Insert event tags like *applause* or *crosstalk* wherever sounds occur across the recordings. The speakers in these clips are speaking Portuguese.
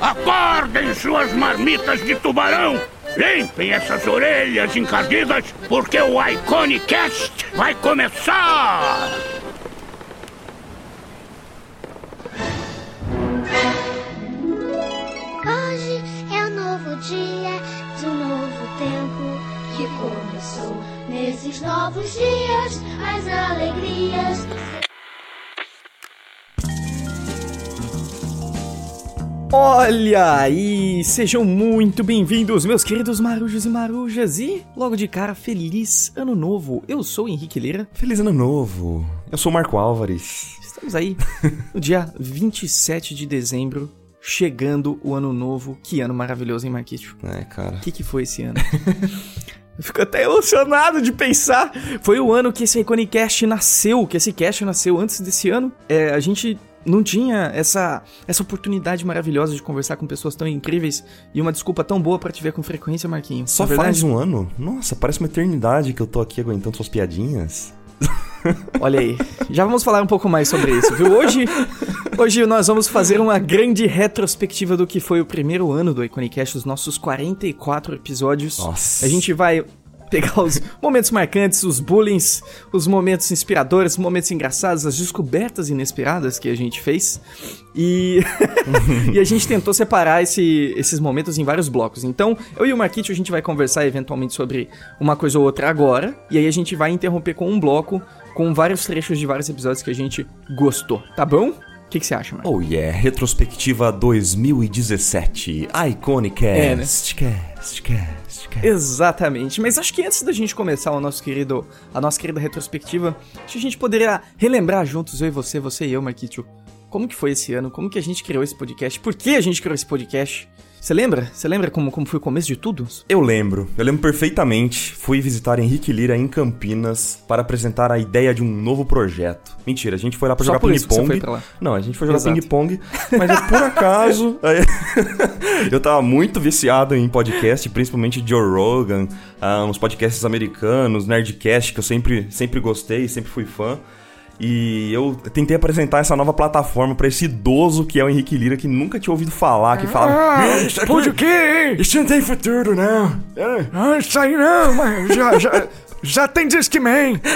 Acordem suas marmitas de tubarão! Limpem essas orelhas encardidas, porque o Iconicast vai começar! Hoje é um novo dia de um novo tempo que começou. Nesses novos dias, as alegrias. Olha aí, sejam muito bem-vindos, meus queridos marujos e marujas, e logo de cara, feliz ano novo. Eu sou o Henrique Lira. Feliz ano novo. Eu sou o Marco Álvares. Estamos aí no dia 27 de dezembro, chegando o ano novo. Que ano maravilhoso, hein, Marquito? É, cara. O que, que foi esse ano? Eu fico até emocionado de pensar. Foi o ano que esse Iconicast nasceu, que esse cast nasceu antes desse ano. É, a gente não tinha essa, essa oportunidade maravilhosa de conversar com pessoas tão incríveis e uma desculpa tão boa pra te ver com frequência, Marquinhos. Só é faz um ano? Nossa, parece uma eternidade que eu tô aqui aguentando suas piadinhas. *laughs* Olha aí, já vamos falar um pouco mais sobre isso, viu? Hoje, hoje nós vamos fazer uma grande retrospectiva do que foi o primeiro ano do Iconicast, os nossos 44 episódios. Nossa. A gente vai pegar os momentos marcantes, os bullings, os momentos inspiradores, os momentos engraçados, as descobertas inesperadas que a gente fez. E, *laughs* e a gente tentou separar esse- esses momentos em vários blocos. Então, eu e o Marquito, a gente vai conversar eventualmente sobre uma coisa ou outra agora. E aí a gente vai interromper com um bloco com vários trechos de vários episódios que a gente gostou. Tá bom? O que, você acha, Marco? Oh yeah, retrospectiva 2017. Iconicast. É, né? Cast, cast, cast. Exatamente, mas acho que antes da gente começar o nosso querido, a nossa querida retrospectiva, acho que a gente poderia relembrar juntos, eu e você, você e eu, Marquito, como que foi esse ano, como que a gente criou esse podcast, por que a gente criou esse podcast. Você lembra? Você lembra como, como foi o começo de tudo? Eu lembro, eu lembro perfeitamente. Fui visitar Henrique Lira em Campinas para apresentar a ideia de um novo projeto. Mentira, a gente foi lá Só jogar ping-pong. Não, a gente foi jogar ping-pong, *laughs* mas por acaso. *laughs* eu tava muito viciado em podcast, principalmente Joe Rogan, ah, uns podcasts americanos, Nerdcast, que eu sempre, sempre gostei, sempre fui fã. E eu tentei apresentar essa nova plataforma pra esse idoso que é o Henrique Lira, que nunca tinha ouvido falar, que fala. Ah, "É, isso aqui- pode o quê? Isso não tem futuro, não. É. Ah, isso aí não, mas já, já, já tem Discman. *laughs*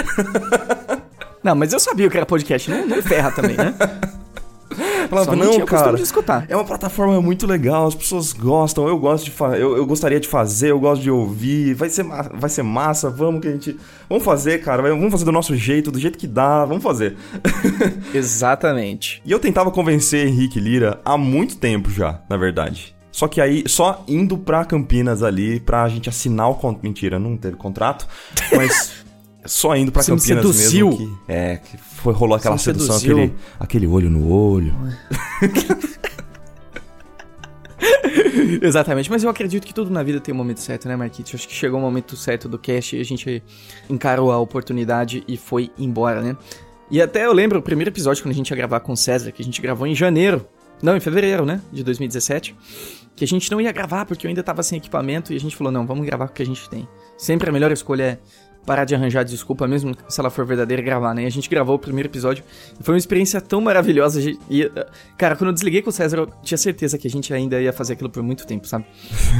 Não, mas eu sabia que era podcast, não, não ferra também, né? *laughs* *laughs* Falava, não não, cara. de escutar." É uma plataforma muito legal, as pessoas gostam, eu gosto de eu, eu gostaria de fazer, eu gosto de ouvir, vai ser, vai ser massa, vamos que a gente. Vamos fazer, cara, vamos fazer do nosso jeito, do jeito que dá, vamos fazer. *laughs* Exatamente. E eu tentava convencer Henrique Lira há muito tempo já, na verdade. Só que aí, só indo pra Campinas ali, pra gente assinar o contrato. Mentira, não teve contrato, mas *laughs* só indo pra Você me Campinas seduziu. mesmo. Que, é, que foi, rolou aquela Você me sedução, seduziu. aquele, aquele olho no olho. *laughs* Exatamente, mas eu acredito que tudo na vida tem um momento certo, né, Marquite? Acho que chegou o momento certo do cast e a gente encarou a oportunidade e foi embora, né? E até eu lembro o primeiro episódio quando a gente ia gravar com o César, que a gente gravou em janeiro. Não, em fevereiro, né? De 2017. Que a gente não ia gravar porque eu ainda tava sem equipamento e a gente falou, não, vamos gravar com o que a gente tem. Sempre a melhor escolha é parar de arranjar desculpa, mesmo se ela for verdadeira, gravar, né? E a gente gravou o primeiro episódio e foi uma experiência tão maravilhosa. E, uh, cara, quando eu desliguei com o César, eu tinha certeza que a gente ainda ia fazer aquilo por muito tempo, sabe?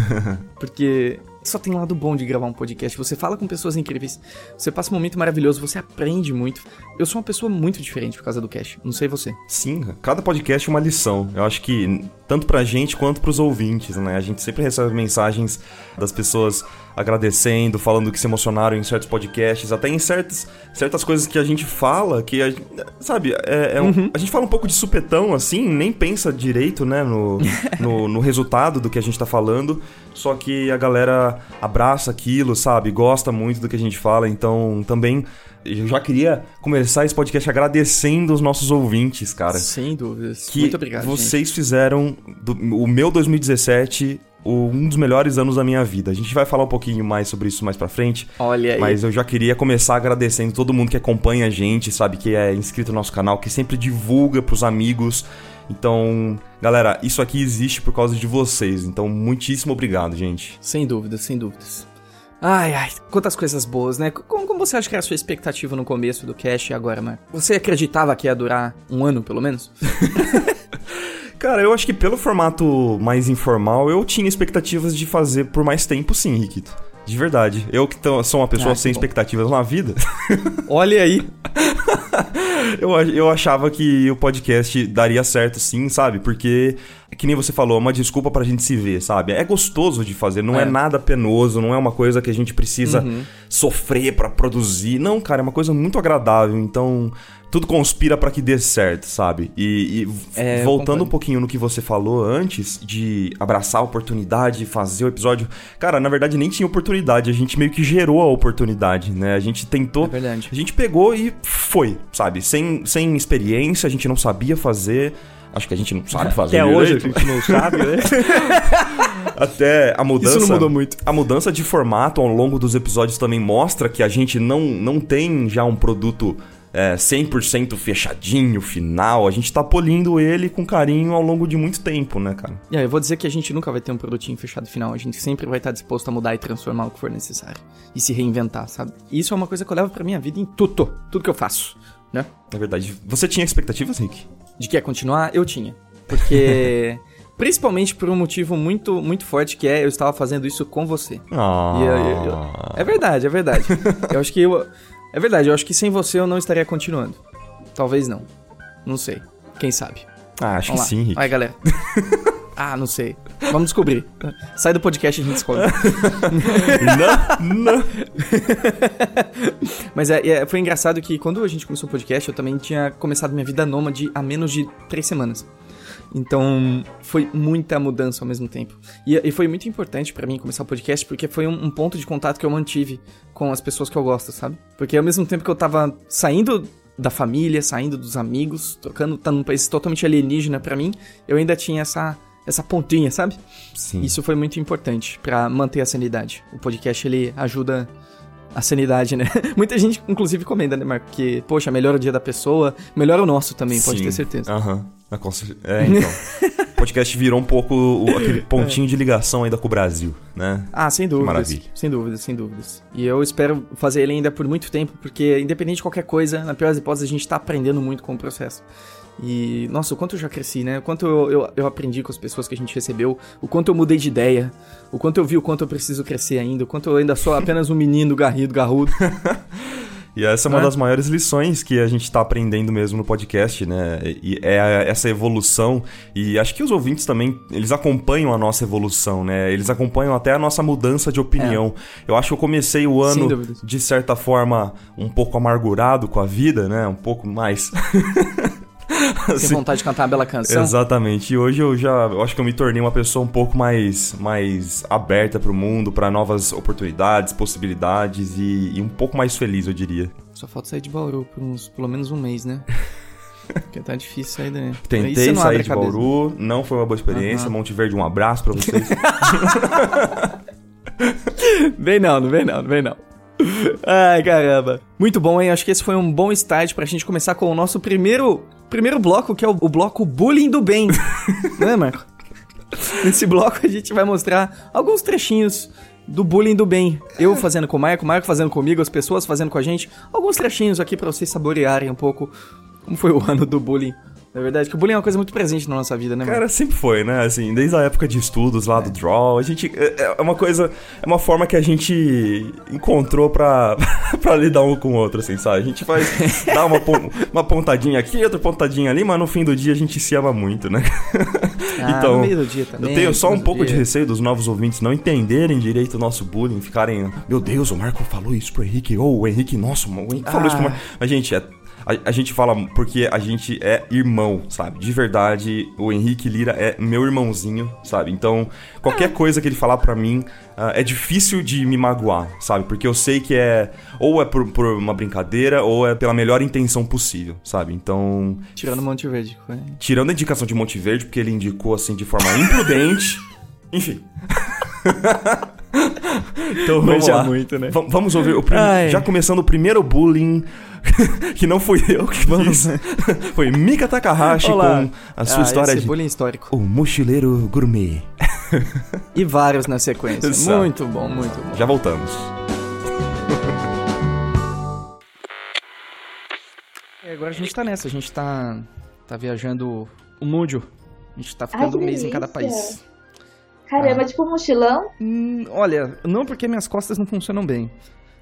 *laughs* Porque só tem lado bom de gravar um podcast. Você fala com pessoas incríveis, você passa um momento maravilhoso, você aprende muito. Eu sou uma pessoa muito diferente por causa do cast. Não sei você. Sim, cada podcast é uma lição. Eu acho que tanto pra gente quanto pros ouvintes, né? A gente sempre recebe mensagens das pessoas agradecendo, falando que se emocionaram em certos podcasts, até em certas, certas coisas que a gente fala, que a, gente- sabe, é, é um- a gente fala um pouco de supetão assim, nem pensa direito, né, no, *laughs* no, no resultado do que a gente tá falando, só que a galera abraça aquilo, sabe, gosta muito do que a gente fala, então também eu já queria começar esse podcast agradecendo os nossos ouvintes, cara Sem dúvidas. que muito obrigado. gente. vocês fizeram do- o meu 2017 o- um dos melhores anos da minha vida. A gente vai falar um pouquinho mais sobre isso mais pra frente. Olha aí. Mas eu já queria começar agradecendo todo mundo que acompanha a gente, sabe, que é inscrito no nosso canal, que sempre divulga pros amigos. Então, galera, isso aqui existe por causa de vocês. Então, muitíssimo obrigado, gente. Sem dúvidas, sem dúvidas. Ai, ai, quantas coisas boas, né? Como, como você acha que era a sua expectativa no começo do cast e agora, Marco? Você acreditava que ia durar um ano, pelo menos? *laughs* *laughs* Cara, eu acho que pelo formato mais informal, eu tinha expectativas de fazer por mais tempo, sim, Riquito. De verdade. Eu que sou uma pessoa Ah, sem bom. expectativas na vida, Olha aí. *laughs* *laughs* eu, eu achava que o podcast daria certo sim, sabe? Porque, que nem você falou, é uma desculpa pra gente se ver, sabe? É gostoso de fazer, não é, É. nada penoso, não é uma coisa que a gente precisa Uhum. sofrer pra produzir. Não, cara, é uma coisa muito agradável. Então, tudo conspira pra que dê certo, sabe? E, e É, voltando um pouquinho no que você falou antes, de abraçar a oportunidade, fazer o episódio. Cara, na verdade nem tinha oportunidade, a gente meio que gerou a oportunidade, né? A gente tentou. É verdade. A gente pegou e foi, sabe? Sem, sem experiência, a gente não sabia fazer. Acho que a gente não sabe fazer. Até hoje a direito. gente não sabe, né? *laughs* Até a mudança. Isso não mudou muito. A mudança de formato ao longo dos episódios também mostra que a gente não, não tem já um produto é, 100% fechadinho, final. A gente tá polindo ele com carinho ao longo de muito tempo, né, cara? E aí, eu vou dizer que a gente nunca vai ter um produtinho fechado final. A gente sempre vai estar disposto a mudar e transformar o que for necessário. E se reinventar, sabe? Isso é uma coisa que eu levo pra minha vida em tudo. Tudo que eu faço, né? Na verdade, você tinha expectativas, Rick? De que ia continuar, eu tinha. Porque... *laughs* Principalmente por um motivo muito, muito forte que é eu estava fazendo isso com você. E eu- eu- eu- é verdade, é verdade. *laughs* eu acho que eu. É verdade, eu acho que sem você eu não estaria continuando. Talvez não. Não sei. Quem sabe? Ah, acho Vamos que lá. sim, Rick. Vai, galera. *laughs* ah, não sei. Vamos descobrir. Sai do podcast e a gente descobre. *laughs* não, não. *laughs* Mas é, é, foi engraçado que quando a gente começou o podcast, eu também tinha começado minha vida nômade há menos de três semanas. Então, foi muita mudança ao mesmo tempo. E, e foi muito importante pra mim começar o podcast, porque foi um, um ponto de contato que eu mantive com as pessoas que eu gosto, sabe? Porque ao mesmo tempo que eu tava saindo da família, saindo dos amigos, trocando, tá num país totalmente alienígena pra mim, eu ainda tinha essa, essa pontinha, sabe? Sim. Isso foi muito importante pra manter a sanidade. O podcast ele ajuda a sanidade, né? *laughs* Muita gente, inclusive, comenta, né, Marco? Que, poxa, melhora o dia da pessoa, melhora o nosso também, pode Sim. ter certeza. Aham. Ah, cer- É, então. *laughs* o podcast virou um pouco o- aquele pontinho de ligação ainda com o Brasil, né? Ah, sem dúvidas. Maravilha. Sem dúvidas, sem dúvidas. E eu espero fazer ele ainda por muito tempo, porque independente de qualquer coisa, na pior das hipóteses, a gente tá aprendendo muito com o processo. E, nossa, o quanto eu já cresci, né? O quanto eu, eu, eu aprendi com as pessoas que a gente recebeu, o quanto eu mudei de ideia, o quanto eu vi o quanto eu preciso crescer ainda, o quanto eu ainda sou apenas um menino garrido, garrudo. *laughs* E essa é uma Né? das maiores lições que a gente tá aprendendo mesmo no podcast, né? E é essa evolução. E acho que os ouvintes também, eles acompanham a nossa evolução, né? Eles acompanham até a nossa mudança de opinião. Eu acho que eu comecei o É. Ano, de certa forma, um pouco amargurado com a vida, né? Um pouco mais. *laughs* Sem Assim, vontade de cantar uma bela canção. Exatamente. E hoje eu já, eu acho que eu me tornei uma pessoa um pouco mais, mais aberta pro mundo, para novas oportunidades, possibilidades e, e um pouco mais feliz, eu diria. Só falta sair de Bauru por uns, pelo menos um mês, né? *laughs* Porque tá difícil sair daí. Tentei sair de cabeça. Bauru, não foi uma boa experiência. Aham. Monte Verde, um abraço pra vocês. *laughs* Vem não, não vem não, não vem não. *laughs* Ai, caramba. Muito bom, hein? Acho que esse foi um bom start pra gente começar com o nosso primeiro, primeiro bloco, que é o, o bloco Bullying do Bem. *laughs* Não é, Marco? Nesse bloco a gente vai mostrar alguns trechinhos do bullying do bem. Eu fazendo com o Marco, o Marco fazendo comigo, as pessoas fazendo com a gente. Alguns trechinhos aqui pra vocês saborearem um pouco como foi o ano do bullying. Na verdade, que o bullying é uma coisa muito presente na nossa vida, né? Cara, sempre foi, né? Assim, desde a época de estudos lá do Draw, a gente. É é uma coisa. É uma forma que a gente encontrou pra, *laughs* pra lidar um com o outro, assim, sabe? A gente faz. *laughs* dá uma, uma pontadinha aqui, outra pontadinha ali, mas no fim do dia a gente se ama muito, né? Ah, então, no meio do dia também. Eu tenho só um pouco de receio dos novos ouvintes não entenderem direito o nosso bullying, ficarem, meu Deus, o Marco falou isso pro Henrique, ou o Henrique, nossa, o Henrique falou isso pro Ah. Marco. Mas, gente, é- a, a gente fala porque a gente é irmão, sabe? De verdade, o Henrique Lira é meu irmãozinho, sabe? Então, qualquer coisa que ele falar pra mim ah, é difícil de me magoar, sabe? Porque eu sei que é ou é por, por uma brincadeira ou é pela melhor intenção possível, sabe? Então, Tirando Monte Verde. foi- Tirando a indicação de Monte Verde, porque ele indicou assim de forma imprudente. *laughs* Enfim. *laughs* então vamos Manja lá. muito, né? Va- vamos ouvir o prim- Ai. já começando o primeiro bullying *laughs* que não fui eu que fiz. *laughs* Foi Mika Takahashi Olá. com a sua Ah, história esse de bullying histórico. O Mochileiro Gourmet. E vários na sequência. Exato. Muito bom, muito bom. Já voltamos. E *laughs* agora a gente tá nessa, a gente tá, tá viajando o mundo, A gente tá ficando que um mês em cada país. Caramba, tipo um mochilão? Hum, olha, não porque minhas costas não funcionam bem.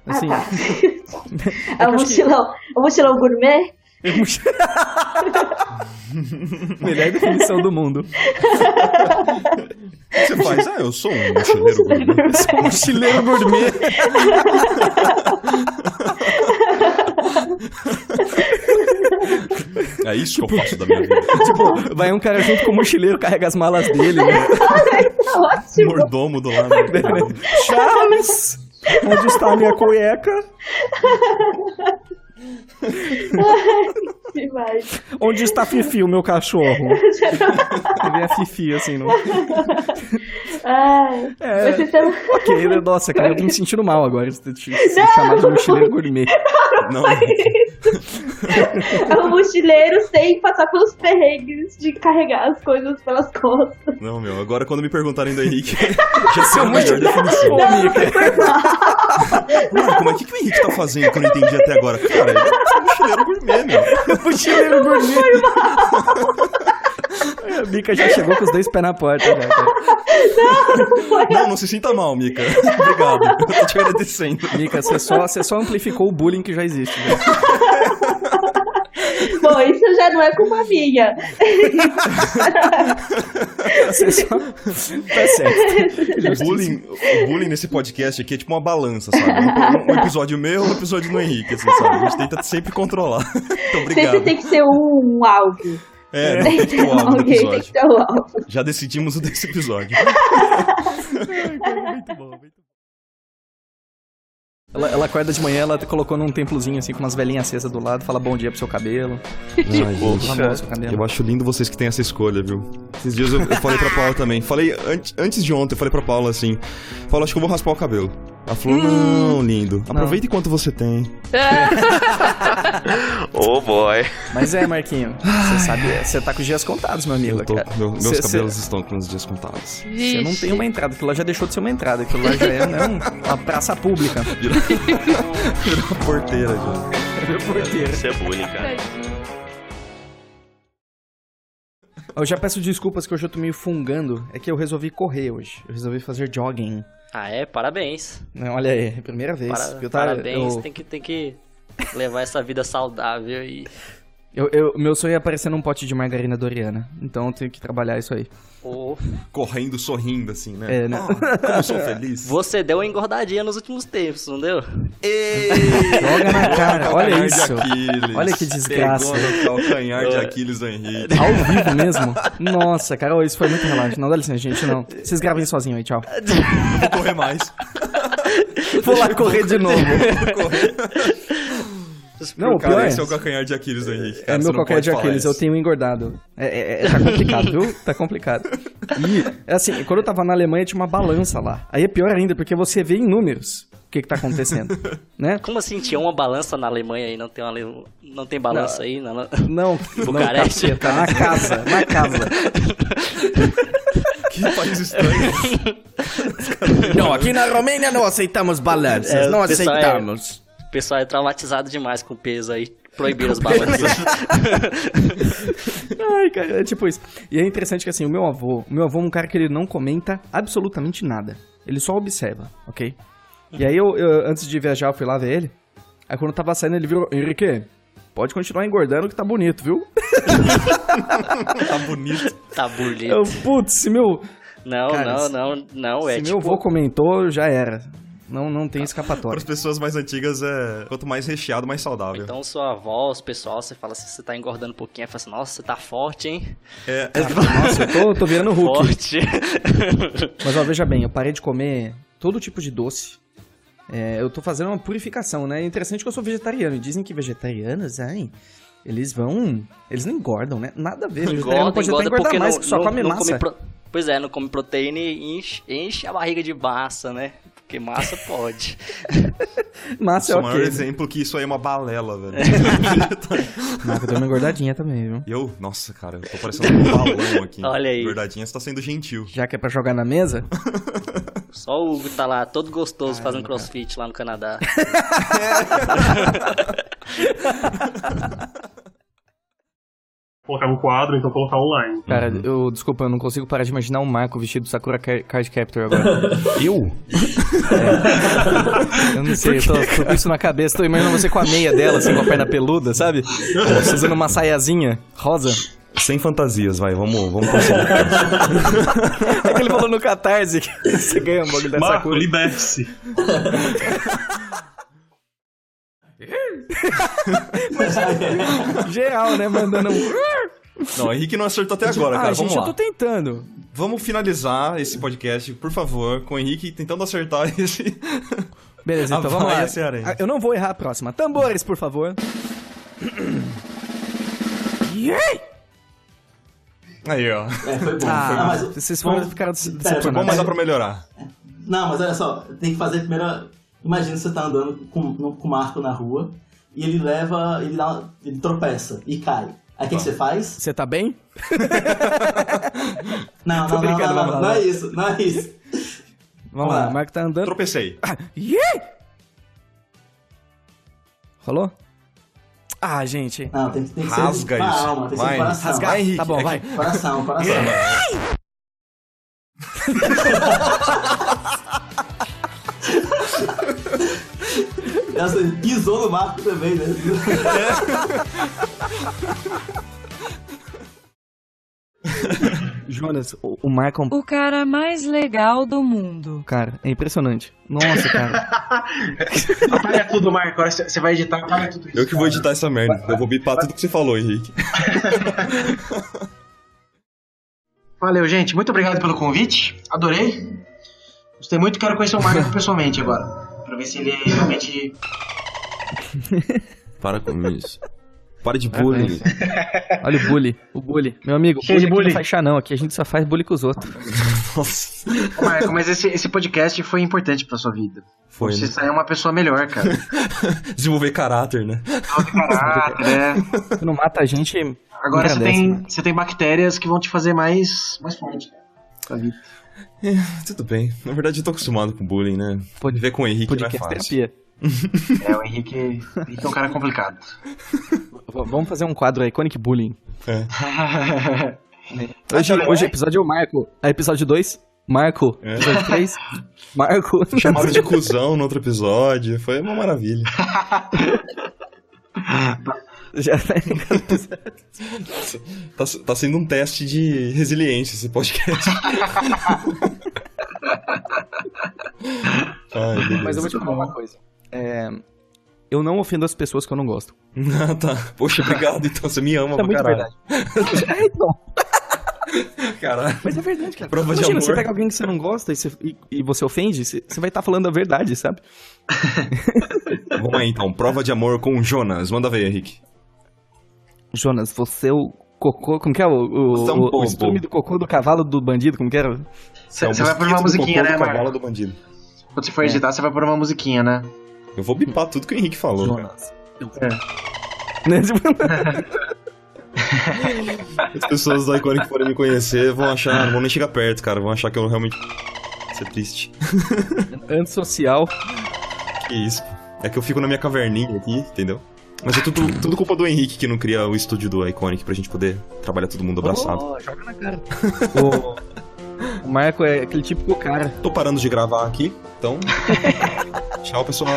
Assim, ah, tá. *laughs* é é um que eu acho que- mochilão. Um mochilão gourmet? *laughs* melhor definição do mundo. O *laughs* que você faz? Ah, eu sou um mochileiro gourmet. Mochileiro gourmet. É isso que eu faço da minha vida. *laughs* tipo, vai um cara junto com o mochileiro, carrega as malas dele, né? Tá ótimo. Mordomo do lado. *laughs* Charles! Onde está a minha cueca? *laughs* Demais. Onde está Fifi, o meu cachorro? *laughs* Ele a Fifi, assim, não. Ai, É. vocês estão... Ok, né? nossa, cara, eu tô me sentindo mal agora de ter te ser chamado de mochileiro gourmet. Não, É um mochileiro sem passar pelos perrengues de carregar as coisas pelas costas. não, meu. Agora quando me perguntarem do Henrique, *laughs* já sei a melhor definição. Ô, Mica, Mano, como é que, que o Henrique tá fazendo que eu não entendi até agora? Cara, ele é um mochileiro gourmet, meu. mochileiro gourmet. A Mica já chegou com os dois pés na porta, já, cara. Não, não se sinta mal, Mika. Obrigado. Eu tô te agradecendo. Mica, você só, você só amplificou o bullying que já existe. né? *laughs* Bom, isso já não é culpa minha. Você só... Tá certo. O bullying, o bullying nesse podcast aqui é tipo uma balança, sabe? Um, um episódio meu, um episódio no Henrique, assim, sabe? A gente tenta sempre controlar. *laughs* Então, obrigado. Sempre tem que ser um algo. É, não Tem tem que ter o alvo do episódio. Já decidimos o desse episódio. *laughs* Muito bom, muito bom. Ela, ela acorda de manhã, ela colocou num templozinho assim com umas velhinhas acesas do lado, fala bom dia pro seu cabelo. Ai, cabelo. Eu acho lindo vocês que têm essa escolha, viu? Esses dias eu, eu falei pra Paula também. Falei, an- antes de ontem, eu falei pra Paula assim: Paula, acho que eu vou raspar o cabelo. Ela falou: Hum. Não, lindo. Aproveita enquanto você tem. *laughs* Oh boy. Mas é, Marquinho, você sabe, você tá com os dias contados, meu amigo. Eu tô- cara. meu- meus Cê- cabelos cê- estão com os dias contados. Você não tem uma entrada, aquilo lá já deixou de ser uma entrada, aquilo lá já é né, um- uma praça pública. *laughs* Virou uma porteira já. Porteira. Isso é bullying, cara. Eu já peço desculpas que hoje eu tô meio fungando, é que eu resolvi correr hoje. Eu resolvi fazer jogging. Ah, é? Parabéns. Né, Olha aí, primeira vez. Para- eu tava, Parabéns. eu- Tem, que, tem que levar essa vida saudável e. Eu, eu- meu sonho é aparecer num pote de margarina Doriana. Então eu tenho que trabalhar isso aí. Oh, Correndo, sorrindo, assim, né? É, né? Ah, como eu sou feliz. *laughs* você deu uma engordadinha nos últimos tempos, não deu? Joga na cara, olha isso. Olha que desgraça. Pegou no calcanhar de Aquiles do Henrique. Ao vivo mesmo? Nossa, cara, isso foi muito relaxo. Não, dá licença, gente, não. Vocês gravem sozinho aí, tchau. Não vou correr mais. Vou lá correr de novo. Não, o pior Cara, é... esse é o calcanhar de Aquiles do Henrique. É cara, meu não qualquer pode de Aquiles, eu tenho engordado. É, é, é, tá complicado, viu? *laughs* Tá complicado. E, é assim, quando eu tava na Alemanha tinha uma balança lá. Aí é pior ainda, porque você vê em números o que que tá acontecendo, *laughs* né? Como assim? Tinha uma balança na Alemanha e não tem, uma, não tem balança aí? Não, não- Não, *laughs* não, Bucareste. caceta, na casa, na casa. Que país estranho. Não, aqui na Romênia não aceitamos balanças, É, não pessoal é- aceitamos. O pessoal é traumatizado demais com peso aí. Proibir as balanças. *laughs* Ai, cara, é tipo isso. E é interessante que assim, o meu avô, o meu avô é um cara que ele não comenta absolutamente nada. Ele só observa, ok? E aí eu, eu, antes de viajar, eu fui lá ver ele. Aí quando eu tava saindo, ele virou, Henrique, pode continuar engordando que tá bonito, viu? Tá bonito. tá bonito. Eu, putz, se meu, Não, Cara, não, não, não. É se tipo. meu avô comentou, já era. Não, não tem Para escapatória. as pessoas mais antigas, é quanto mais recheado, mais saudável. Então sua avó, os pessoal, você fala assim, você tá engordando um pouquinho, aí fala assim, nossa, você tá forte, hein? É, Nossa, eu tô, tô virando Hulk. Forte. *laughs* Mas ó, veja bem, eu parei de comer todo tipo de doce. É, eu tô fazendo uma purificação, né? É interessante que eu sou vegetariano. E dizem que vegetarianos, ai, eles vão. Eles não engordam, né? Nada a ver. Vegetariano Engorda, pode até engorda engordar porque mais, não, que só não, come não massa. come pro- Pois é, não come proteína e enche, enche a barriga de massa, né? Porque massa pode. *laughs* Massa é sou o maior ok. né? exemplo que isso aí é uma balela, velho. *laughs* Que eu dei uma engordadinha também, viu? Eu, nossa, cara, eu tô parecendo um balão aqui. Olha aí. Verdadinha, você tá sendo gentil. Já que é pra jogar na mesa, *laughs* Só o Hugo tá lá, todo gostoso, fazendo crossfit lá no Canadá. Colocar no quadro, então colocar online. Cara, eu, desculpa, eu não consigo parar de imaginar o Marco vestido de Sakura Ca- Card Captor agora. *laughs* Eu? Eu não sei, eu tô, tô com isso na cabeça, tô imaginando você com a meia dela, assim, com a perna peluda, sabe? Você usando uma saiazinha rosa. Sem fantasias, vai, vamos, vamos prosseguir. *laughs* É que ele falou no Catarse que você ganha um bagulho da Marco, Sakura. liberte-se. *laughs* *laughs* Geral, né? Mandando um. Não, o Henrique não acertou até agora, ah, cara. gente, vamos eu lá. tô tentando. Vamos finalizar esse podcast, por favor, com o Henrique tentando acertar *laughs* esse. Beleza, então vamos lá. Cearense. Ah, Eu não vou errar a próxima. Tambores, por favor. Yay! Aí, ó. É, foi bom. Ah, foi, mas, vocês foram vamos- ficaram Pera, Foi bom, decepcionados. mas dá pra melhorar. Não, mas olha só, tem que fazer primeiro. Imagina você tá andando com, no- com o Marco na rua e ele leva. ele, dá, ele tropeça e cai. Aí o que, que você faz? Você tá bem? *laughs* Não, não, não, brincando, não, não, é isso, não é isso. Vamos lá, o Marco tá andando. Tropecei. Yay! Rolou? Ah, gente. Não, tem, que- tem que Rasga ser com a isso. alma, tem que ser Vai. com coração. Rasgar? Vai, Henrique. Tá bom, É vai. Coração, coração. *laughs* *laughs* Essa, pisou no Marco também, né? *laughs* Jonas, o, o Marco é um O cara mais legal do mundo. cara, é impressionante. Nossa, cara. *laughs* Apaga tudo, Marco. Agora você vai editar, apaga tudo isso. Eu que vou editar essa merda. Eu vou bipar tudo que você falou, Henrique. *laughs* Valeu, gente. Muito obrigado pelo convite. Adorei. Gostei muito. Quero conhecer o Marco pessoalmente agora. Ver se ele realmente. *laughs* Para com isso. Para de bullying. Olha o bully, o bully. Meu amigo, Cheio de bully, aqui bullying. não faz chá não, aqui a gente só faz bully com os outros. *laughs* Nossa. Ô, Marco, mas esse, esse podcast foi importante pra sua vida. Foi, Você né? saiu uma pessoa melhor, cara. *laughs* Desenvolver caráter, né? Caráter, é. Você não mata a gente. Agora você tem, você tem bactérias que vão te fazer mais, mais forte. Pra vida. *laughs* Tudo bem. Na verdade, eu tô acostumado com bullying, né? Pod- Viver com o Henrique não é Podcast fácil. terapia. *laughs* É, o Henrique, o Henrique é um cara complicado. V- Vamos fazer um quadro Iconic Bullying. É. *laughs* Hoje, hoje episódio é o Marco. É episódio 2, Marco. É. Episódio 3, Marco. Chamaram de cuzão no outro episódio. Foi uma maravilha. *laughs* Já Tá, tá sendo um teste de resiliência esse podcast. *laughs* Ai. Mas eu vou te falar uma coisa. É, eu não ofendo as pessoas que eu não gosto. Ah, tá. Poxa, obrigado. Então você me ama é pra muito caralho. verdade. *laughs* é, então. Caralho. Mas é verdade, cara. Prova de Imagina, amor. você pega alguém que você não gosta e você, e, e você ofende, você, você vai estar falando a verdade, sabe? Vamos aí então. Prova de amor com o Jonas. Manda ver, Henrique. Jonas, você é o cocô. Como que é o, o, é o, o estrume do cocô do cavalo do bandido? Como que era? Você É vai pôr uma musiquinha, cocô né, do cavalo do bandido. Quando você for editar, você vai pôr uma musiquinha, né? Eu vou bipar tudo que o Henrique falou. cara. Jonas. Né, tipo, *laughs* As pessoas da Iconic que forem me conhecer vão achar, não vão nem chegar perto, cara. Vão achar que eu realmente. Isso é triste. Antissocial. Que isso, pô. É que eu fico na minha caverninha aqui, entendeu? Mas é tudo, tudo culpa do Henrique que não cria o estúdio do Iconic pra gente poder trabalhar todo mundo abraçado. Oh, joga na cara. *laughs* o, o Marco é aquele típico cara. Tô parando de gravar aqui, então. *laughs* Tchau, pessoal.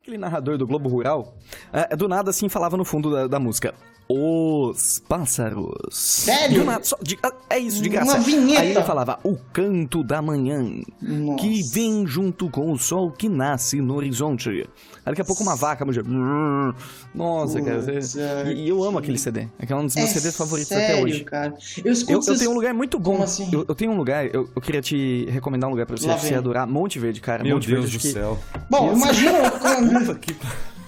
Aquele narrador do Globo Rural, é, do nada assim falava no fundo da, da música. Os pássaros. Sério? Nada, só- de- ah, é isso, de Uma graça. vinheta. Aí ele falava, o canto da manhã, Nossa. que vem junto com o sol que nasce no horizonte. Aí daqui a pouco uma vaca. "Brrr". Nossa, cara. Você- é. E, e eu amo aquele CD. Aquele é um dos meus É CDs favoritos sério, até hoje. cara. Eu escuto Eu, eu tenho um lugar muito bom. Como assim? Eu, eu tenho um lugar, eu, eu queria te recomendar um lugar pra você, você adorar. Monte Verde, cara. Meu Monte Deus Verde, do que- céu. Bom, imagina. *laughs* Puta que-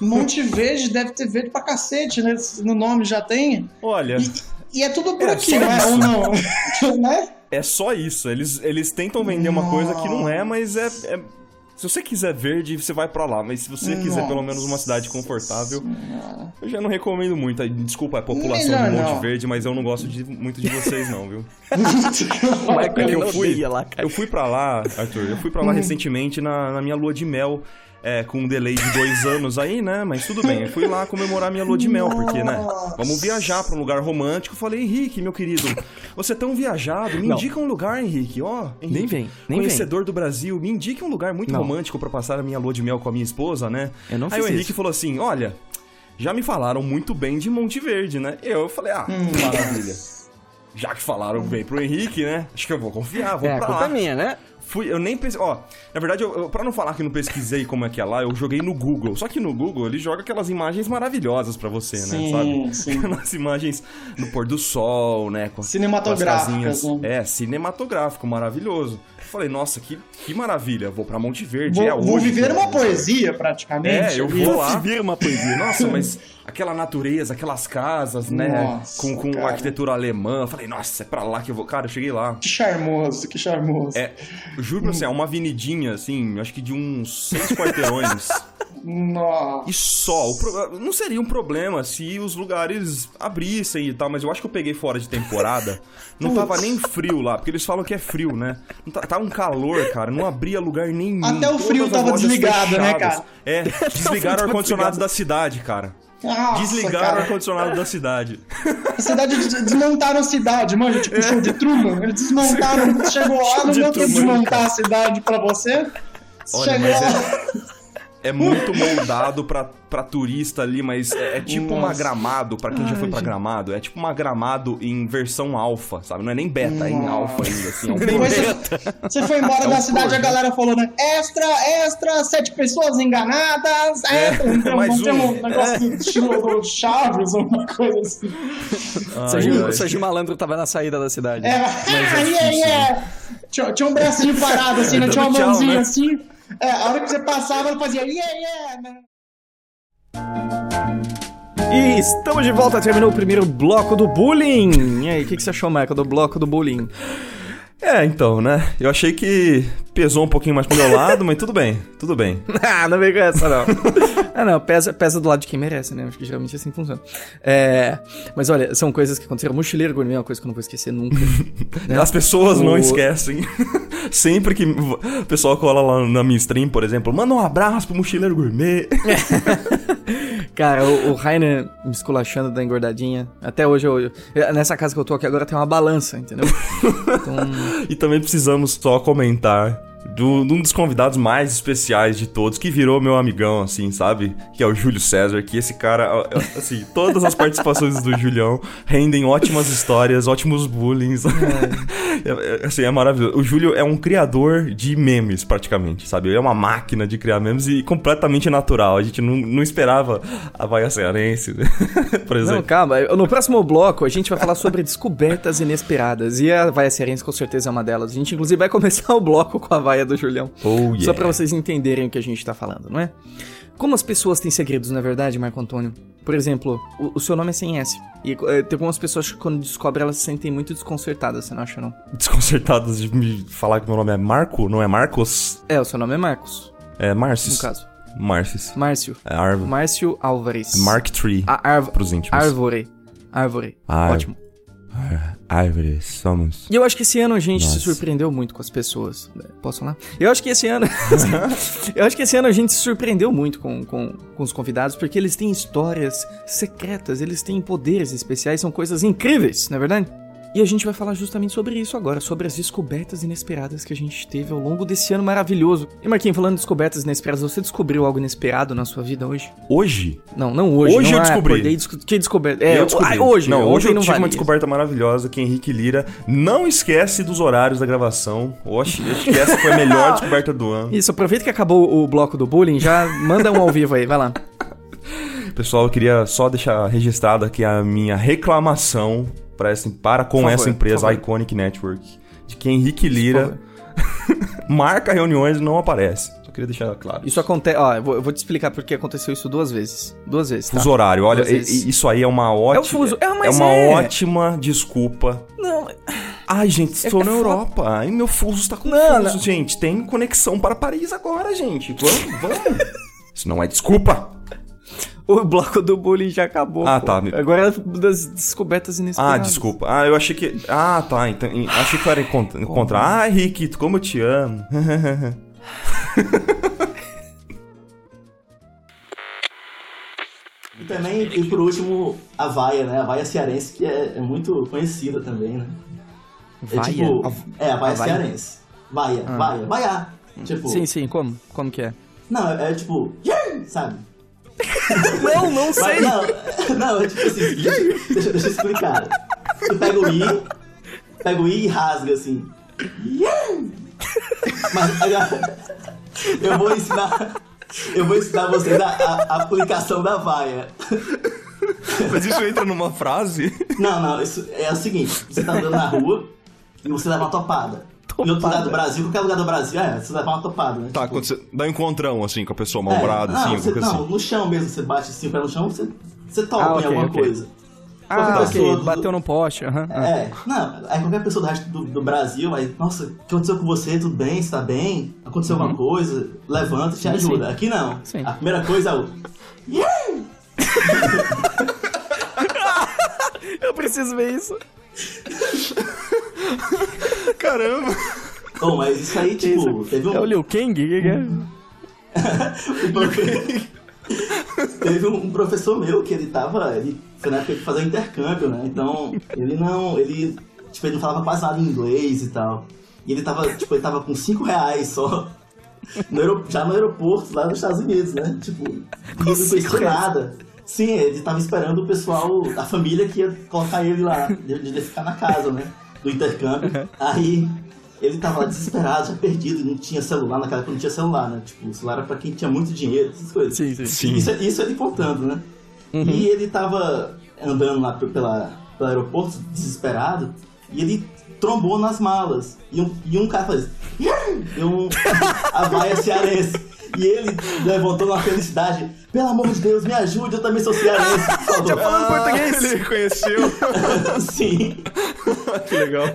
Monte Verde deve ter verde pra cacete, né? No nome já tem. Olha, E é tudo por É, aqui, é? isso. Ou não? *laughs* né? é só isso. Eles, eles tentam vender uma coisa que não é, mas é. é- Se você quiser verde, você vai pra lá. Mas se você quiser pelo menos uma cidade confortável, eu já não recomendo muito. Desculpa a população Melhor de Monte não. Verde, mas eu não gosto de- muito de vocês, não, viu? Michael, *laughs* É que ele eu fui, lá, cara. eu fui pra lá, Arthur, eu fui pra lá recentemente na, na minha lua de mel. É, com um delay de dois *laughs* anos aí, né? Mas tudo bem, eu fui lá comemorar minha lua de mel, porque, né? Vamos viajar pra um lugar romântico. Eu falei, Henrique, meu querido, você é tão viajado, me Não. indica um lugar, Henrique. Ó, Henrique, Nem vem, nem conhecedor do Brasil, me indique um lugar muito Não. romântico pra passar a minha lua de mel com a minha esposa, né? Eu não Aí fiz o Henrique isso. falou assim: olha, já me falaram muito bem de Monte Verde, né? Eu falei, ah, Hum. maravilha. Já que falaram bem pro Henrique, né? Acho que eu vou confiar, vou É, pra lá. é minha, né? Fui, eu nem pensei. Ó, na verdade, eu, eu, pra não falar que não pesquisei como é que é lá, eu joguei no Google. Só que no Google ele joga aquelas imagens maravilhosas pra você, né? Sim, Sabe? sim. *laughs* Aquelas imagens no pôr do sol, né? Com, Cinematográficas, com né? É, cinematográfico, maravilhoso. Falei, nossa, que, que maravilha. Vou pra Monte Verde. Vou, é vou hoje, viver cara. uma poesia, praticamente. É, eu vou lá. uma poesia. Nossa, mas *laughs* aquela natureza, aquelas casas, né? Nossa, com com cara. arquitetura alemã. Eu Falei, nossa, é pra lá que eu vou. Cara, eu cheguei lá. Que charmoso, que charmoso. É, juro pra você, é uma avenidinha, assim, acho que de uns seis quarteirões. *laughs* Nossa. E só, pro- não seria um problema se os lugares abrissem e tal, mas eu acho que eu peguei fora de temporada. Não tava nem frio lá, porque eles falam que é frio, né? Tá, tava um calor, cara, não abria lugar nenhum. Até o Todas frio as tava desligado, né, fechadas. cara? É, *laughs* desligaram o ar-condicionado da cidade, cara. Nossa, Desligaram o ar-condicionado da cidade. A cidade des- desmontaram a cidade, mano, tipo show de Truman. Eles desmontaram, *laughs* chegou lá, Show não de deu tempo de montar a cidade pra você. Olha, chegou mas lá. é, *laughs* é muito moldado pra, pra turista ali, mas é, é tipo uma Nossa. gramado, pra quem já foi Ai, pra gente. gramado, é tipo uma gramado em versão alfa, sabe? Não é nem beta, é em Nossa. alfa ainda, assim. É um *laughs* projeto. você, você foi embora É um da cidade, a projeto. galera falou, né? Extra, extra, sete pessoas enganadas, É, extra. Então, mais não tem um. um negócio do estilo Chaves, uma coisa assim. Sérgio, ai. o Sérgio Malandro tava na saída da cidade. É, aí, aí, é. Tinha, tinha um bracinho parado, assim, né? *laughs* Tinha uma mãozinha né? assim. É, a hora que você passava, ela fazia, yeah, yeah? E estamos de volta, terminou o primeiro bloco do bullying. E aí, o que, que você achou, Michael, do bloco do bullying? É, então, né? Eu achei que pesou um pouquinho mais pro meu lado, mas tudo bem, tudo bem. *laughs* ah, não vem com essa, não. *laughs* ah, não, pesa, pesa do lado de quem merece, né? Acho que geralmente assim funciona. É, mas olha, são coisas que aconteceram. Mochileiro gourmet é uma coisa que eu não vou esquecer nunca. *laughs* né? As pessoas não O- esquecem. Sempre que o pessoal cola lá na minha stream, por exemplo, manda um abraço pro Mochileiro Gourmet. Cara, o, o Rainer me esculachando da engordadinha. Até hoje, eu, eu- nessa casa que eu tô aqui agora tem uma balança, entendeu? *laughs* Então, E também precisamos só comentar de um dos convidados mais especiais de todos, que virou meu amigão, assim, sabe? Que é o Júlio César, que esse cara, assim, *laughs* todas as participações do Julião rendem ótimas histórias, ótimos bullying. *laughs* É, assim, é maravilhoso. O Júlio é um criador de memes, praticamente, sabe? Ele é uma máquina de criar memes e completamente natural. A gente não, não esperava a Vaia Cearense, *laughs* por exemplo. não, calma. No próximo bloco, a gente vai falar sobre descobertas inesperadas. E a Vaia Cearense, com certeza, é uma delas. A gente, inclusive, vai começar o bloco com a Vaia do Julião. Oh, Só yeah. pra vocês entenderem o que a gente tá falando, não é? Como as pessoas têm segredos, não é verdade, Marco Antônio? Por exemplo, o, o seu nome é sem S. E eh, tem algumas pessoas que quando descobrem, elas se sentem muito desconcertadas, você não acha, não? Desconcertados de me falar que meu nome é Marco, não é Marcos? É, o seu nome é Marcos, É Marcis. no caso. Marcis. Márcio. É Arvo. Márcio Álvares. Mark Tree. A Pros íntimos. Árvore. Árvore. Ar- Ótimo. Árvore, somos. E eu acho que esse ano a gente se Nossa. surpreendeu muito com as pessoas. Posso falar? Eu acho que esse ano. *laughs* eu acho que esse ano a gente se surpreendeu muito com, com, com os convidados, porque eles têm histórias secretas, eles têm poderes especiais, são coisas incríveis, não é verdade? E a gente vai falar justamente sobre isso agora, sobre as descobertas inesperadas que a gente teve ao longo desse ano maravilhoso. E Marquinhos, falando de descobertas inesperadas, você descobriu algo inesperado na sua vida hoje? Hoje? Não, não hoje. Hoje não, eu ah, descobri. acordei desco- Que descoberta? É, eu descobri. ah, hoje. Não, hoje eu não tive uma descoberta maravilhosa que Henrique Lira não esquece dos horários da gravação. Oxe, acho que essa foi a melhor *laughs* descoberta do ano. Isso, aproveita que acabou o bloco do bullying, já manda um ao vivo aí, vai lá. Pessoal, eu queria só deixar registrado aqui a minha reclamação para, essa, para com favor, essa empresa favor. Iconic Network. De que Henrique Lira *laughs* marca reuniões e não aparece. Só queria deixar claro. Isso acontece. Ó, eu vou, eu vou te explicar porque aconteceu isso duas vezes. Duas vezes. Tá? Fuso horário, olha, e- e- isso aí é uma ótima. fuso- é, mas uma é. ótima desculpa. Não, Ai, gente, estou É- é na foda. Europa. Ai, meu fuso está confuso, Não, não. gente. Tem conexão para Paris agora, gente. Vamos, vamos. *laughs* Isso não é desculpa. O bloco do bullying já acabou. Ah, pô. tá. Me- Agora é das descobertas Ah, inesperadas. desculpa. Ah, eu achei que. Ah, tá. Então, achei que era contra. contra. Ah, Henrique, como eu te amo. *laughs* E também, e por último, a vaia, né? A vaia cearense, que é, é muito conhecida também, né? É Vaia? tipo, A- é, a vaia a vaia? cearense. Vaia, Ah. vaia, vaiar. Tipo, Sim, sim, como? Como que é? não, é, é tipo, "Yay!", sabe? *laughs* Não, não Mas sei. não, não, é tipo assim, deixa, deixa, deixa eu explicar. Tu pega o i, pega o i e rasga assim. Mas agora, eu vou ensinar, eu vou ensinar vocês a, a- a aplicação da vaia. Mas isso entra numa frase? Não, não, isso é o seguinte, você tá andando na rua e você leva uma topada. Em outro lugar do Brasil, qualquer lugar do Brasil, é, você leva uma topada, né? Tá, quando você dá um encontrão, assim, com a pessoa É, mal-humorada, não, assim, você- não, assim. no chão mesmo, você bate assim o pé no chão, você, você toca Ah, ok, em alguma ok. coisa. Ah, ok, pessoa do- bateu no poste, aham. ah. É, não, aí qualquer pessoa do resto do, do Brasil, aí, nossa, o que aconteceu com você? Tudo bem? Você tá bem? Aconteceu alguma coisa? Levanta e te Uhum. Ajuda. sim. Aqui não. Sim. A primeira coisa é o. "Yay!" *laughs* Eu preciso ver isso. *laughs* Caramba! Oh, mas isso aí, tipo, teve um. É o Liu Kang? Que que é? *laughs* profe- Teve um professor meu que ele tava. Ele foi na época de fazer intercâmbio, né? Então, ele não. Ele. Tipo, ele não falava quase nada em inglês e tal. E ele tava, tipo, ele tava com 5 reais só. no já no aeroporto lá nos Estados Unidos, né? Tipo, e ele não conhecia nada. Sim, ele tava esperando o pessoal, a família que ia colocar ele lá, de, ficar na casa, né? Do intercâmbio. Aí ele tava lá desesperado, já perdido, e não tinha celular, naquela época não tinha celular, né? Tipo, o celular era pra quem tinha muito dinheiro, essas coisas. Sim, sim. Sim. Isso, isso ele contando, né? Uhum. E ele tava andando lá pe- pela, pelo aeroporto, desesperado, e ele trombou nas malas. E um, e um cara faz. "Yay!" E um. A vaia cearense. E ele levantou uma felicidade. Pelo amor de Deus, me ajude, eu também sou cearense. por favor." Já falando português. Ele reconheceu. *laughs* Sim. que legal.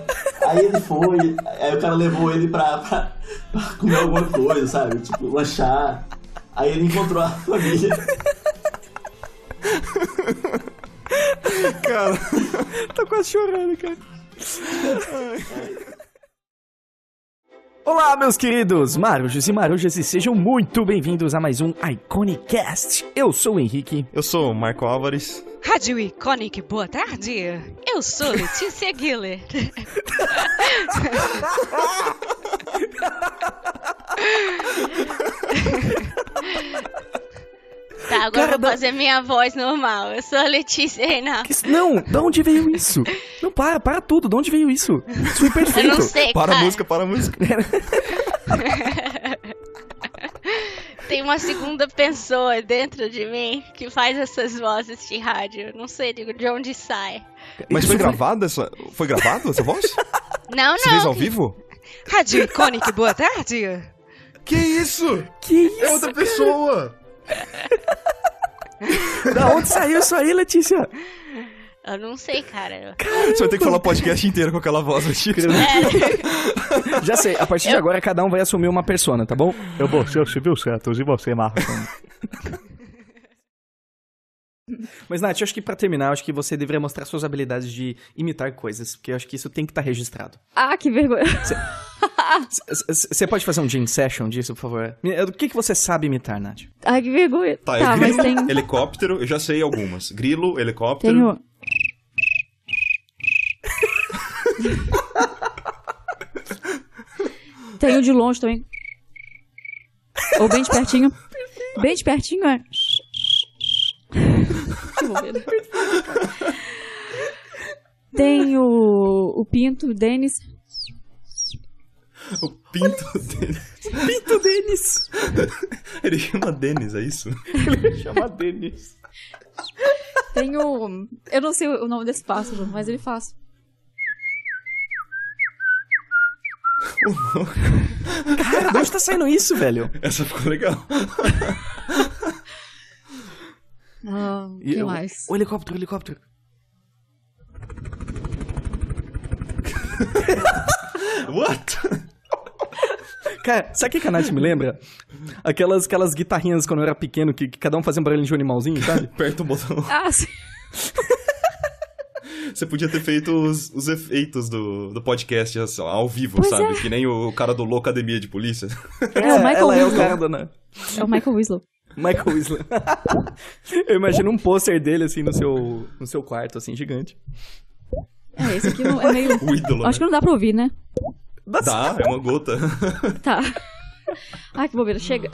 Aí ele foi, aí o cara levou ele pra, pra, pra comer alguma coisa, sabe? Tipo, lanchar. Aí ele encontrou a família. Cara, *laughs* Tô quase chorando, cara. Olá, meus queridos marujos e marujas, e sejam muito bem-vindos a mais um Iconicast. Eu sou o Henrique. eu sou o Marco Álvares. Rádio Iconic, boa tarde. Eu sou Letícia Guiller. *laughs* Tá, agora Cara, eu vou da- fazer minha voz normal. Eu sou a Letícia Reinaldo. Que- Não, da onde veio isso? Não, para, para tudo, de onde veio isso? Isso foi perfeito. Eu não sei, Para a cara. música, para a música. *laughs* Tem uma segunda pessoa dentro de mim que faz essas vozes de rádio. Não sei de de onde sai. Mas foi gravada essa. Foi gravada essa voz? Não, Você fez não. ao vivo? Rádio Iconic, boa tarde. Que isso? Que isso? É outra pessoa! *laughs* Da onde saiu isso aí, Letícia? Eu não sei, cara. Você vai ter que falar o podcast inteiro com aquela voz antiga. É, *laughs* Já sei, a partir de agora cada um vai assumir uma persona, tá bom? Eu vou ser o Silvio Santos e você, Marcos. *laughs* *laughs* Mas, Nath, eu acho que pra terminar, eu acho que você deveria mostrar suas habilidades de imitar coisas, porque eu acho que isso tem que estar registrado. Ah, que vergonha. Você pode fazer um jam session disso, por favor? O que, que você sabe imitar, Nath? Ai, que vergonha. Tá, Tá, é mas grilo, tem. helicóptero, eu já sei algumas. Grilo, helicóptero. Tenho. Tenho de longe também. Ou bem de pertinho. Bem de pertinho, é. Que *laughs* bobeira. Tem o, o Pinto, Denis. O pinto dele. Pinto Denis! Ele chama Denis, é isso? Chama Denis. Tem o. Eu não sei o nome desse pássaro, mas ele faz. Cara, de onde tá saindo isso, velho? Essa ficou legal. Ah, o E que o- mais? O helicóptero, o helicóptero. *laughs* What? Cara, sabe o que a Nath me lembra? Aquelas, aquelas guitarrinhas quando eu era pequeno, que, que cada um fazia um barulho de um animalzinho, sabe? *laughs* Aperta o botão. Ah, sim. *laughs* Você podia ter feito os, os efeitos do, do podcast assim, ao vivo, Pois sabe? é. Que nem o cara do Loucademia de Polícia. É, o Michael ela é o Winslow. cara da... É o Michael Winslow. Michael Isla. *laughs* Eu imagino um pôster dele, assim, no seu, no seu quarto, assim, gigante. É, esse aqui não, é meio. *laughs* O ídolo, Acho que né? não dá pra ouvir, né? Dá, é uma gota. *laughs* Tá. Ai, que bobeira. Chega.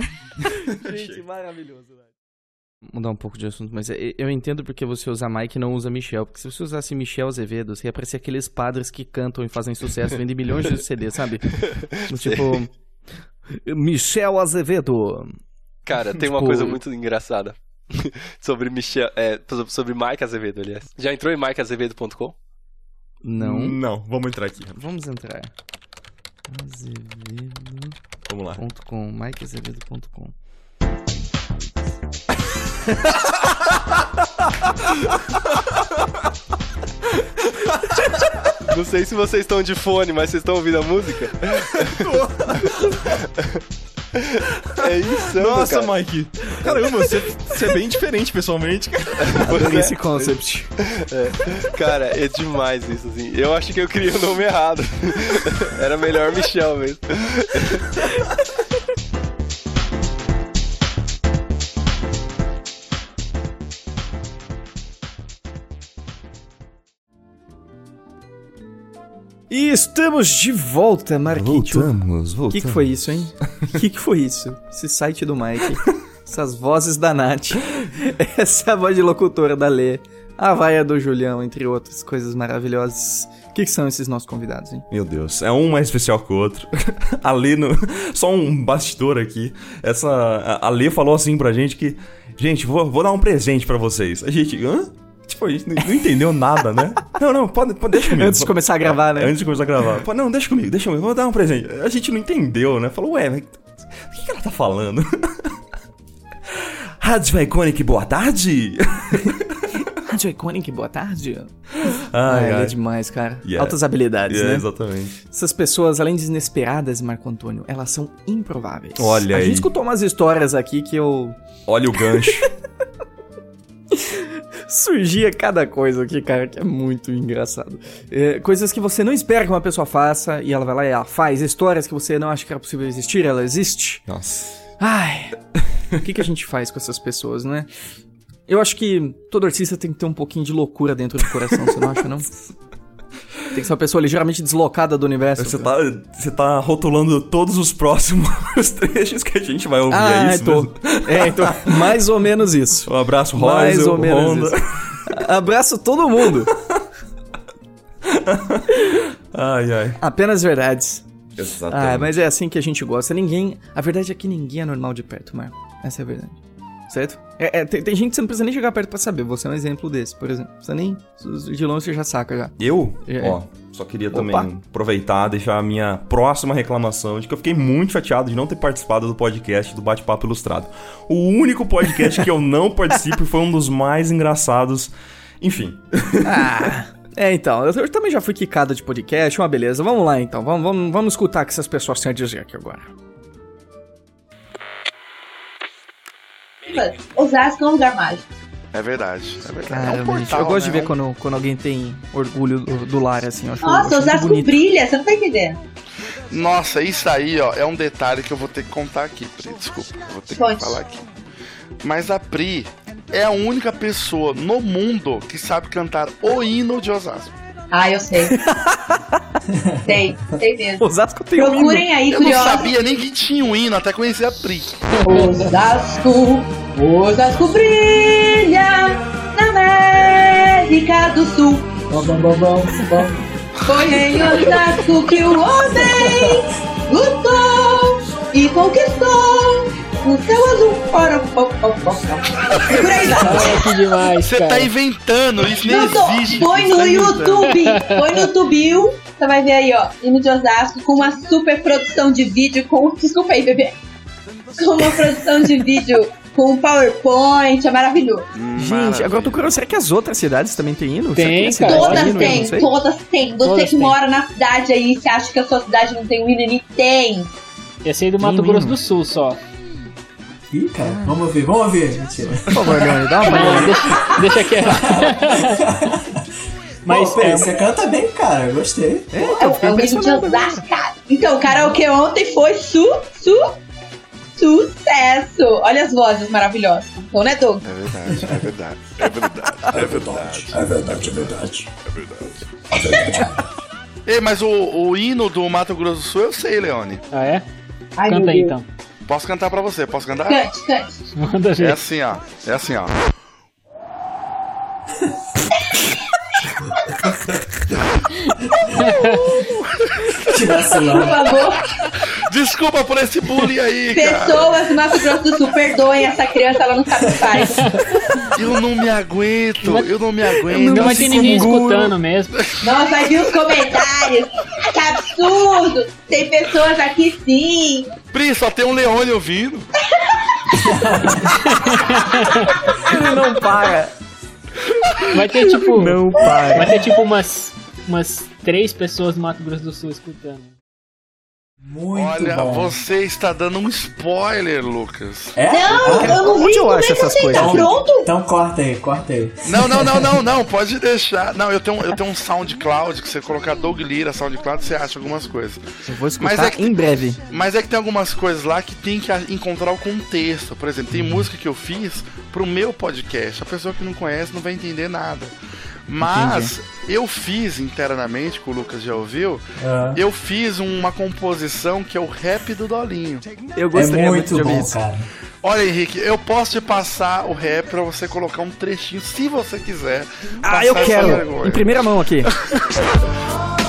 Gente, maravilhoso, velho. Mudar um pouco de assunto, mas eu entendo porque você usa Mike e não usa Michel. Porque se você usasse Michel Azevedo, você ia parecer aqueles padres que cantam e fazem sucesso, vendem milhões de CD, sabe? Tipo. Michel Azevedo. Cara, tem uma Tipo- coisa muito engraçada *laughs* sobre Michel, é, sobre Mike Azevedo, aliás. Já entrou em mikeazevedo.com? Não. Não, vamos entrar aqui. Vamos entrar. Azevedo. Vamos lá. .com, mikeazevedo.com. Não sei se vocês estão de fone, mas vocês estão ouvindo a música? *laughs* é isso, Nossa, cara. Mike. Caramba, você, você é bem diferente pessoalmente, cara. Adorei esse concept. É. Cara, é demais isso, assim. Eu acho que eu criei o nome errado. *laughs* Era melhor Michel mesmo. E estamos de volta, Marquinhos. Voltamos, O que, que foi isso, hein? O que, que foi isso? Esse site do Mike. Essas vozes da Nath. *laughs* Essa voz de locutora da Lê. A vaia do Julião, entre outras coisas maravilhosas. O que, que são esses nossos convidados, hein? Meu Deus, é um mais especial que o outro. *laughs* A Lê, no... só um bastidor aqui. Essa, a- Lê falou assim pra gente que, gente, vou, vou dar um presente pra vocês. A gente, hã? Tipo, a gente não, não entendeu nada, né? *laughs* Não, não, pode, pode deixa comigo. Antes de começar a gravar, né? Antes de começar a gravar. *laughs* Pô, não, deixa comigo, deixa comigo, vou dar um presente. A gente não entendeu, né? Falou, ué, mas o que, que ela tá falando? *laughs* Rádio Iconic, boa tarde! Rádio Iconic, boa tarde. Ai, Ah, ai. é demais, cara. Yeah. Altas habilidades, Yeah, né? Exatamente. Essas pessoas, além de inesperadas, Marco Antônio, elas são improváveis. Olha A aí. gente escutou umas histórias aqui que eu... Olha o gancho. Surgia cada coisa aqui, cara, que é muito engraçado. É, coisas que você não espera que uma pessoa faça e ela vai lá e ela faz. Histórias que você não acha que era possível existir, ela existe. Nossa. Ai, o que, que a gente faz com essas pessoas, né? Eu acho que todo artista tem que ter um pouquinho de loucura dentro do coração, você não acha, não? *laughs* Tem que ser uma pessoa ligeiramente deslocada do universo. Você tá, você tá rotulando todos os próximos *laughs* trechos que a gente vai ouvir, Ah, é isso tô. mesmo? É, então, mais ou menos isso. Um abraço, Mais Rosa, ou menos Honda. isso. Abraço todo mundo. Ai, ai. Apenas verdades. Exatamente. Ah, mas é assim que a gente gosta. Ninguém. A verdade é que ninguém é normal de perto, Marco. Essa é a verdade. Certo? É, é, tem, tem gente que você não precisa nem chegar perto pra saber. Você é um exemplo desse, por exemplo. Você nem. De longe você já saca já. Eu? É. Ó, só queria Opa. também aproveitar, deixar a minha próxima reclamação de que eu fiquei muito chateado de não ter participado do podcast do Bate-Papo Ilustrado. O único podcast que eu não *laughs* participo foi um dos mais engraçados. Enfim. Ah. É, então, eu, eu também já fui quicado de podcast, uma beleza. Vamos lá então, vamos, vamos, vamos escutar o que essas pessoas têm a dizer aqui agora. Osasco é um lugar mágico. É verdade, é verdade. Caramba, é um gente, portal, eu gosto de né? ver quando, quando alguém tem orgulho do, do lar, assim. Eu acho, Nossa, Osasco bonito. brilha, você não tá entendendo. Nossa, isso aí, ó, é um detalhe que eu vou ter que contar aqui, Pri. Desculpa, eu vou ter Conte. que falar aqui. Mas a Pri é a única pessoa no mundo que sabe cantar o hino de Osasco. Ah, eu sei. *laughs* sei, sei mesmo. Osasco tem um Procurem aí, Eu não curiosos. sabia nem que tinha um hino, até conhecer a Pri. Osasco, Osasco brilha na América do Sul. Foi em Osasco que o homem lutou e conquistou o céu azul. Ora, pó, pó, pó, pó. E por aí vai. que demais, Você tá inventando, isso Não nem tô. existe. Põe no tá. YouTube. Põe no YouTube. Você vai ver aí, ó. Hino de Osasco com uma super produção de vídeo com. Desculpa aí, bebê. Com uma produção de vídeo com PowerPoint. É maravilhoso. Gente, agora eu tô curioso, será que as outras cidades também têm hino? Tem, que cara. Todas tem hino? Têm, todas têm. Você Todas que têm. mora na cidade aí, você acha que a sua cidade não tem um hino? Ele tem. Esse aí do Mato Tem Grosso hino. do Sul só. Ih, cara, vamos ouvir, vamos ouvir. Mentira. Por favor, Leone, dá uma. *laughs* Não, deixa, deixa quieto. *laughs* Mas Pô, é, você canta bem, cara, eu gostei. É, É o é o hino de Osasco, cara. Então, o karaokê ontem foi su, su, sucesso! Olha as vozes maravilhosas. Então, né, Doug? É verdade, é verdade. É verdade, é verdade. É verdade, é verdade. É verdade. Ei, mas o, o hino do Mato Grosso do Sul eu sei, Leone. Ah, é? Ai, Canta aí então. Posso cantar pra você, posso cantar? Cante, cante. Manda É ver. assim, ó. É assim, ó. *laughs* Vacilão. Por favor, Desculpa por esse bullying aí, pessoas do Mato Grosso do Sul, perdoem essa criança, ela não sabe o que faz. Eu não me aguento, eu não me aguento. Não vai ter ninguém escutando mesmo. Nossa, vai vir os comentários. Que absurdo! Tem pessoas aqui sim. Pri, só tem um Leone ouvindo. Ele não para. Vai ter tipo. Não para. Vai ter tipo umas. Umas três pessoas do Mato Grosso do Sul escutando. Muito Olha, bom. você está dando um spoiler, Lucas. É? Não, Ah, eu não vi. Onde eu acho essas você coisas? Tá pronto? Então corta aí, corta aí. Não, não, não, não, não, pode deixar. Não, eu tenho, eu tenho um SoundCloud que você colocar Doug Lira, SoundCloud, você acha algumas coisas. Eu vou escutar Mas é que- em breve. Mas é que tem algumas coisas lá que tem que encontrar o contexto. Por exemplo, tem música que eu fiz pro meu podcast. A pessoa que não conhece não vai entender nada. Mas eu fiz internamente, que o Lucas já ouviu, Ah. eu fiz uma composição que é o rap do Dolinho. Eu É gostaria muito muito de ouvir bom, isso. cara. Olha, Henrique, eu posso te passar o rap pra você colocar um trechinho, se você quiser. Ah, eu quero. vergonha. Em primeira mão aqui. *laughs*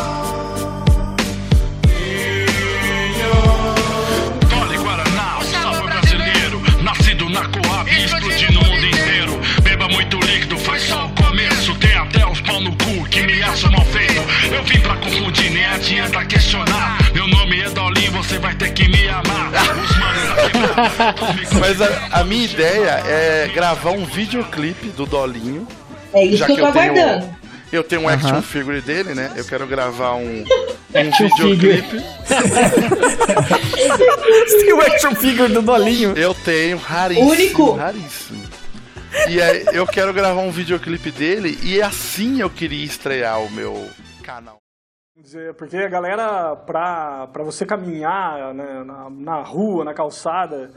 adianta questionar. Meu nome é Dolinho, você vai ter que me amar. *laughs* Mas a, a minha ideia é gravar um videoclipe do Dolinho. É isso já que eu tô tenho, aguardando. eu tenho um action Aham. figure dele, né? Eu quero gravar um, um Action videoclipe. *laughs* Você tem o action figure do Dolinho. Eu tenho, raríssimo. Único. Raríssimo. E aí eu quero gravar um videoclipe dele e assim eu queria estrear o meu canal. Dizer, porque a galera, pra, pra você caminhar né, na, na rua, na calçada,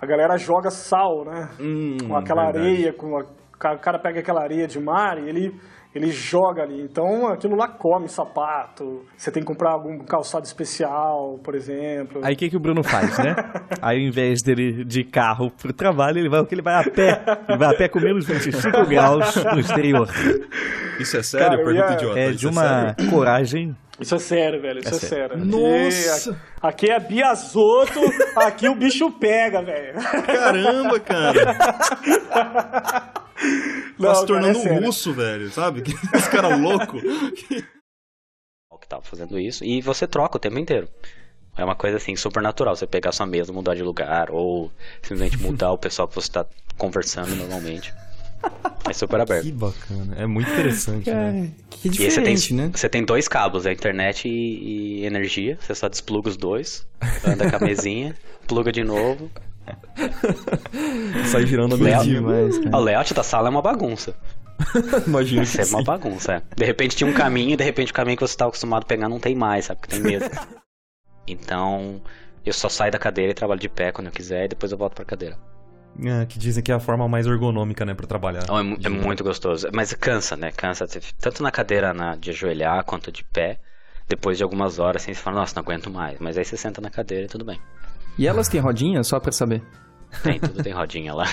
a galera joga sal, né? Hum, com aquela verdade. areia, com a, o cara pega aquela areia de mar e ele, ele joga ali. Então aquilo lá come sapato. Você tem que comprar algum calçado especial, por exemplo. Aí o que, que o Bruno faz, né? Aí *laughs* ao invés dele ir de carro pro trabalho, ele vai o que ele vai a pé. Ele vai a pé com menos 25 graus no exterior. Isso é sério? Cara, Pergunta ia- idiota. É isso de uma sério? coragem. Isso é sério, velho. Isso É é, sério. sério. Nossa! Aqui, aqui é Biasoto, *laughs* aqui o bicho pega, velho. Caramba, cara. *laughs* Não, tá se cara, tornando é um sério. russo, velho, sabe? *laughs* Esse cara louco. que tava fazendo isso, e você troca o tempo inteiro. É uma coisa assim, super natural, você pegar sua mesa, mudar de lugar, ou simplesmente mudar o pessoal que você tá conversando normalmente. É super aberto. Que bacana. É muito interessante, né? Que E aí você diferente, tem, né? você tem dois cabos, a internet e, e energia. Você só despluga os dois, anda com a mesinha, *laughs* pluga de novo. *laughs* Sai girando a mesinha. cara. O layout da sala é uma bagunça. *laughs* Imagina Isso é uma sim. bagunça, é. De repente tinha um caminho, de repente o caminho que você estava acostumado a pegar não tem mais, sabe? Porque tem medo. Então, eu só saio da cadeira e trabalho de pé quando eu quiser e depois eu volto pra cadeira. É, que dizem que é a forma mais ergonômica, né, pra trabalhar. Então, é, é muito gostoso. Mas cansa, né? Cansa. Tanto na cadeira na- de ajoelhar quanto de pé. Depois de algumas horas, assim, você fala, nossa, não aguento mais. Mas aí você senta na cadeira e tudo bem. E elas têm rodinha, só pra saber? Tem, tudo tem rodinha lá.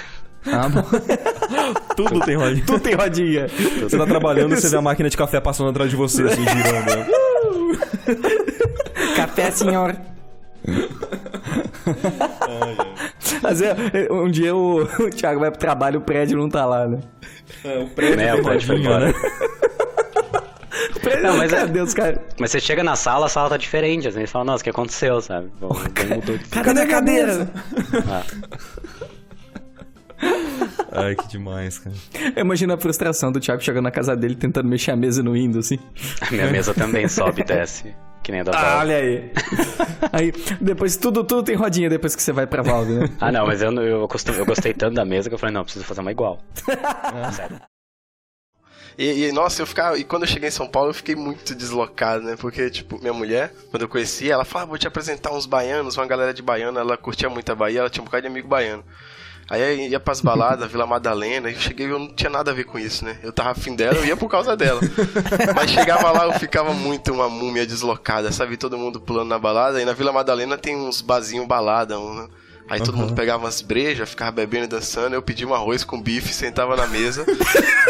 Ah, bom. *laughs* Tudo tem rodinha. Tudo tem rodinha. Você tá trabalhando e você vê a máquina de café passando atrás de você, assim, girando. né? *laughs* Café, senhor. Mas é, é, um dia o, o Thiago vai pro trabalho e o prédio não tá lá, né? É, o prédio Né, tem o prédio foi embora. né? O prédio Não, mas é- cadê os caras? Mas você chega na sala, a sala tá diferente. Às vezes você fala, nossa, o que aconteceu, sabe? Bom, alguém mudou de Cadê a cadeira? Ah. *laughs* Ai, que demais, cara. Imagina a frustração do Thiago chegando na casa dele tentando mexer a mesa no Windows, assim. A minha mesa também sobe e desce. *laughs* Que nem a da Ah, Valve. olha aí. *laughs* aí, depois tudo, tudo tem rodinha depois que você vai pra Valve, né? Ah, não, mas eu, eu, costum- eu gostei tanto da mesa que eu falei, não, eu preciso fazer uma igual. *laughs* Sério. E, e, nossa, eu ficava. E quando eu cheguei em São Paulo, eu fiquei muito deslocado, né? Porque, tipo, minha mulher, quando eu conheci, ela falava, ah, vou te apresentar uns baianos, uma galera de baiano, ela curtia muito a Bahia, ela tinha um bocado de amigo baiano. Aí ia pras baladas, Vila Madalena, e eu cheguei eu não tinha nada a ver com isso, né? Eu tava afim dela, eu ia por causa dela. *laughs* Mas chegava lá, eu ficava muito uma múmia deslocada, sabe? Todo mundo pulando na balada, e na Vila Madalena tem uns barzinhos balada, um, né? Aí todo mundo pegava umas brejas, ficava bebendo e dançando, eu pedia um arroz com bife, sentava na mesa.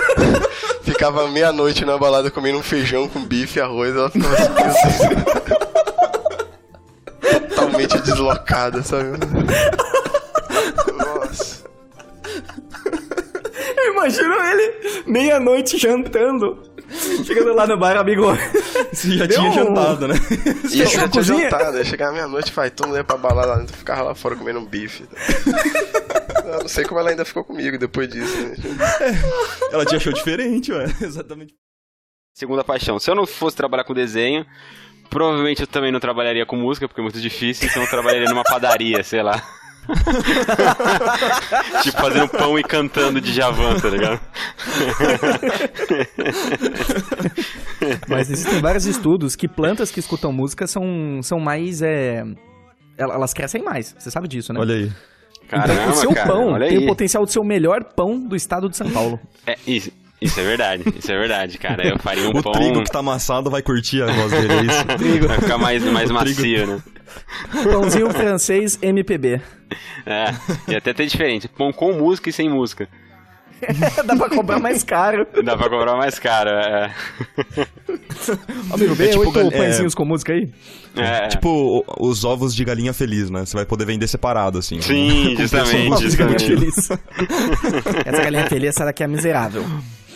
*laughs* ficava meia-noite na balada comendo um feijão com bife e arroz, ela ficava assim, *laughs* totalmente deslocada, sabe? Meia-noite jantando. Chegando lá no bar, amigo. Você já Deu tinha um- jantado, né? E eu já tinha cozinha? jantado, aí chegava meia-noite, vai, todo mundo ia pra balada lá dentro, ficava lá fora comendo um bife. Eu não sei como ela ainda ficou comigo depois disso, né? Ela te achou diferente, ué. *laughs* Exatamente. Segunda paixão. Se eu não fosse trabalhar com desenho, provavelmente eu também não trabalharia com música, porque é muito difícil, então eu trabalharia numa padaria, sei lá. *laughs* tipo, fazendo pão e cantando de Javan, tá ligado? Mas existem vários estudos que plantas que escutam música são, são mais. É... el- Elas crescem mais. Você sabe disso, né? Olha aí. Então, Caramba, o seu cara, pão tem aí. o potencial de ser o melhor pão do estado de São Paulo. É, isso, isso é verdade, isso é verdade, cara. Eu faria um o pão. trigo que tá amassado vai curtir a voz dele, é isso? *laughs* Trigo. Vai ficar mais, mais O trigo- macio, né? Pãozinho francês MPB. É, e até ter diferente. Pão com música e sem música. *laughs* Dá pra comprar mais caro. Dá pra comprar mais caro, é. *laughs* Amigo, vê É tipo oito é- pãezinhos com música aí. É. Tipo o- os ovos de galinha feliz, né? Você vai poder vender separado, assim. Sim, Com justamente. Feliz. Essa galinha feliz, essa daqui é miserável.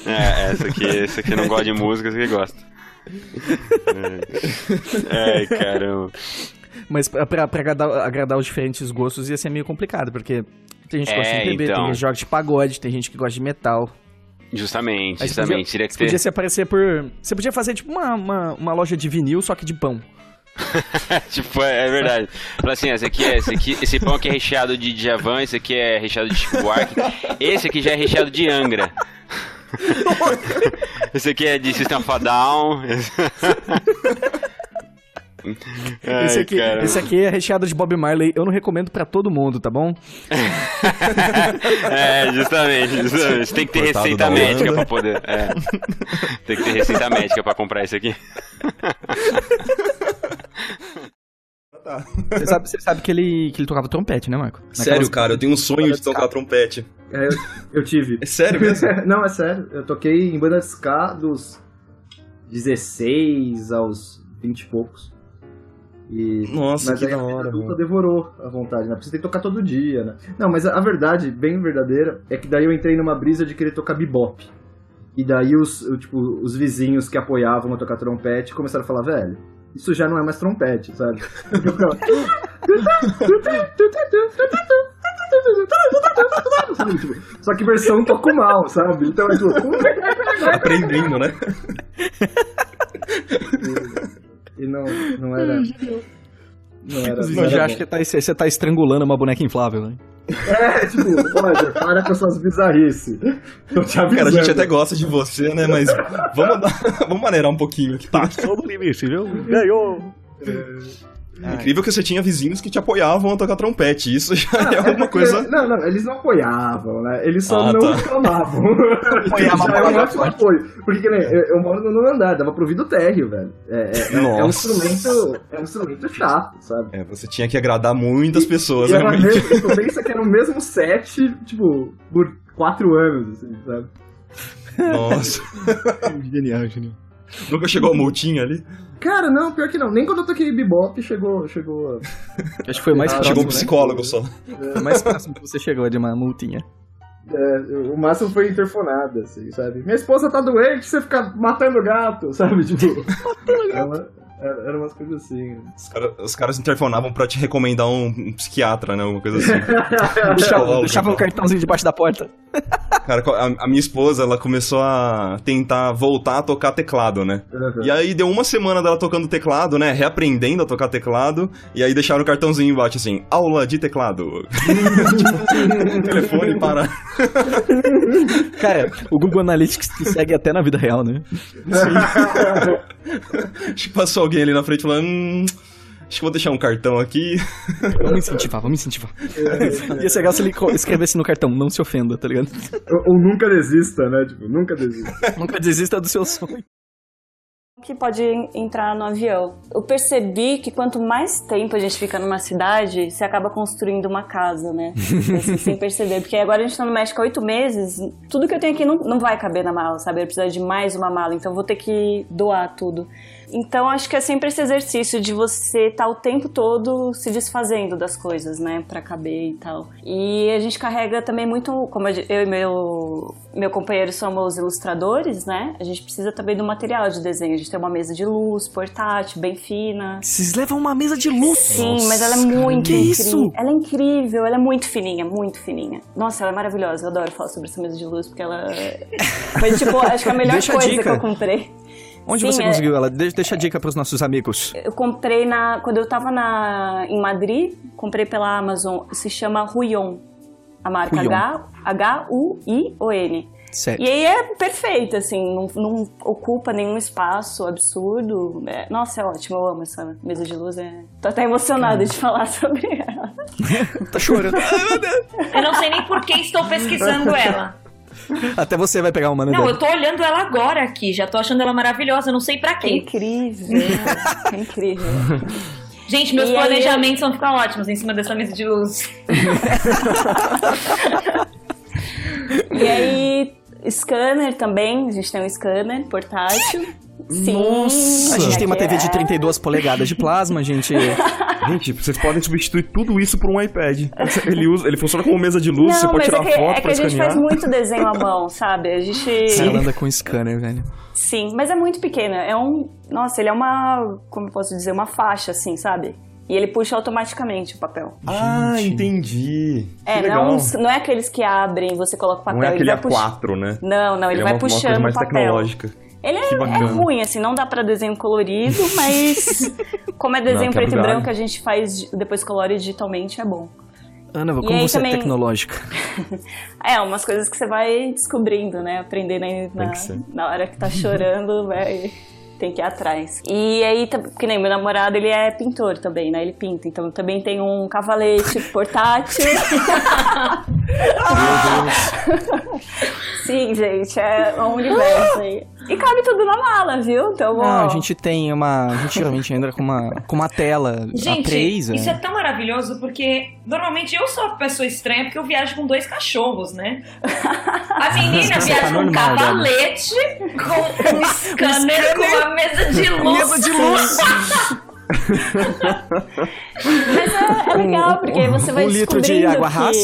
É, essa aqui, essa aqui não gosta de música, essa aqui gosta. É. Ai, caramba. Mas pra, pra, agradar, agradar os diferentes gostos ia ser meio complicado, porque tem gente que gosta de É, MPB, tem então. gente que gosta de pagode, tem gente que gosta de metal. Justamente, justamente. podia, Teria que você ter. podia se aparecer por. Você podia fazer tipo uma, uma, uma loja de vinil, só que de pão. *laughs* tipo, é, é verdade. Fala assim, esse, aqui é, esse, aqui, esse pão aqui é recheado de Djavan, esse aqui é recheado de Chico Buarque, esse aqui já é recheado de Angra. *laughs* esse aqui é de System of a Down. *laughs* Ai, esse, aqui, caramba. esse aqui é recheado de Bob Marley. Eu não recomendo pra todo mundo, tá bom? *laughs* É, justamente, justamente. Tem que ter Cortado receita médica pra poder. É. Tem que ter receita médica pra comprar esse aqui. Você sabe, você sabe que, ele, que ele tocava trompete, né, Marco? Sério, cara, eu tenho um sonho de tocar trompete. É, eu, eu tive. É sério mesmo? *laughs* Não, é sério. Eu toquei em banda de ska dos 16 aos 20 e poucos. E, Nossa, mas que aí da hora, mano. devorou a vontade, né? Porque você tem que tocar todo dia, né? Não, mas a, a verdade, bem verdadeira, é que daí eu entrei numa brisa de querer tocar bebop. E daí os, tipo, os vizinhos que apoiavam a tocar trompete começaram a falar, velho, isso já não é mais trompete, sabe? Tipo, Só que versão toco mal, sabe? Então é tipo. Aprendendo, né? E não, não. Não era. Não já era acham que tá, você tá estrangulando uma boneca inflável, né? É, tipo, Roger, para com as suas bizarrices. Eu te avisando. Cara, a gente até gosta de você, né? Mas vamos, *laughs* vamos maneirar um pouquinho aqui. Tá todo limite, viu? Ganhou! Incrível que você tinha vizinhos que te apoiavam a tocar trompete. Isso já é É alguma porque- coisa. Não, não, eles não apoiavam, né? Eles só Ah, não tá. reclamavam. *laughs* Apoiavam, Já é um ótimo apoio. Porque que nem, eu, eu moro no nono andar, dava pro ouvir do térreo, velho. É, é- é um Nossa. instrumento. É um instrumento chato, sabe? É, você tinha que agradar muitas pessoas, E era realmente. mesmo, tu pensa que era o mesmo set, tipo, por quatro anos, assim, sabe? Nossa. *laughs* genial, genial. Nunca chegou a multinha ali? Cara, não, pior que não. Nem quando eu toquei bebop chegou. chegou... Acho que foi mais Ah, próximo, Chegou um né? psicólogo só. Foi mais próximo que você chegou de uma multinha. É, o máximo foi interfonada, assim, sabe? Minha esposa tá doente, você fica matando gato, sabe? Tipo. *laughs* Ela, era, era umas coisas assim. Os, cara- os caras interfonavam pra te recomendar um, um psiquiatra, né? Uma coisa assim. *laughs* Deixava, o cartãozinho debaixo da porta. Cara, a, a minha esposa, ela começou a tentar voltar a tocar teclado, né? E aí deu uma semana dela tocando teclado, né? Reaprendendo a tocar teclado. E aí deixaram o cartãozinho embaixo assim, aula de teclado. tipo, *laughs* telefone para. *laughs* Cara, o Google Analytics te segue até na vida real, né? Acho *laughs* que passou alguém ali na frente falando. Hum, acho que vou deixar um cartão aqui. *laughs* Vamos incentivar, vamos incentivar. Ia ser legal se ele escrevesse no cartão, não se ofenda, tá ligado? Ou, ou nunca desista, né? Tipo, nunca desista. Nunca desista do seu sonho. que pode en- entrar no avião. Eu percebi que quanto mais tempo a gente fica numa cidade, você acaba construindo uma casa, né? *laughs* Assim, sem perceber. Porque agora a gente tá no México há oito meses, tudo que eu tenho aqui não, não vai caber na mala, sabe? Eu preciso de mais uma mala, então eu vou ter que doar tudo. Então acho que é sempre esse exercício de você estar o tempo todo se desfazendo das coisas, né? Pra caber e tal. E a gente carrega também muito, como eu e meu, meu companheiro somos ilustradores, né? A gente precisa também do material de desenho. A gente tem uma mesa de luz portátil, bem fina. Vocês levam uma mesa de luz? Sim, mas ela é muito Que incrível. isso? Ela é incrível, ela é muito fininha, muito fininha. Nossa, ela é maravilhosa. Eu adoro falar sobre essa mesa de luz porque ela *laughs* foi tipo, acho que a melhor Deixa a coisa dica. que eu comprei. Onde Sim, você é- conseguiu ela? De- Deixa a dica pros nossos amigos. Eu comprei na. Quando eu tava na, em Madrid, comprei pela Amazon. Se chama Ruion. A marca Ruion. H- H-U-I-O-N. Certo. E aí é perfeito, assim, não, não ocupa nenhum espaço absurdo. É- nossa, é ótimo, eu amo essa mesa de luz. É... Tô até emocionada de falar *laughs* sobre ela. Tá chorando. *laughs* Eu não sei nem por que estou pesquisando *laughs* ela. *laughs* Até você vai pegar uma, né? Não, Dani? eu tô olhando ela agora aqui, já tô achando ela maravilhosa, não sei pra quê. É incrível. *laughs* É incrível. Gente, meus E aí- planejamentos vão ficar ótimos em cima dessa mesa de luz. *laughs* E aí, scanner também, a gente tem um scanner portátil. Sim, Nossa! A gente tem uma TV de é- 32 polegadas de plasma, gente. *laughs* Gente, vocês podem substituir tudo isso por um iPad. Ele, usa, ele funciona como mesa de luz, Não, você pode mas tirar é que, foto é que pra a gente escanear. faz muito desenho à mão, sabe? A gente. Ela anda com scanner, velho. Sim, mas é muito pequeno. É um. Nossa, ele é uma. Como eu posso dizer? Uma faixa, assim, sabe? E ele puxa automaticamente o papel. Ah, entendi. É, não, um- não é aqueles que abrem, você coloca o papel. Não é ele aquele vai puxar. A4, né? Não, não, ele, é vai uma, puxando uma coisa mais o papel. tecnológica. Ele é, é ruim, assim, não dá pra desenho colorido, *laughs* mas como é desenho Não, preto e branco a gente faz depois colore digitalmente, é bom. Ana, como aí você também- é tecnológica? *laughs* É, umas coisas que você vai descobrindo, né? Aprendendo aí na, na hora que tá chorando, vai, tem que ir atrás. E aí, que nem meu namorado, ele é pintor também, né? Ele pinta, então também tem um cavalete *laughs* portátil. *laughs* Sim, gente, é um universo aí. E cabe tudo na mala, viu? Então, Não, ó, a gente tem uma. A gente geralmente entra com uma, com uma tela Gente, A3. isso é é. tão maravilhoso porque normalmente eu sou a pessoa estranha porque eu viajo com dois cachorros, né? A menina Você viaja tá com um cavalete, com *laughs* um scanner, com uma mesa de luz. Mesa de luz. *laughs* Mas é, é legal, porque você vai um litro de água que... Haas?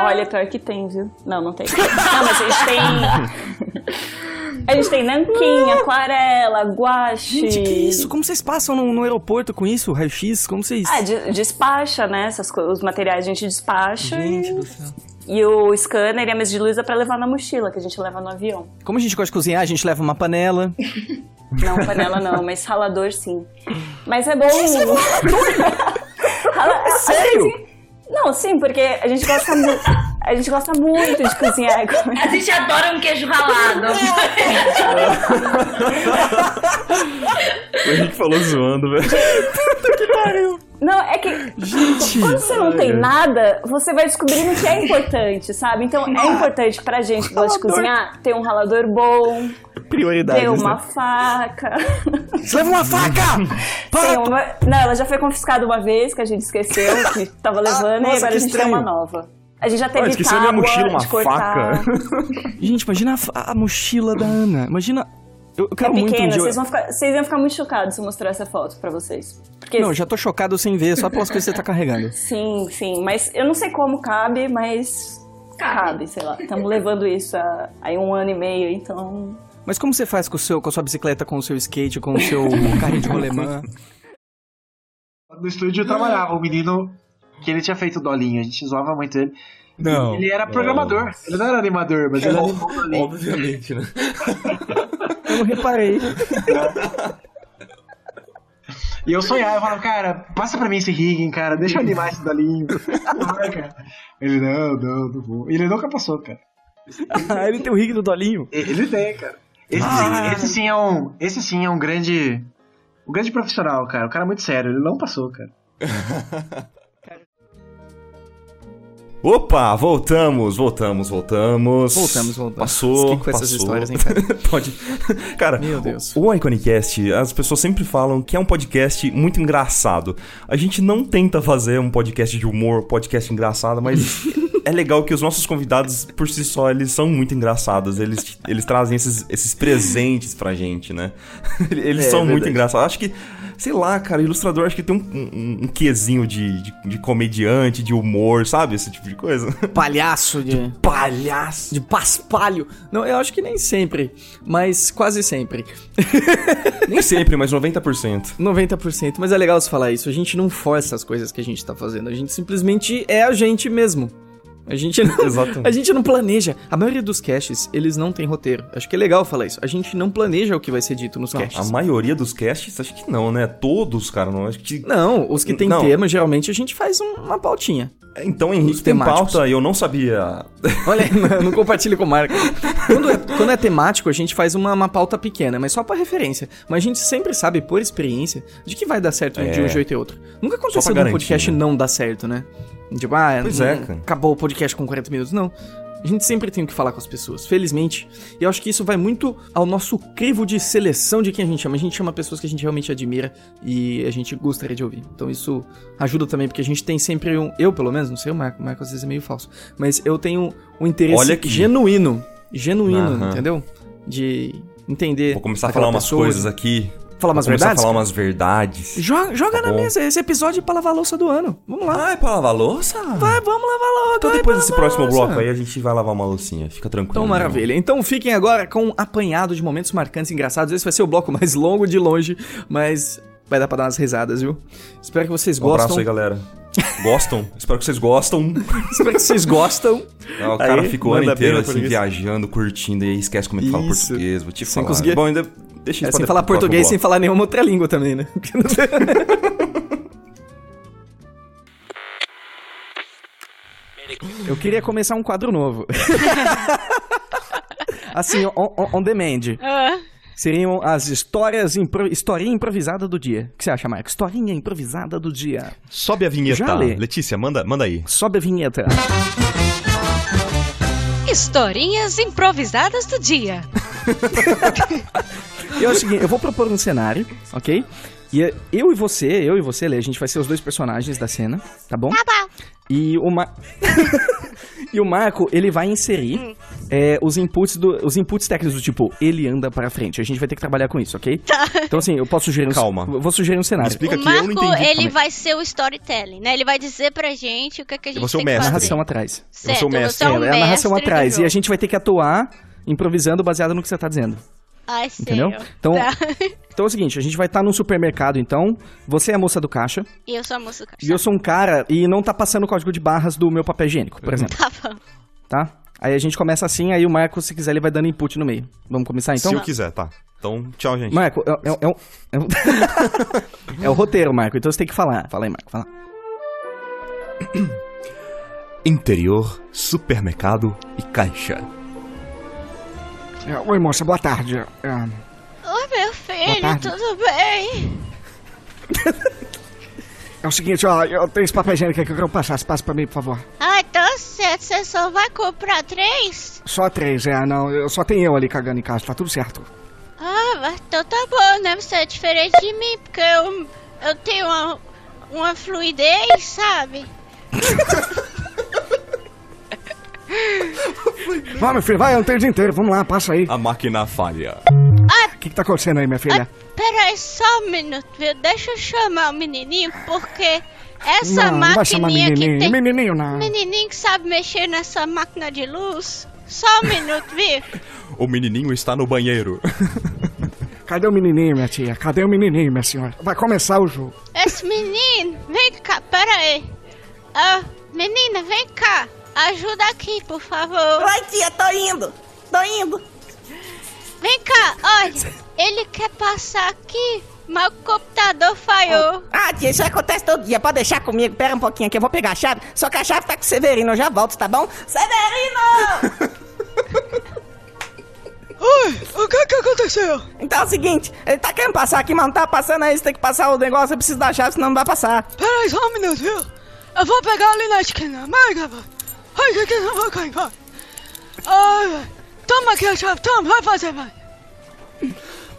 Olha, pior que tem, viu? Não, não tem. Não, mas a gente tem... *laughs* A gente tem nanquim, aquarela, guache... Gente, que isso? Como vocês passam no, no aeroporto com isso? Raio-X? Como vocês. Ah, de- despacha, né? Essas os materiais a gente despacha Gente e... do céu. E o scanner e a mesa de luz é pra levar na mochila, que a gente leva no avião. Como a gente gosta de cozinhar, a gente leva uma panela. *laughs* Não, panela não, mas ralador sim. Mas é bom... *laughs* Rala- Sério? Não, sim, porque a gente gosta muito... A gente gosta muito de cozinhar. *laughs* A gente adora um queijo ralado. A gente falou zoando, velho. Não, é que quando você não tem nada, você vai descobrindo que é importante, sabe? Então é importante pra gente que gosta de cozinhar ter um ralador bom, Prioridades. ter uma né? faca. Você leva uma faca! *laughs* Sim, uma- Não, ela já foi confiscada uma vez, que a gente esqueceu, que tava levando, e nossa, agora que a gente tem uma estranho. nova. A gente já teve Ah, esqueceu minha tábua mochila, uma de cortar. faca. *laughs* Gente, imagina a, a mochila da Ana. Imagina. Eu, eu É quero muito um pequena, dia. vocês, vão ficar, vocês iam ficar muito chocados se eu mostrar essa foto pra vocês. Porque Não, já tô chocado sem ver, só pelas coisas que você tá carregando. *laughs* Sim, sim, mas eu não sei como cabe, mas cabe, sei lá. Estamos levando isso há, aí um ano e meio, então. Mas como você faz com, o seu, com a sua bicicleta, com o seu skate, com o seu carrinho de rolemã? No estúdio eu trabalhava, o menino que ele tinha feito dolinho, a gente zoava muito ele. Não. Ele era programador. Ele não era animador, mas ele É, animou ali. Obviamente, né? Eu não reparei. E eu sonhava, eu falava, cara, passa pra mim esse Higgin, cara, deixa eu animar esse dolinho. *laughs* Ele, não, não, não vou. E ele nunca passou, cara. Ah, ele tem o rig do Dolinho. Ele tem, cara. Esse, Ah. sim, esse sim é um. Esse sim é um grande. Um grande profissional, cara. O cara é muito sério, ele não passou, cara. *laughs* Opa, voltamos, voltamos, voltamos. Voltamos, voltamos. Passou, Fiquei com essas passou. histórias, hein, cara? *laughs* Pode. Cara, Meu Deus. o Iconicast, as pessoas sempre falam que é um podcast muito engraçado. A gente não tenta fazer um podcast de humor, podcast engraçado, mas *laughs* é legal que os nossos convidados, por si só, eles são muito engraçados. Eles, eles trazem esses, esses presentes pra gente, né? *laughs* Eles É, são muito verdade. engraçados. Acho que, sei lá, cara, ilustrador acho que tem um, um, um quesinho de, de, de comediante, de humor, sabe? Esse tipo de coisa. *laughs* Palhaço de. palhaço. De paspalho. Não, eu acho que nem sempre, mas quase sempre. *laughs* Nem sempre, mas 90%. 90%. Mas é legal você falar isso. A gente não força as coisas que a gente tá fazendo. A gente simplesmente é a gente mesmo. A gente não, *laughs* a gente não planeja. A maioria dos casts, eles não tem roteiro. Acho que é legal falar isso. A gente não planeja o que vai ser dito nos Não, casts. a maioria dos casts, acho que não, né? Todos, cara, não acho que... Não, os que tem Não. tema, geralmente a gente faz um- uma pautinha. Então, Henrique, tem pauta, eu não sabia. Olha, *laughs* não, não compartilhe com o Marco. Quando é, quando é temático, a gente faz uma, uma pauta pequena, mas só pra referência. Mas a gente sempre sabe, por experiência, de que vai dar certo É. de um jeito e outro. Nunca aconteceu num podcast né? não dar certo, né? Tipo, ah, Pois é, cara. acabou o podcast com 40 minutos. Não. A gente sempre tem o que falar com as pessoas, felizmente. E eu acho que isso vai muito ao nosso crivo de seleção de quem a gente chama. A gente chama pessoas que a gente realmente admira e a gente gostaria de ouvir. Então isso ajuda também, porque a gente tem sempre um. Eu, pelo menos, não sei o Marco, o Marco às vezes é meio falso. Mas eu tenho um interesse genuíno. Genuíno, Aham. entendeu? De entender. Vou começar a falar umas pessoa. coisas aqui. Falar umas verdades? a falar umas verdades. Joga, joga Tá na bom. mesa esse episódio é pra lavar a louça do ano. Vamos lá. Ah, é pra lavar louça? Vai, vamos lavar logo. Então vai depois desse próximo louça. bloco aí a gente vai lavar uma loucinha. Fica tranquilo. Então, maravilha. Então fiquem agora com um apanhado de momentos marcantes e engraçados. Esse vai ser o bloco *laughs* mais longo de longe, mas vai dar pra dar umas risadas, viu? Espero que vocês Um gostem. abraço aí, galera. Gostam? *laughs* Espero que vocês gostam. Espero que vocês gostam. Ah, o cara Aí, ficou o ano inteiro assim, viajando, curtindo, e aí esquece como é que fala Isso. português. Vou te Sem falar. conseguir- Bom, ainda deixa É, sem pra falar português, sem falar nenhuma outra língua também, né? Eu queria começar um quadro novo. *laughs* assim, on, on- on demand. Ah, Seriam as histórias, impro... historinha improvisada do dia. O que você acha, Marco? Historinha improvisada do dia. Sobe a vinheta. Letícia, manda, manda aí. Sobe a vinheta. Historinhas improvisadas do dia. *laughs* E é o seguinte, eu vou propor um cenário, ok? E eu e você, eu e você, Lê, a gente vai ser os dois personagens da cena, tá bom? Tá bom. E o, Ma... *laughs* e o Marco, ele vai inserir é, os, inputs do, os inputs técnicos do tipo, ele anda pra frente. A gente vai ter que trabalhar com isso, ok? Tá. Então assim, eu posso sugerir um... Calma. Vou sugerir um cenário. explica o Marco, ele Calma vai ser o storytelling, né? Ele vai dizer pra gente o que, é que a gente Eu vou ser o que mestre. fazer. Narração atrás. Certo, você é o É, a narração mestre atrás. E a gente vai ter que atuar improvisando baseado no que você tá dizendo. Ai. Entendeu? Então, Tá. *laughs* então é o seguinte, a gente vai estar num supermercado, então. Você é a moça do caixa. E eu sou a moça do caixa. E eu sou um cara e não tá passando o código de barras do meu papel higiênico, por exemplo. Tá bom. Tá? Aí a gente começa assim, aí o Marco, se quiser, ele vai dando input no meio. Vamos começar então? Se eu quiser, tá. Então, tchau, gente. Marco, é, é, é, um- é, um- *laughs* é o roteiro, Marco, então você tem que falar. Fala aí, Marco, fala. Interior, supermercado e caixa. É, Oi, moça, boa tarde. É, Oi, meu filho, tudo bem? *laughs* é o seguinte, ó, eu tenho esse papel higiênico aqui que eu quero passar. Você passa pra mim, por favor. Ai, tá certo, você só vai comprar três? Só três, é, não. Eu, só tem eu ali cagando em casa, tá tudo certo. Ah, mas então tá bom, né? Você é diferente de mim, porque eu, eu tenho uma, uma fluidez, sabe? *laughs* Vai, meu filho, vai, eu não tenho o dia inteiro. Vamos lá, passa aí. A máquina falha. Ah, O que, que tá acontecendo aí, minha filha? pera aí só um minuto, viu? Deixa eu chamar o menininho, porque essa não, não vai chamar maquininha que menininho. tem... Menininho, não. Menininho que sabe mexer nessa máquina de luz. Só um minuto, viu? O menininho está no banheiro. Cadê o menininho, minha tia? Cadê o menininho, minha senhora? Vai começar o jogo. Esse menino, vem cá, pera aí. Ah, menina, vem cá. Ajuda aqui, por favor. Vai, tia, tô indo. Tô indo. Vem cá, olha. Ele quer passar aqui, mas o computador falhou. Ah, tia, isso acontece todo dia. Pode deixar comigo. Pera um pouquinho aqui, eu vou pegar a chave. Só que a chave tá com o Severino, eu já volto, tá bom? Severino! *laughs* Oi, o que que aconteceu? Então é o seguinte, ele tá querendo passar aqui, mas não tá passando aí, você tem que passar o negócio, eu preciso da chave, senão não vai passar. Peraí, só um minuto, viu? Eu vou pegar ali na esquina. Marca, vai. Ai, que que não vou cair, vai. Ai, vai. Toma aqui a chave, toma, vai fazer, vai.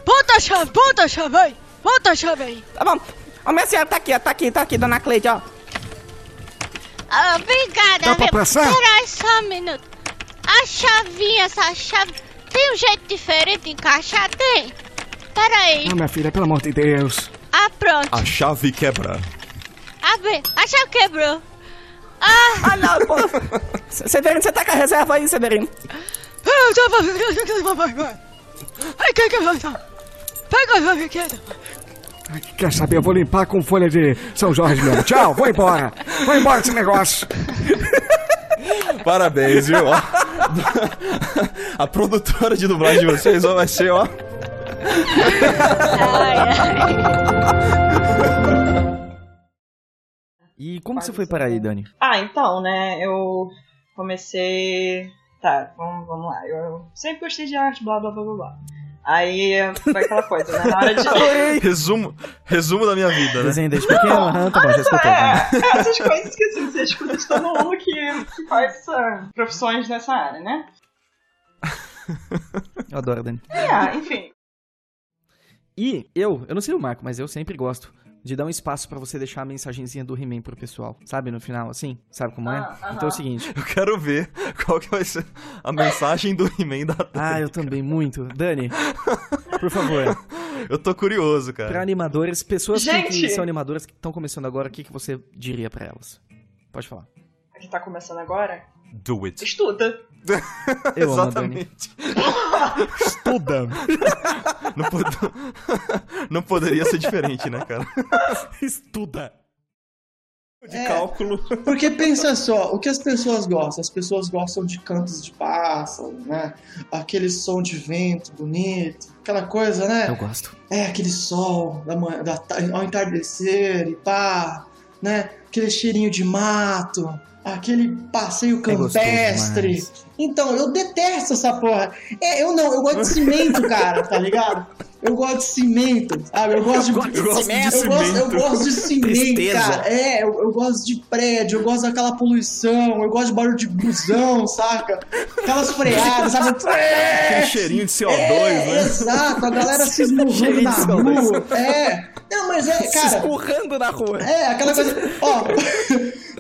Bota a chave, bota a chave aí. Bota a chave aí. Tá bom. Ô, minha senhora, tá aqui, ó, tá aqui, tá aqui, dona Cleide, ó. Ah, obrigada, Dá pra viu? passar? Peraí só um minuto. A chavinha, essa chave, tem um jeito diferente de encaixar? Tem. Peraí. Não, minha filha, pelo amor de Deus. Ah, pronto. A chave quebra. Abre. A chave quebrou. Ah, Ah, não, pô. Severino, você tá com a reserva aí, Severino? Eu já vou... Vai, vai. Ai, que que? Pega a. Ai, Quer saber? Eu vou limpar com folha de São Jorge mesmo. Tchau, vou embora. Vou embora desse negócio. *laughs* Parabéns, viu? Ó. A produtora de dublagem de vocês ó, vai ser, ó. E como que você foi para aí, Dani? Ah, então, né, eu comecei. Tá, vamos, vamos lá. Eu sempre gostei de arte, blá blá blá blá blá. Aí foi aquela coisa, né? Na hora de. *laughs* resumo, resumo da minha vida, né? Desenho desde pequeno, aham, tá bom, já escutei. É, é, essas coisas que assim, você escuta de todo mundo que, que faz essa- profissões nessa área, né? Eu adoro, Dani. É, enfim. E eu, eu não sei o Marco, mas eu sempre gosto de dar um espaço pra você deixar a mensagenzinha do He-Man pro pessoal. Sabe, no final, assim? Sabe como é? Ah, aham. Então é o seguinte. Eu quero ver qual que vai ser a mensagem do He-Man da Dani. Ah, eu também, muito. Dani, por favor. Eu tô curioso, cara. Pra animadores, pessoas que, que Gente! são animadoras que estão começando agora, o que, que você diria pra elas? Pode falar. A que tá começando agora, Do it. estuda. *laughs* Eu. Exatamente. Estuda. Não, pod- *laughs* Não poderia ser diferente, né, cara? *laughs* Estuda. De cálculo. Porque pensa só, o que as pessoas gostam? As pessoas gostam de cantos de pássaro, né? Aquele som de vento bonito, aquela coisa, né? Eu gosto. É, aquele sol da manhã, da, ao entardecer e pá, né? Aquele cheirinho de mato, aquele passeio É campestre. demais. Então, eu detesto essa porra. É, eu não, eu gosto de cimento, cara, tá ligado? Eu gosto de cimento, sabe? Eu gosto de, Eu gosto de Eu gosto, eu cimento. gosto de cimento, Tristeza. cara. É, eu, eu gosto de prédio, eu gosto daquela poluição, eu gosto de barulho de busão, saca? Aquelas freadas, sabe? Aquele cheirinho de CO2, É, né? Exato, a galera se esmurrando na de CO2. rua. É. Não, mas é, Se cara. escorrendo na rua. É, aquela coisa. Ó,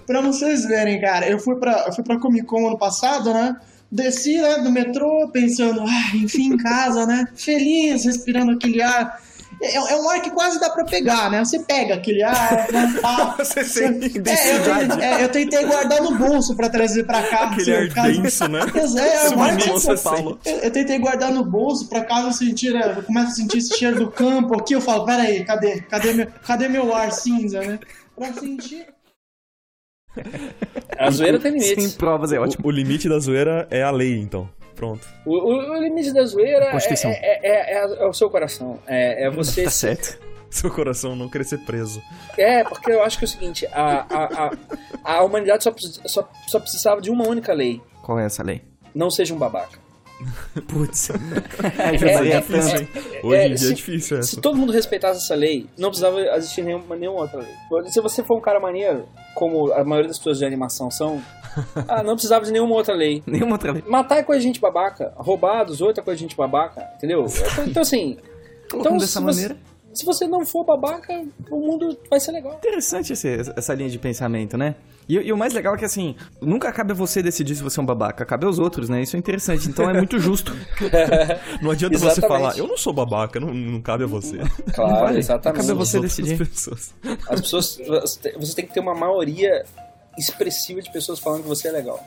pra vocês verem, cara, eu fui pra, eu fui pra Comic Con ano passado, né? Desci, né, do metrô, pensando, ah, enfim, em casa, né? Feliz, respirando aquele ar. É, é um ar que quase dá pra pegar, né? Você pega aquele ar? *laughs* Pá. Você sente É, eu, é, eu tentei guardar no bolso pra trazer pra cá. Aquele assim, ar caso- denso, né? *laughs* É, é um ar São Paulo. eu, eu tentei guardar no bolso pra caso eu sentir, né, eu comece a sentir esse cheiro do campo aqui, eu falo, peraí, cadê? Cadê meu, cadê meu ar cinza, né? Pra sentir. A zoeira tem Sem limites. provas, é ótimo. O, o limite da zoeira é a lei, então. Pronto. O, o- o limite da zoeira é, Constituição. é, é- é- é o seu coração. É, é você. Tá certo. *laughs* Seu coração não querer ser preso. É, porque eu acho que é o seguinte: a, a, a, a humanidade só, só, só precisava de uma única lei. Qual é essa lei? Não seja um babaca. Putz. *laughs* É, já é, tanto. é, Hoje em dia se- é difícil essa. Se todo mundo respeitasse essa lei, não precisava existir nenhuma, nenhuma outra lei. Se você for um cara maneiro, como a maioria das pessoas de animação são, *laughs* ah, não precisava de nenhuma outra lei. Nenhuma outra lei. Matar é coisa de gente babaca, roubar dos outros é coisa de gente babaca, entendeu? Então assim. Então, dessa se você, maneira. Se você não for babaca, o mundo vai ser legal. Interessante esse- essa linha de pensamento, né? E, e o mais legal é que, assim, nunca cabe a você decidir se você é um babaca, cabe aos outros, né? Isso é interessante, então é muito justo. *laughs* Não adianta você Exatamente. falar, eu não sou babaca, não, não cabe a você. Claro, Não vale. exatamente. Cabe a você decidir. pessoas. As pessoas. Você tem que ter uma maioria expressiva de pessoas falando que você é legal.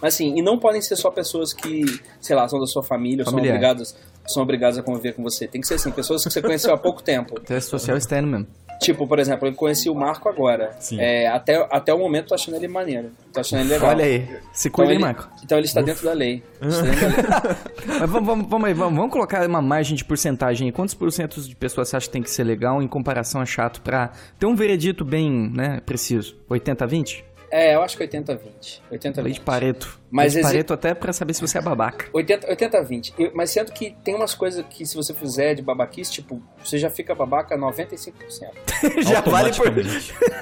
Mas assim, e não podem ser só pessoas que, sei lá, são da sua família, ou são obrigadas, são obrigadas a conviver com você. Tem que ser assim, pessoas que você conheceu há pouco tempo. Teste social externo mesmo. Tipo, por exemplo, eu conheci o Marco agora. Sim. É, até, até o momento tô achando ele maneiro. Tô achando ele legal. Olha aí. Se cuida, então ele, Marco? Então ele está dentro da lei. *laughs* Está dentro da lei. Mas vamos, vamos, vamos aí, vamos, vamos colocar uma margem de porcentagem. aí. Quantos por cento de pessoas você acha que tem que ser legal em comparação a chato pra ter um veredito bem, né, preciso? 80 a 20? É, eu acho que 80-20. 80 Lei de Pareto. Mas Lei de exi- Pareto até pra saber se você é babaca. 80, 80-20. Eu- Mas sendo que tem umas coisas que se você fizer de babaquice, tipo, você já fica babaca 95%. *laughs* Já vale por-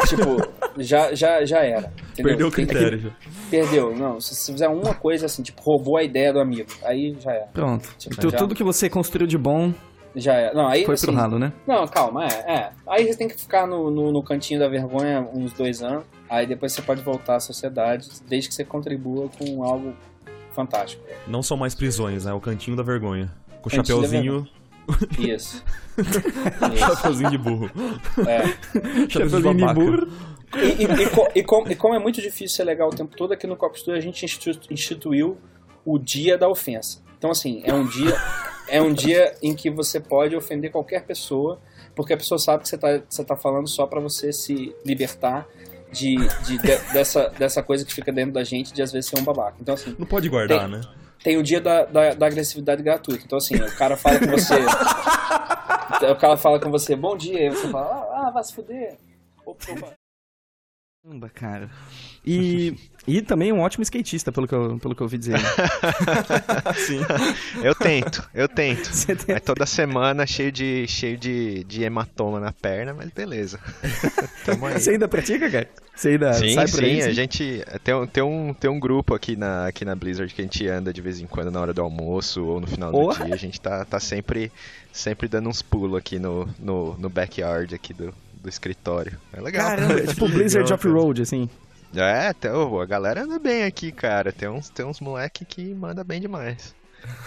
Tipo, já, já, já era. entendeu? Perdeu o que- critério, já. Perdeu. Não, se você fizer uma coisa assim, tipo, roubou a ideia do amigo, aí já era. Pronto. Tipo, Tu- já- Tudo que você construiu de bom Já é. Não, aí, foi assim, pro ralo, né? Não, calma, é, é. Aí você tem que ficar no, no, no cantinho da vergonha uns dois anos. Aí depois você pode voltar à sociedade, desde que você contribua com algo fantástico. Não são mais prisões, né? É o cantinho da vergonha. Com o chapeuzinho. *laughs* Isso. Chapeuzinho de burro. É. Chapeuzinho de babaca. E, e- e co- e como, e como é muito difícil ser legal o tempo todo, aqui no Copo Studio a gente institu- instituiu o dia da ofensa. Então, assim, é um dia, é um dia em que você pode ofender qualquer pessoa, porque a pessoa sabe que você tá, você tá falando só pra você se libertar de, de- de- dessa, dessa coisa que fica dentro da gente de às vezes ser um babaca. Então, assim. Não pode guardar, tem, né? Tem o dia da, da, da agressividade gratuita. Então, assim, o cara fala com você. *laughs* o cara fala com você, bom dia, aí você fala, ah, ah vai se fuder. Opa, opa. Caramba, cara. *laughs* E, e também um ótimo skatista, pelo que eu, pelo que eu ouvi dizer. né? *laughs* Sim. Eu tento, eu tento. *laughs* É toda semana cheio de, cheio de, de hematoma na perna, mas beleza. *laughs* Tamo aí. Você ainda pratica, cara? Você ainda Sim, sai por sim, aí? a sim? gente tem, um- tem, um, tem um grupo aqui na, aqui na Blizzard que a gente anda de vez em quando na hora do almoço ou no final Boa. do dia. A gente tá, tá sempre, sempre dando uns pulos aqui no, no, no backyard aqui do, do escritório. É legal. Caramba, é tipo Blizzard Off-Road, assim. É, ô, a galera anda bem aqui, cara. Tem uns, tem uns moleque que manda bem demais.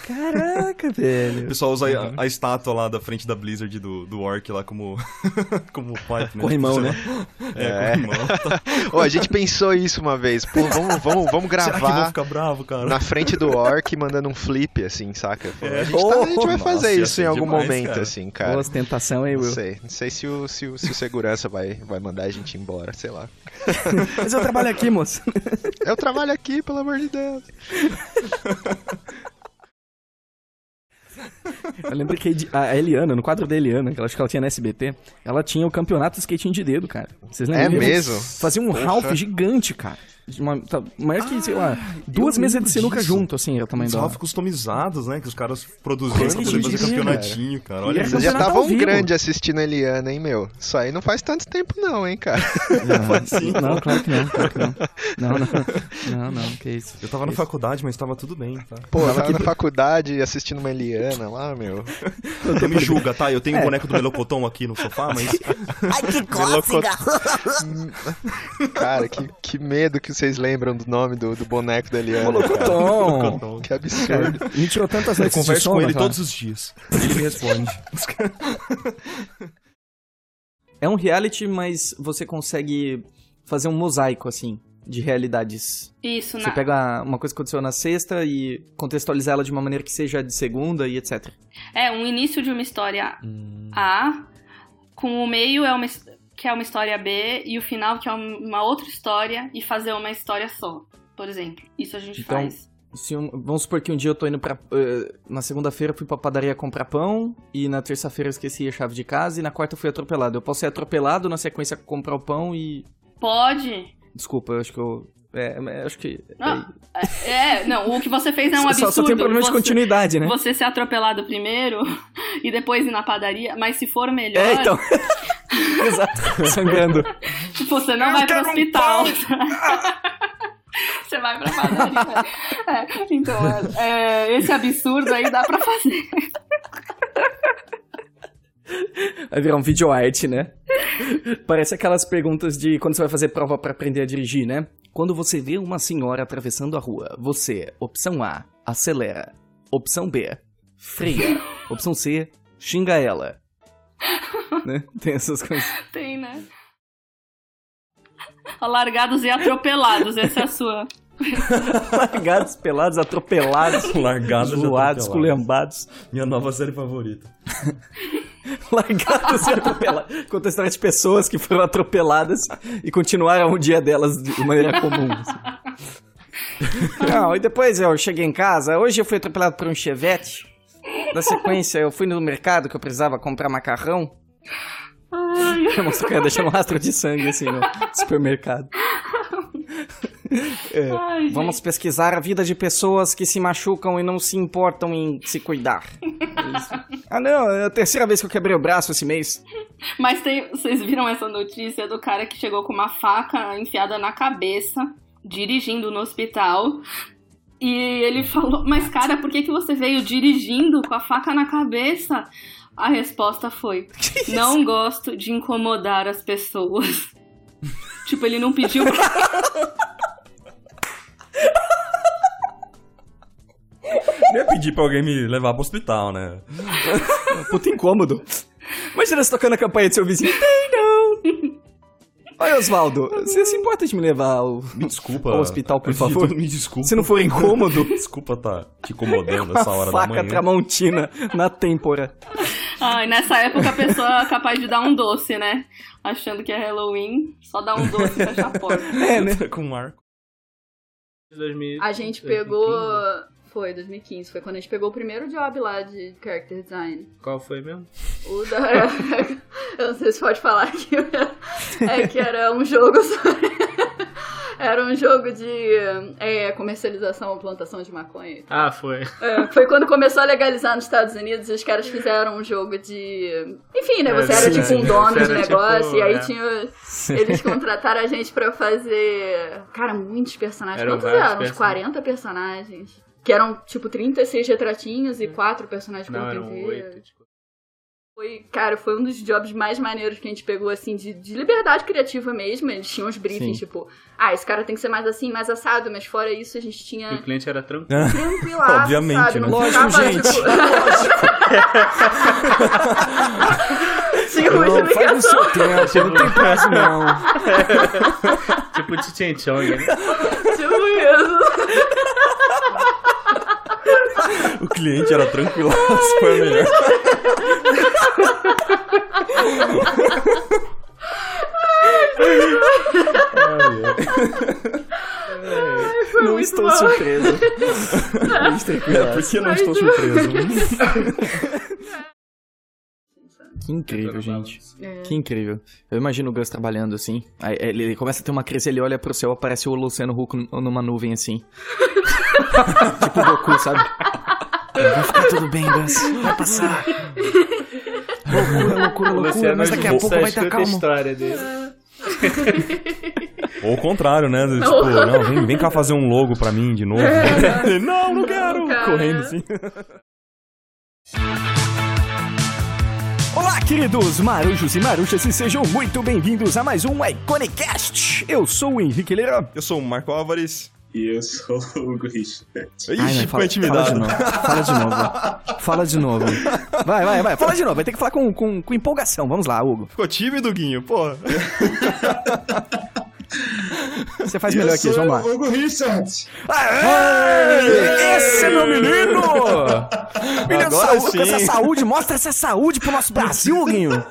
Caraca, O velho. pessoal usa a, a estátua lá da frente da Blizzard do, do Orc lá como. *laughs* como pipe, né? Corrimão, né? lá. *laughs* É, corrimão. Tá. Ô, a gente pensou isso uma vez. Pô, vamos, vamos, vamos Será que vão gravar ficar bravo, cara? na frente do orc mandando um flip, assim, saca? Pô, É. a, gente tá- a gente vai Nossa, fazer ia isso em algum demais, momento, cara. assim, cara. Ô, ostentação, hein, Não Will? sei, não sei se o, se o, se o segurança vai, vai mandar a gente embora, sei lá. *laughs* Mas eu trabalho aqui, moço. Eu trabalho aqui, pelo amor de Deus. Eu lembro que a Eliana, no quadro da Eliana, que eu acho que ela tinha na SBT, ela tinha o campeonato de skatinho de dedo, cara. Vocês lembram? É mesmo? Fazia um Porra. Ralph gigante, cara. Uma, tá, maior que, sei lá, duas eu mesas de sinuca disso. junto, assim, era o tamanho. Ralph customizados, né? Que os caras produziam pra poder fazer campeonatinho, cara. Olha E isso. Vocês já estavam vivo. grande assistindo a Eliana, hein, meu? Isso aí não faz tanto tempo não, hein, cara. Não, *laughs* não, claro que não, claro que não. Não, não, *laughs* não, não, que isso. Eu tava na faculdade, mas tava tudo bem, tá? Pô, eu tava na faculdade assistindo uma Eliana lá, meu. *laughs* Não me julga, tá? Eu tenho o É. boneco do Melocoton aqui no sofá, mas. Ai, que cócega! cócega! Cara, que, que medo que vocês lembram do nome do, do boneco da Eliana. Melocoton. cara. Que absurdo. Cara, me tirou tantas Eu noites de converso sono, com ele cara. todos os dias. Ele me responde. *laughs* É um reality, mas você consegue fazer um mosaico, assim, de realidades. Isso, Você na... pega uma coisa que aconteceu na sexta e contextualizar ela de uma maneira que seja de segunda e etc. É, um início de uma história Hum. A, com o meio é uma, que é uma história B, e o final que é um- uma outra história, e fazer uma história só, por exemplo. Isso a gente Então, faz. se um- vamos supor que um dia eu tô indo pra. eh, na segunda-feira fui pra padaria comprar pão, e na terça-feira eu esqueci a chave de casa, e na quarta eu fui atropelado. Eu posso ser atropelado, na sequência comprar o pão e. Pode. Desculpa, eu acho que eu. É, é, acho que. Não, é, não, o que você fez é um *laughs* Só- absurdo. só tem um problema de Você- continuidade, né? Você ser atropelado primeiro *laughs* e depois ir na padaria, mas se for melhor, É, então. *laughs* *laughs* Exato, sangrando. você não vai pro hospital. *laughs* Você vai pra padaria. É, então, é, é, esse absurdo aí dá pra fazer. Vai virar um vídeo arte, né? Parece aquelas perguntas de quando você vai fazer prova pra aprender a dirigir, né? Quando você vê uma senhora atravessando a rua, você, opção A, acelera. Opção B, freia. opção C, xinga ela. *laughs* Né? Tem essas coisas. Tem, né? Largados e atropelados, essa é a sua. *laughs* Largados, pelados, atropelados. Largados, zoados, culembados. Minha nova série favorita. *laughs* Largados e atropelados. Conta a história de pessoas que foram atropeladas e continuaram o dia delas de maneira comum. assim. Não, e depois eu cheguei em casa. Hoje eu fui atropelado por um chevette. Na sequência, eu fui no mercado que eu precisava comprar macarrão. Eu ia deixar um rastro de sangue assim no supermercado. É, Ai, vamos pesquisar a vida de pessoas que se machucam e não se importam em se cuidar. Isso. Ah, não, é a terceira vez que eu quebrei o braço esse mês. Mas tem, vocês viram essa notícia do cara que chegou com uma faca enfiada na cabeça, dirigindo no hospital. E ele falou: Mas, cara, por que, que você veio dirigindo com a faca na cabeça? A resposta foi: *laughs* Não gosto de incomodar as pessoas. *laughs* tipo, ele não pediu. Não ia pedir pra alguém me levar pro hospital, né? Puta incômodo. Imagina você tocando a campanha do seu vizinho. Tem não! *laughs* Oi, Osvaldo, você se importa de me levar ao, Me desculpa. ao hospital, por favor? Me desculpa. Se não for incômodo. *laughs* Desculpa tá te incomodando *laughs* essa hora da faca manhã. tramontina na têmpora. Ai, nessa época a pessoa é capaz de dar um doce, né? Achando que é Halloween, só dá um doce e fecha a porta. É, né? *laughs* Com um arco. A gente pegou. Foi, 2015. Foi quando a gente pegou o primeiro job lá de character design. Qual foi mesmo? O da. *laughs* Eu não sei se pode falar aqui. É que era um jogo sobre. Era um jogo de é, comercialização, plantação de maconha. Ah, foi. É, foi quando começou a legalizar nos Estados Unidos e os caras fizeram um jogo de. Enfim, né? É, Você era sim, tipo um dono de era, negócio tipo, e aí é. tinha. Eles contrataram a gente pra fazer. Cara, muitos personagens. Eram Quantos eram? Uns personagens. 40 personagens. Que eram tipo 36 retratinhos e 4 personagens Não, eram oito. tipo. Foi, cara, foi um dos jobs mais maneiros que a gente pegou, assim, de, de liberdade criativa mesmo. Eles tinham uns briefings, Sim. tipo, ah, esse cara tem que ser mais assim, mais assado, mas fora isso a gente E tinha. o cliente era tranquilo. *laughs* Tranquilaço, Obviamente, sabe? né? Não Lógico, ficava, gente. tipo- Tinha *laughs* uma Não, faz no seu tempo, não tem prazo, não. *laughs* tipo de Chen Chong, né? Tipo isso. O cliente era tranquilo, *laughs* foi o melhor. Foi Não muito estou surpreso. Muito *laughs* tranquilo. É, por que não estou surpreso? *laughs* Que incrível, gente. É. Que incrível. Eu imagino o Gus trabalhando assim. Aí ele começa a ter uma crise, ele olha pro céu, aparece o Luciano Huck numa nuvem assim. *laughs* tipo o Goku, sabe? Vai ficar tudo bem, Gus. Vai passar. Loucura, loucura, loucura. Luciano Mas daqui a pouco vai estar calmo. história dele. Ou o contrário, né? Tipo, não, vem, vem cá fazer um logo pra mim de novo. É. *laughs* não, não quero. Cara. Correndo assim. Olá, queridos marujos e maruchas, e sejam muito bem-vindos a mais um Iconicast. Eu sou o Henrique Leira. Eu sou o Marco Álvares. E eu sou o Hugo Richard. Ai, não, Ixi, ficou fala, fala intimidado. de novo. Fala de novo. Fala de novo. Vai, vai, vai. Fala de novo. Vai ter que falar com, com, com empolgação. Vamos lá, Hugo. Ficou tímido, Guinho? Pô. *laughs* Você faz melhor aqui, vamos lá. Hugo Richard. Aê! Esse é meu menino! Menino, Agora saúde, essa saúde, mostra essa saúde pro nosso Brasil, Guinho.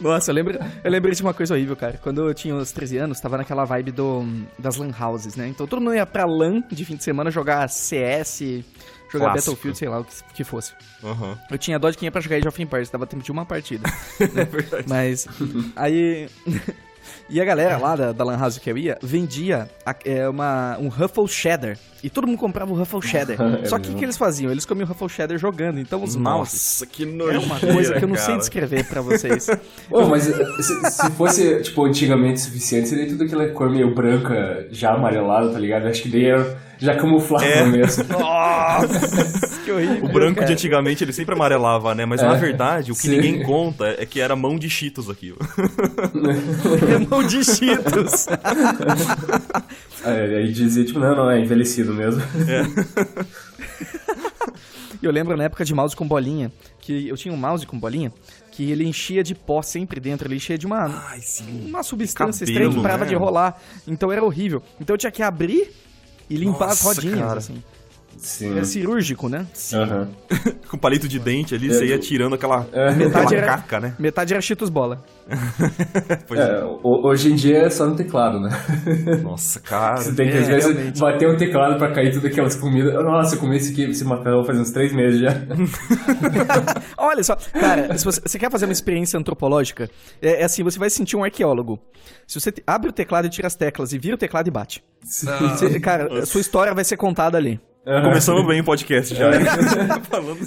Nossa, eu lembro, eu lembrei de uma coisa horrível, cara. Quando eu tinha uns 13 anos, tava naquela vibe do, das lan houses, né? Então todo mundo ia pra lan de fim de semana jogar CS, jogar Clássico. Battlefield, sei lá o que, que fosse. Aham. Eu tinha dó de quem ia pra jogar Age of Empires, dava tempo de uma partida. *laughs* É verdade. Mas, aí... *laughs* E a galera lá da, da Lan House que eu ia vendia a- é, uma, um Ruffle Cheddar. E todo mundo comprava o Ruffle Cheddar. *laughs* É Só que o que eles faziam? Eles comiam o Ruffle Cheddar jogando. Então os Nossa, mouse. que Era nojeira, uma coisa que eu não sei cara. descrever pra vocês. Pô, mas se, se fosse, tipo, antigamente suficiente, seria tudo aquela cor meio branca, já amarelada, tá ligado? Acho que daí era, já camuflava É. mesmo. *laughs* Nossa, que horrível. O branco cara. de antigamente ele sempre amarelava, né? Mas É. na verdade, o que Sim. ninguém conta é que era mão de Cheetos aquilo. É mão de Cheetos. *laughs* É, aí dizia, tipo, não, não, é envelhecido mesmo. E eu lembro na época de mouse com bolinha, que eu tinha um mouse com bolinha, que ele enchia de pó sempre dentro, ele enchia de uma, uma substância Cabelo, estranha que parava né? de rolar. Então era horrível. Então eu tinha que abrir e limpar as Nossa, rodinhas, cara. assim. Sim. Era cirúrgico, né? *laughs* Com palito de dente ali, É, você ia do- tirando aquela, Metade aquela era, caca, né? metade era Cheetos Bola. *laughs* É, ho- hoje em dia é só no teclado, né? Nossa, cara. Você tem que, às É, vezes, realmente. bater um teclado pra cair tudo aquelas comidas. Nossa, eu comi esse, aqui, esse macarrão faz uns três meses já. *laughs* Olha só, cara, se você, você quer fazer uma experiência antropológica, é, é assim, você vai sentir um arqueólogo. Se você te- abre o teclado e tira as teclas, e vira o teclado e bate. Você- cara, a sua história vai ser contada ali. Começando bem o podcast já. *laughs* Falando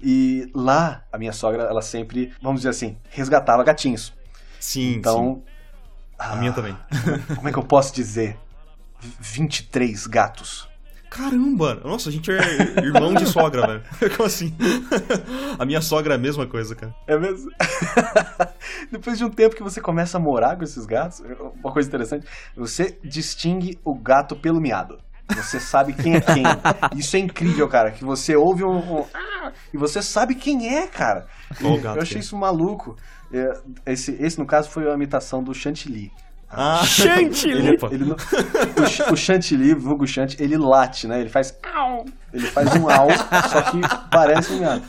E lá, a minha sogra, ela sempre, vamos dizer assim, resgatava gatinhos. Sim, Então. A minha também. Como é que eu posso dizer? 23 gatos. Caramba! Nossa, a gente é irmão de sogra, velho. *laughs* Como assim? A minha sogra é a mesma coisa, cara. É mesmo? *laughs* Depois de um tempo que você começa a morar com esses gatos, uma coisa interessante, você distingue o gato pelo miado. Você sabe quem é quem. Isso é incrível, cara. Que você ouve um. um "Ah", e você sabe quem é, cara. E eu achei é? isso maluco. É, Esse, esse, no caso, foi uma imitação do Chantilly. Ah, Chantilly! Ele, ele não- o, *laughs* o Chantilly, vulgo Chant, ele late, né? Ele faz. "Au". Ele faz um au, só que parece um miado.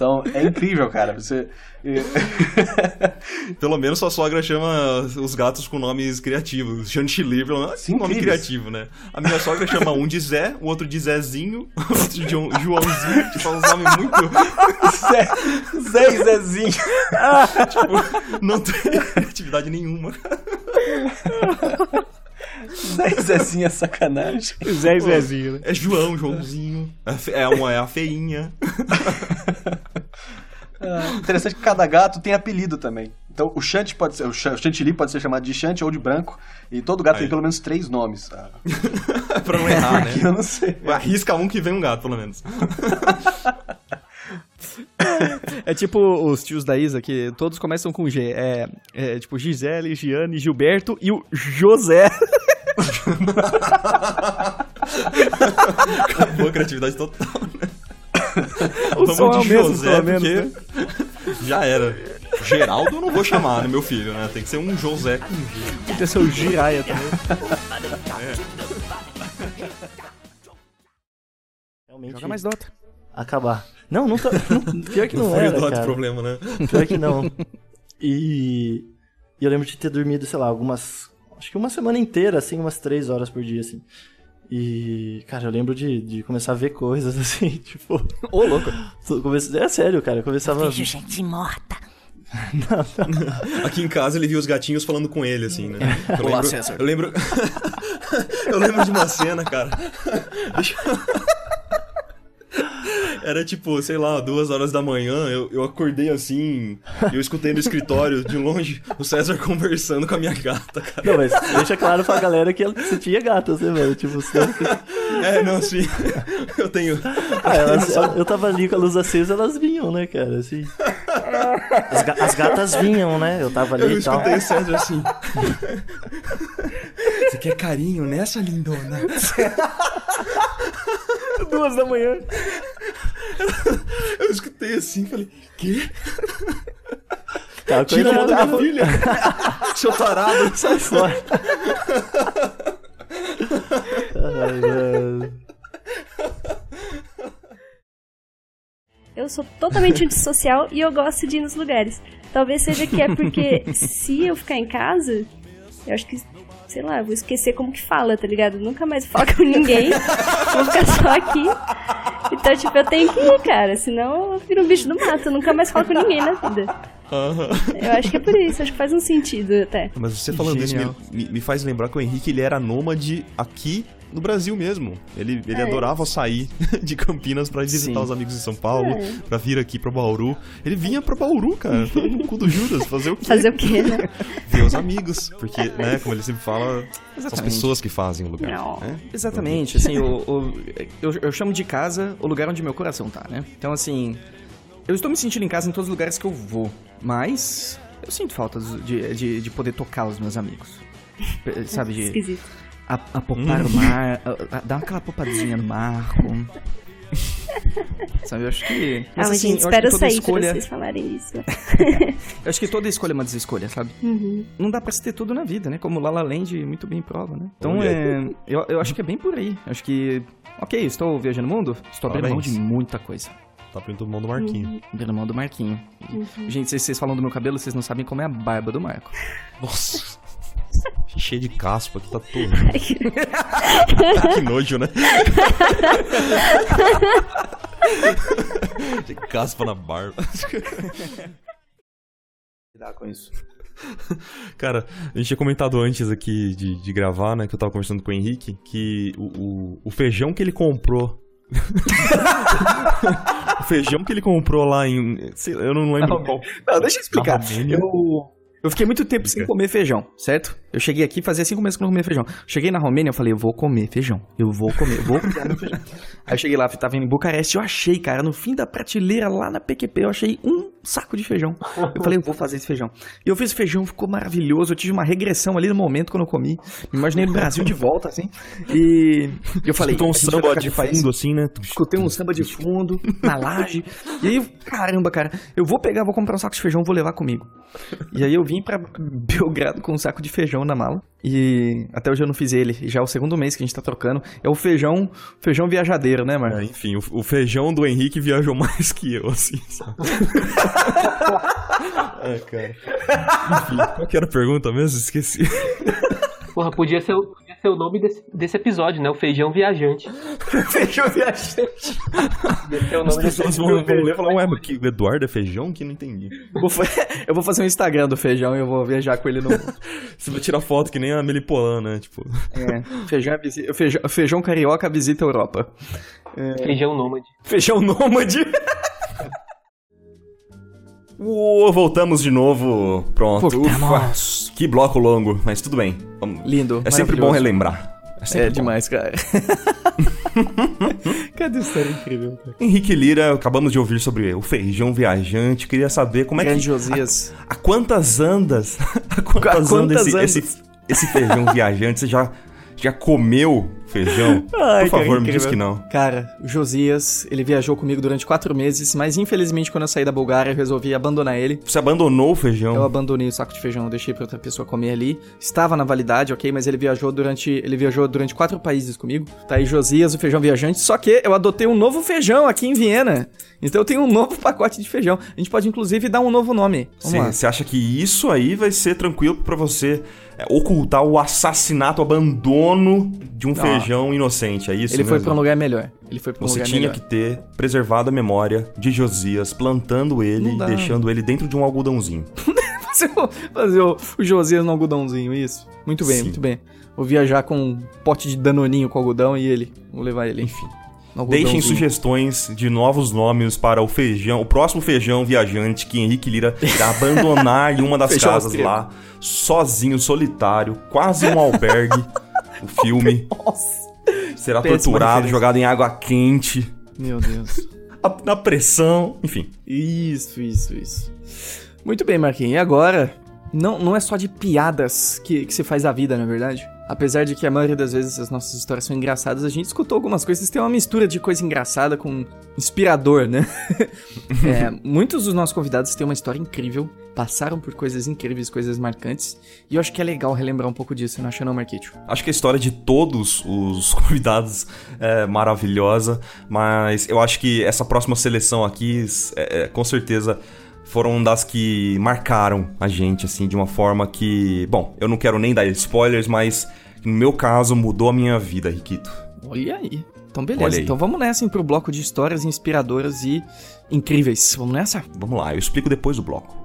Então, é incrível, cara. Você. *laughs* Pelo menos sua sogra chama os gatos com nomes criativos. Chantilly, pelo menos é um nome incríveis. criativo, né? A minha sogra chama um de Zé, o outro de Zezinho, *laughs* o outro de João- Joãozinho. Tipo, uns nomes muito. Zé, Zé e Zezinho. *laughs* tipo, não tem criatividade nenhuma. *laughs* Zé e Zezinho é sacanagem. Zé e Zezinho, né? É João, Joãozinho. É É uma é a feinha. Ah, interessante que cada gato tem apelido também. Então o Chant pode ser, o Ch- o Chantilly pode ser chamado de Chant ou de Branco, e todo gato Aí. tem pelo menos três nomes. Ah, *laughs* pra não errar, *laughs* né? Porque eu não sei. Arrisca um que vem um gato, pelo menos. É tipo os tios da Isa, que todos começam com G. É, é tipo Gisele, Giane, Gilberto e o José. Acabou a criatividade total, né? O som é o mesmo, José, pelo menos, né? porque já era. Geraldo eu não vou chamar, né, meu filho, né? Tem que ser um José com G. Podia ser o Jiraya também. Realmente. Joga mais Dota. Acabar. Não, não tá. *laughs* não- pior que não Foi o era, Dota cara. o problema, né? Pior que não. *laughs* E, e eu lembro de ter dormido, sei lá, algumas. Acho que uma semana inteira, assim, umas três horas por dia, assim. E, cara, eu lembro de, de começar a ver coisas *laughs* assim, tipo. Ô, louco. Comecei, é sério, cara. Eu começava. Vejo gente morta. Aqui em casa ele via os gatinhos falando com ele, assim, né? Eu Olá, lembro, César. Eu lembro. eu lembro de uma cena, cara. Deixa eu- Era tipo, sei lá, duas horas da manhã, eu, eu acordei assim, eu escutei no escritório, de longe, o César conversando com a minha gata, cara. Não, mas deixa claro pra galera que você tinha gatas, né, velho? Tipo, você... É, não, assim, eu tenho... Ah, elas- eu tava ali com a luz acesa, elas vinham, né, cara? Assim. As, ga- as gatas vinham, né? Eu tava ali Eu e tal. escutei o César assim. Você quer carinho nessa, lindona? Duas da manhã. Eu escutei assim, falei, quê? Tá, Tira a mão da minha filha! Seu tarado! Sai fora! Ai, mano. Eu sou totalmente *laughs* antissocial e eu gosto de ir nos lugares. Talvez seja que é porque *laughs* se eu ficar em casa, eu acho que, sei lá, eu vou esquecer como que fala, tá ligado? Nunca mais falar com ninguém, vou ficar só aqui. Então, tipo, eu tenho que ir, cara, senão eu viro um bicho do mato, eu nunca mais falo com ninguém na vida. Eu acho que é por isso, acho que faz um sentido até. Mas você falando Genial. isso me, me- me faz lembrar que o Henrique ele era nômade aqui no Brasil mesmo. Ele, ele É. adorava sair *laughs* de Campinas pra visitar Sim. os amigos em São Paulo, É. pra vir aqui pra Bauru. Ele vinha pra Bauru, cara, *laughs* no cu do Judas, fazer o quê? Fazer o quê, né? *laughs* Ver os amigos, porque, né, como ele sempre fala, são as Exatamente. pessoas que fazem o lugar. Né? Exatamente, assim, o, o- eu, eu chamo de casa o lugar onde meu coração tá, né? Então, assim, eu estou me sentindo em casa em todos os lugares que eu vou, mas eu sinto falta de, de, de poder tocar os meus amigos. Sabe, de... Esquisito. A, a poupar o mar, a, a- dar aquela poupadinha no Marco. Sabe, eu acho que. Ah, mas, assim, gente, eu acho espero que toda sair escolha. pra vocês falarem isso. *laughs* Eu acho que toda escolha é uma desescolha, sabe? Uhum. Não dá pra se ter tudo na vida, né? Como o Lala Land muito bem prova, né? Então, Olha. é, eu, eu acho que é bem por aí. Acho que, ok, estou viajando o mundo, estou abrindo mão de muita coisa. Tá abrindo mão do Marquinho. Abrindo mão do Marquinho. Uhum. Gente, vocês, vocês falam do meu cabelo, vocês não sabem como é a barba do Marco. Nossa. Cheio de caspa aqui, tá todo. *laughs* que nojo, né? *laughs* Tem caspa na barba. Lidar com isso. Cara, a gente tinha comentado antes aqui de, de gravar, né? Que eu tava conversando com o Henrique, que o, o, o feijão que ele comprou. *laughs* o feijão que ele comprou lá em. sei lá, eu não lembro Não, qual. Não, deixa eu explicar. Na Romênia. Eu, eu fiquei muito tempo sem comer feijão, certo? Eu cheguei aqui, fazia cinco meses que eu não comia feijão. Cheguei na Romênia, eu falei, eu vou comer feijão. Eu vou comer, eu vou comer *laughs* feijão. Aí eu cheguei lá, tava em Bucareste, eu achei, cara, no fim da prateleira, lá na PQP, eu achei um saco de feijão. Eu falei, eu vou fazer esse feijão. E eu fiz feijão, ficou maravilhoso. Eu tive uma regressão ali no momento quando eu comi. Me imaginei no Brasil de volta, assim. E eu falei, Escutou um samba de fundo, assim, né? Escutei um samba de fundo na laje. E aí, caramba, cara, eu vou pegar, vou comprar um saco de feijão, vou levar comigo. E aí eu vim pra *laughs* Belgrado com um saco de feijão na mala. E até hoje eu não fiz ele. E já é o segundo mês que a gente tá trocando. É o feijão, feijão viajadeiro, né, Marco? É, enfim, o, o feijão do Henrique viajou *laughs* mais que eu, assim, sabe? Ai, *laughs* cara. Enfim, qual que era a pergunta mesmo? Esqueci. Porra, podia ser, o- ser o nome desse, desse episódio, né? O feijão viajante. *laughs* feijão viajante. Esse é o As nome desse pessoas vão, vão ler e falar, ué, mas que o Eduardo é feijão? Que não entendi. Eu vou *laughs* fazer um Instagram do feijão e eu vou viajar com ele no. *laughs* Você vai tirar foto que nem a Melipolã, né? Tipo. É, feijão, visi- feijão, feijão carioca visita a Europa. É, Feijão nômade. Feijão nômade. Uou, voltamos de novo. Pronto. Voltamos. Ufa. Que bloco longo, mas tudo bem. Vamos- Lindo. É sempre bom relembrar. É bom. demais, cara. *laughs* Cadê essa história incrível, cara? Henrique Lira, acabamos de ouvir sobre o feijão viajante. Queria saber como é que. Josias. A, a quantas andas? *laughs* A quantas, A quantas andas, esse, andas? esse, esse feijão viajante? Você já, já comeu feijão? *laughs* Ai, Por cara, favor, me diz que não. Cara, o Josias, ele viajou comigo durante quatro meses, mas infelizmente quando eu saí da Bulgária eu resolvi abandonar ele. Você abandonou o feijão? Eu abandonei o saco de feijão, deixei pra outra pessoa comer ali. Estava na validade, ok, mas ele viajou durante ele viajou durante quatro países comigo. Tá aí Josias, o feijão viajante. Só que eu adotei um novo feijão aqui em Viena. Então eu tenho um novo *laughs* pacote de feijão. A gente pode inclusive dar um novo nome. Vamos lá. Você acha que isso aí vai ser tranquilo pra você é, ocultar o assassinato, o abandono de um Não. Feijão inocente? É isso ele foi mesmo? pra um lugar melhor. Ele foi pra um Você lugar tinha melhor. que ter preservado a memória de Josias, plantando ele e deixando ele dentro de um algodãozinho. *laughs* fazer, o, fazer o, o Josias no algodãozinho, isso. Muito bem, Sim. muito bem. Vou viajar com um pote de danoninho com algodão e ele. Vou levar ele, enfim. Deixem sugestões de novos nomes para o feijão, o próximo feijão viajante que Henrique Lira irá abandonar em uma das *laughs* casas lá, sozinho, solitário, quase um albergue. *laughs* o filme *laughs* será Péssima torturado, referência. jogado em água quente, Meu Deus. *laughs* na pressão, enfim. Isso, isso, isso. Muito bem, Marquinhos. E agora, não, não é só de piadas que, que se faz a vida, na verdade? Apesar de que a maioria das vezes as nossas histórias são engraçadas, a gente escutou algumas coisas, tem uma mistura de coisa engraçada com inspirador, né? *laughs* É, muitos dos nossos convidados têm uma história incrível, passaram por coisas incríveis, coisas marcantes, e eu acho que é legal relembrar um pouco disso, não acha não, Marquito? Acho que a história de todos os *laughs* convidados é maravilhosa, mas eu acho que essa próxima seleção aqui, é, é, com certeza, foram das que marcaram a gente, assim, de uma forma que. Bom, eu não quero nem dar spoilers, mas no meu caso mudou a minha vida, Riquito. Olha aí. Então beleza, então vamos nessa hein, pro bloco de histórias inspiradoras e incríveis. Vamos nessa? Vamos lá, eu explico depois do bloco.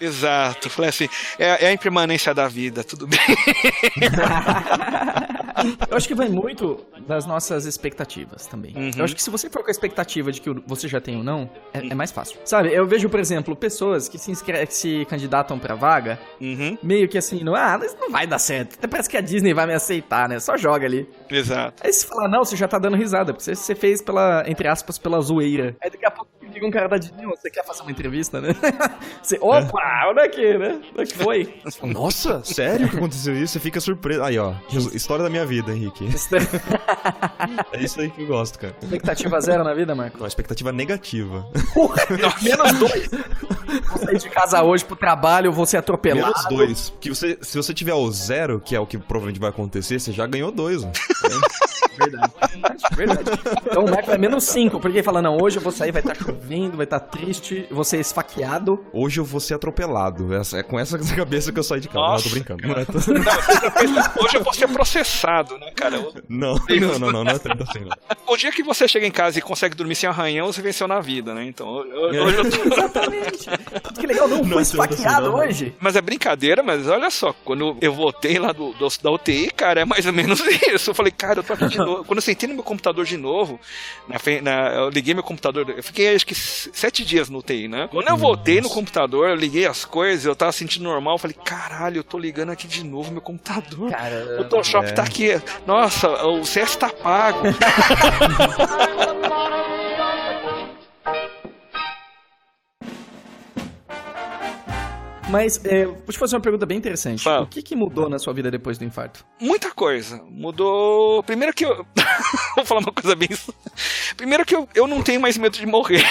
Exato. Falei assim, é, é a impermanência da vida, tudo bem. *laughs* Eu acho que vai muito das nossas expectativas também. Uhum. Eu acho que se você for com a expectativa de que você já tem ou não, é, é mais fácil. Sabe, eu vejo, por exemplo, pessoas que se, inscre- que se candidatam pra vaga, Uhum. meio que assim, não, ah, isso não vai dar certo. Até parece que a Disney vai me aceitar, né? Só joga ali. Exato. Aí você fala, não, você já tá dando risada, porque você, você fez pela, entre aspas, pela zoeira. Aí daqui a pouco Liga um cara da Disney, você quer fazer uma entrevista, né? *laughs* Você, opa, olha aqui, né? Onde é que foi? Nossa, sério que aconteceu isso? Você fica surpreso. Aí, ó. História da minha vida, Henrique. *laughs* É isso aí que eu gosto, cara. Expectativa zero na vida, Marco? Não, expectativa negativa. Menos dois. Vou sair de casa hoje pro trabalho, vou ser atropelado. Menos dois. Que você, se você tiver o zero, que é o que provavelmente vai acontecer, você já ganhou dois. Né? Verdade. *laughs* Verdade. Então o Marco é menos cinco, porque ele fala, não, hoje eu vou sair, vai estar chovendo, vai estar triste, vou ser esfaqueado. Hoje eu vou ser atropelado. Essa- É com essa *laughs* cabeça que eu saí de casa. Não, eu tô brincando. Não, é tô- Hoje eu vou ser processado, né, cara? Eu- não, *laughs* não, não, não, não é tanto assim, não. O dia que você chega em casa e consegue dormir sem arranhão, você venceu na vida, né? Então, eu- eu- hoje eu tô... Exatamente. Que legal, não, foi esfaqueado hoje. Mas é brincadeira, mas olha só, quando eu voltei lá do, do- da UTI, cara, é mais ou menos isso. Eu falei, cara, eu tô aqui de Quando eu sentei no meu computador de novo, na, na- eu liguei meu computador, eu fiquei acho que sete dias no UTI, né? Quando eu voltei no computador, eu liguei as coisas, eu tava sentindo normal, eu falei, caralho, eu tô ligando aqui de novo meu computador. o Photoshop é. tá aqui. Nossa, o CS tá pago. *laughs* Mas, é, vou te fazer uma pergunta bem interessante. O que, que mudou na sua vida depois do infarto? Muita coisa. Mudou. Primeiro que eu. *laughs* Vou falar uma coisa bem. Primeiro que eu, eu não tenho mais medo de morrer.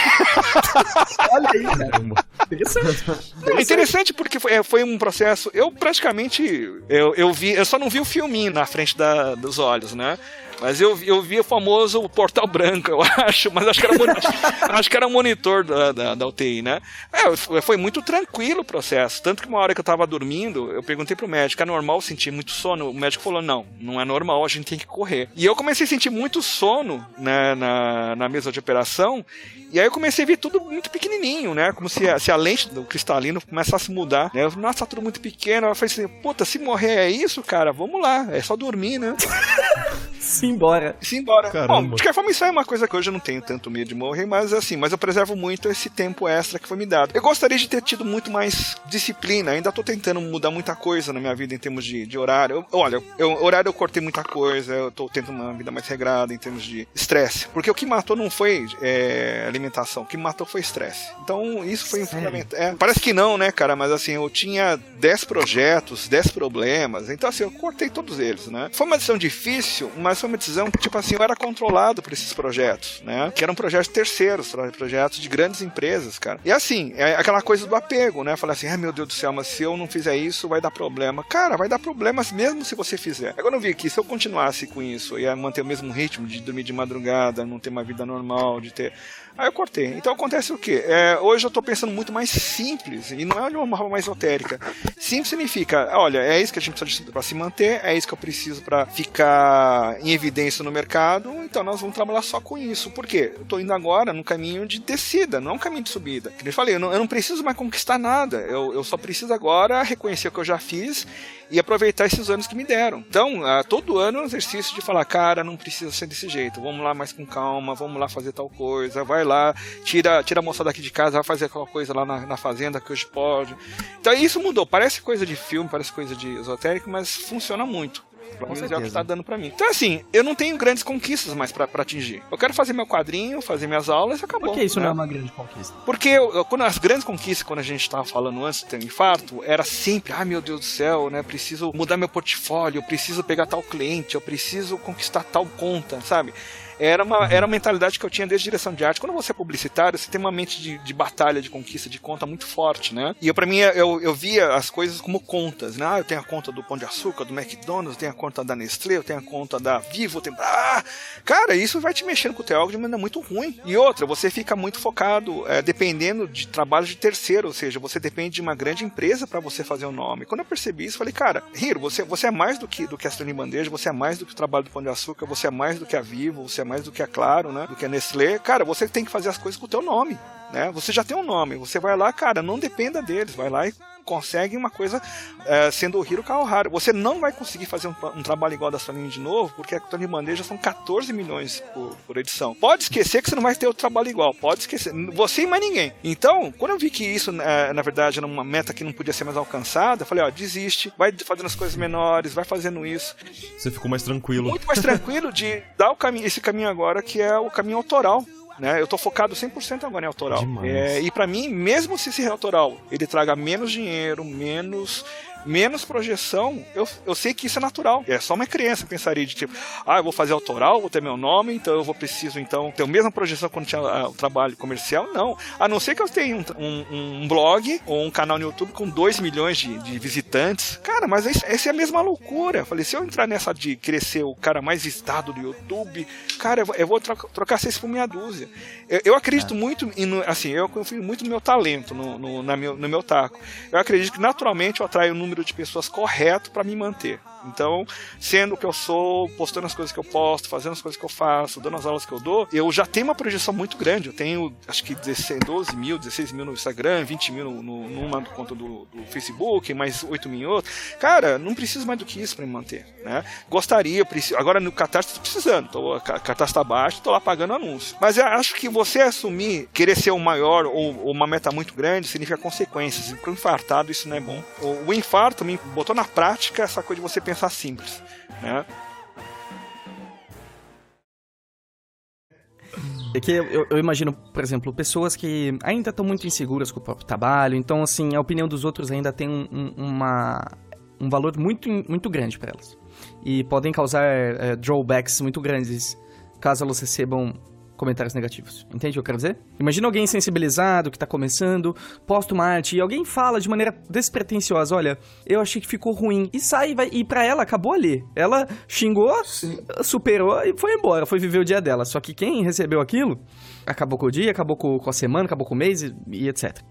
*laughs* Olha aí, cara. Interessante. Não, interessante porque foi, é, foi um processo. Eu praticamente. Eu, eu vi. Eu só não vi o filminho na frente da- dos olhos, né? Mas eu, vi- eu vi o famoso portal branco, eu *laughs* acho, mas acho que era, *laughs* acho que era o monitor da, da, da UTI, né? É, foi, foi muito tranquilo o processo. Tanto que uma hora que eu tava dormindo, eu perguntei pro médico, é normal sentir muito sono? O médico falou, não, não é normal, a gente tem que correr. E eu comecei a sentir muito sono né, na, na mesa de operação, e aí eu comecei a ver tudo muito pequenininho, né? Como se a, se a lente do cristalino começasse a mudar. Né? Eu, Nossa, tá tudo muito pequeno. Eu falei assim, puta, se morrer é isso, cara, vamos lá, é só dormir, né? *laughs* Simbora. Simbora. Caramba. Bom, de qualquer forma, isso é uma coisa que hoje eu não tenho tanto medo de morrer, mas assim, mas eu preservo muito esse tempo extra que foi me dado. Eu gostaria de ter tido muito mais disciplina, ainda tô tentando mudar muita coisa na minha vida em termos de, de horário. Eu- olha, eu, horário eu cortei muita coisa, eu tô tendo uma vida mais regrada em termos de estresse. Porque o que matou não foi é, alimentação, o que matou foi estresse. Então, isso foi fundamental. É, parece que não, né, cara? Mas assim, eu tinha 10 projetos, 10 problemas. Então, assim, eu cortei todos eles, né? Foi uma decisão difícil, mas foi uma decisão que, tipo assim, eu era controlado por esses projetos, né? Que eram projetos terceiros, pro- projetos de grandes empresas, cara. E assim, é aquela coisa do apego, né? Falar assim, ai meu Deus do céu, mas se eu não fizer isso, vai dar problema. Cara, vai dar problemas mesmo se você fizer. Agora eu vi que se eu continuasse com isso, ia manter o mesmo ritmo de dormir de madrugada, não ter uma vida normal, de ter. Aí eu cortei. Então acontece o quê? É, hoje eu tô pensando muito mais simples, e não é uma forma mais esotérica. Simples significa, olha, é isso que a gente precisa para se manter, é isso que eu preciso para ficar em evidência no mercado, então nós vamos trabalhar só com isso. Por quê? Eu tô indo agora num caminho de descida, não é um caminho de subida. Como eu falei, eu não, eu não preciso mais conquistar nada, eu, eu só preciso agora reconhecer o que eu já fiz e aproveitar esses anos que me deram. Então, ah, todo ano é um exercício de falar, cara, não precisa ser desse jeito, vamos lá mais com calma, vamos lá fazer tal coisa, vai lá, tira, tira a moçada daqui de casa, vai fazer aquela coisa lá na, na fazenda que hoje pode. Então isso mudou, parece coisa de filme, parece coisa de esotérico, mas funciona muito. Pelo menos é o que está dando pra mim. Então, assim, eu não tenho grandes conquistas mais pra pra atingir. Eu quero fazer meu quadrinho, fazer minhas aulas e acabou. Por que isso né? não é uma grande conquista? Porque eu- quando as grandes conquistas, quando a gente estava falando antes de ter um infarto, era sempre, ai meu Deus do céu, né? Preciso mudar meu portfólio, eu preciso pegar tal cliente, eu preciso conquistar tal conta, sabe? Era uma, era uma mentalidade que eu tinha desde direção de arte. Quando você é publicitário, você tem uma mente de, de batalha, de conquista, de conta muito forte, né? E eu, pra mim, eu, eu via as coisas como contas, né? Ah, eu tenho a conta do Pão de Açúcar, do McDonald's, eu tenho a conta da Nestlé, eu tenho a conta da Vivo, eu tenho... Ah! Cara, isso vai te mexendo com o teu algo de maneira muito ruim. E outra, você fica muito focado, é, dependendo de trabalho de terceiro, ou seja, você depende de uma grande empresa para você fazer o nome. Quando eu percebi isso, falei, cara, Hiro, você, você é mais do que, do que a Stanley Bandeja, você é mais do que o trabalho do Pão de Açúcar, você é mais do que a Vivo, você é mais do que a Claro, né? Do que a Nestlé. Cara, você tem que fazer as coisas com o teu nome, né? Você já tem um nome, você vai lá, cara, não dependa deles, vai lá e consegue uma coisa é, sendo o Hiro Kawahara. Você não vai conseguir fazer um, um trabalho igual da Stanley de novo, porque a Tony Bandeja são 14 milhões por, por edição. Pode esquecer que você não vai ter outro trabalho igual, pode esquecer. Você e mais ninguém. Então, quando eu vi que isso, é, na verdade, era uma meta que não podia ser mais alcançada, eu falei, ó, desiste, vai fazendo as coisas menores, vai fazendo isso. Você ficou mais tranquilo. Muito mais tranquilo de dar o caminho, esse caminho agora, que é o caminho autoral. Né? Eu tô focado 100% agora em autoral. É, e para mim, mesmo se esse autoral ele traga menos dinheiro, menos menos projeção, eu, eu sei que isso é natural. É só uma criança que pensaria de tipo, ah, eu vou fazer autoral, vou ter meu nome, então eu vou preciso então ter a mesma projeção quando tinha ah, o trabalho comercial. Não. A não ser que eu tenha um, um, um blog ou um canal no YouTube com 2 milhões de, de visitantes. Cara, mas isso- essa é a mesma loucura. Eu falei, se eu entrar nessa de ser o cara mais visitado do YouTube, cara, eu vou, eu vou troca- trocar seis por meia dúzia. Eu, eu acredito muito, em, assim, eu confio muito no meu talento, no, no, na meu, no meu taco. Eu acredito que naturalmente eu atraio o número de pessoas correto para me manter. Então, sendo o que eu sou, postando as coisas que eu posto, fazendo as coisas que eu faço, dando as aulas que eu dou, eu já tenho uma projeção muito grande. Eu tenho, acho que 16, 12 mil, 16 mil no Instagram, 20 mil no, no, numa conta do, do Facebook, mais 8 mil em outra. Cara, não preciso mais do que isso para me manter. Né? Gostaria, preciso, agora no Catarse tô precisando. Tô, Catarse tá baixo, tô lá pagando anúncio. Mas eu acho que você assumir, querer ser o maior ou, ou uma meta muito grande, significa consequências. E pro infartado isso não é bom. O, o infarto me botou na prática essa coisa de você pensar simples. Né? É que eu, eu imagino, por exemplo, pessoas que ainda estão muito inseguras com o próprio trabalho, então, assim, a opinião dos outros ainda tem um, um- uma, um valor muito, muito grande para elas. E podem causar eh, drawbacks muito grandes caso elas recebam comentários negativos. Entende o que eu quero dizer? Imagina alguém sensibilizado que tá começando, posta uma arte e alguém fala de maneira despretensiosa, olha, eu achei que ficou ruim. E sai, vai, e pra ela acabou ali. Ela xingou, superou e foi embora, foi viver o dia dela. Só que quem recebeu aquilo, acabou com o dia, acabou com, com a semana, acabou com o mês e, e etc.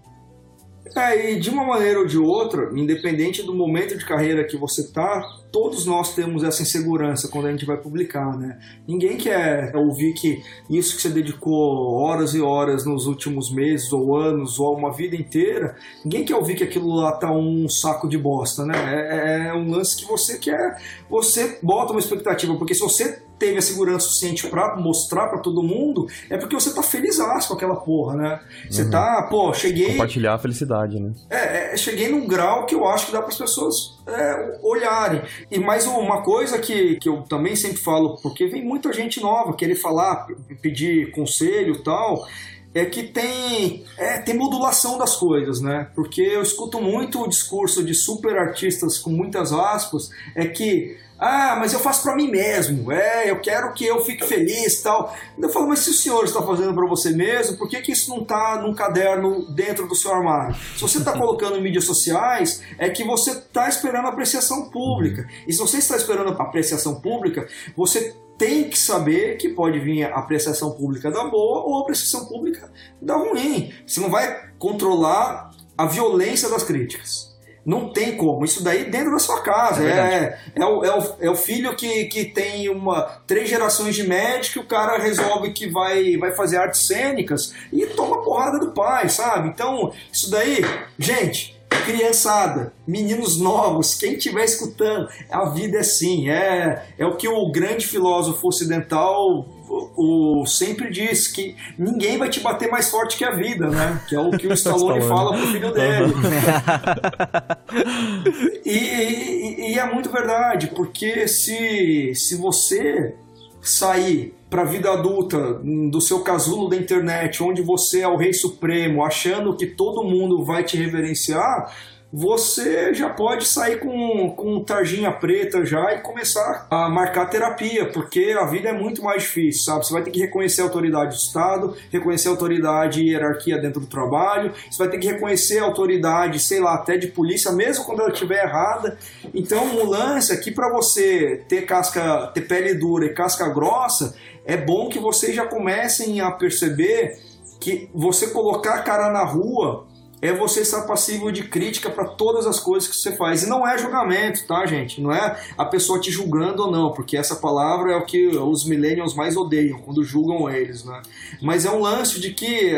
É, e de uma maneira ou de outra, independente do momento de carreira que você tá, todos nós temos essa insegurança quando a gente vai publicar, né? Ninguém quer ouvir que isso que você dedicou horas e horas nos últimos meses ou anos ou uma vida inteira, ninguém quer ouvir que aquilo lá tá um saco de bosta, né? É, é um lance que você quer, você bota uma expectativa, porque se você teve a segurança suficiente pra mostrar pra todo mundo, é porque você tá feliz com aquela porra, né? Você Uhum. tá, pô, cheguei, Compartilhar a felicidade, né? é, é, cheguei num grau que eu acho que dá para as pessoas é, olharem. E mais uma coisa que, que eu também sempre falo, porque vem muita gente nova querer falar, pedir conselho e tal, é que tem, é, tem modulação das coisas, né? Porque eu escuto muito o discurso de super artistas com muitas aspas, é que ah, mas eu faço pra mim mesmo. É, eu quero que eu fique feliz tal. Eu falo, mas se o senhor está fazendo pra você mesmo, por que, que isso não tá num caderno dentro do seu armário? Se você está colocando em mídias sociais, é que você está esperando apreciação pública. E se você está esperando apreciação pública, você tem que saber que pode vir a apreciação pública da boa ou a apreciação pública da ruim. Você não vai controlar a violência das críticas. Não tem como. Isso daí dentro da sua casa. É É, verdade. é, o, é, o, é o filho que, que tem uma três gerações de médico, o cara resolve que vai, vai fazer artes cênicas e toma porrada do pai, sabe? Então, isso daí, gente, criançada, meninos novos, quem estiver escutando, a vida é assim, é, é o que o grande filósofo ocidental o, o- sempre diz, que ninguém vai te bater mais forte que a vida, né? Que é o que o *laughs* Stallone fala pro filho dele. *laughs* E, e- e é muito verdade, porque se, se você sair para a vida adulta hum, do seu casulo da internet, onde você é o rei supremo, achando que todo mundo vai te reverenciar, você já pode sair com, com tarjinha preta já e começar a marcar terapia, porque a vida é muito mais difícil, sabe? Você vai ter que reconhecer a autoridade do Estado, reconhecer a autoridade e hierarquia dentro do trabalho, você vai ter que reconhecer a autoridade, sei lá, até de polícia, mesmo quando ela estiver errada. Então, o lance é que para você ter casca, ter pele dura e casca grossa, é bom que vocês já comecem a perceber que você colocar a cara na rua é você estar passivo de crítica para todas as coisas que você faz. E não é julgamento, tá, gente? Não é a pessoa te julgando ou não, porque essa palavra é o que os millennials mais odeiam quando julgam eles, né? Mas é um lance de que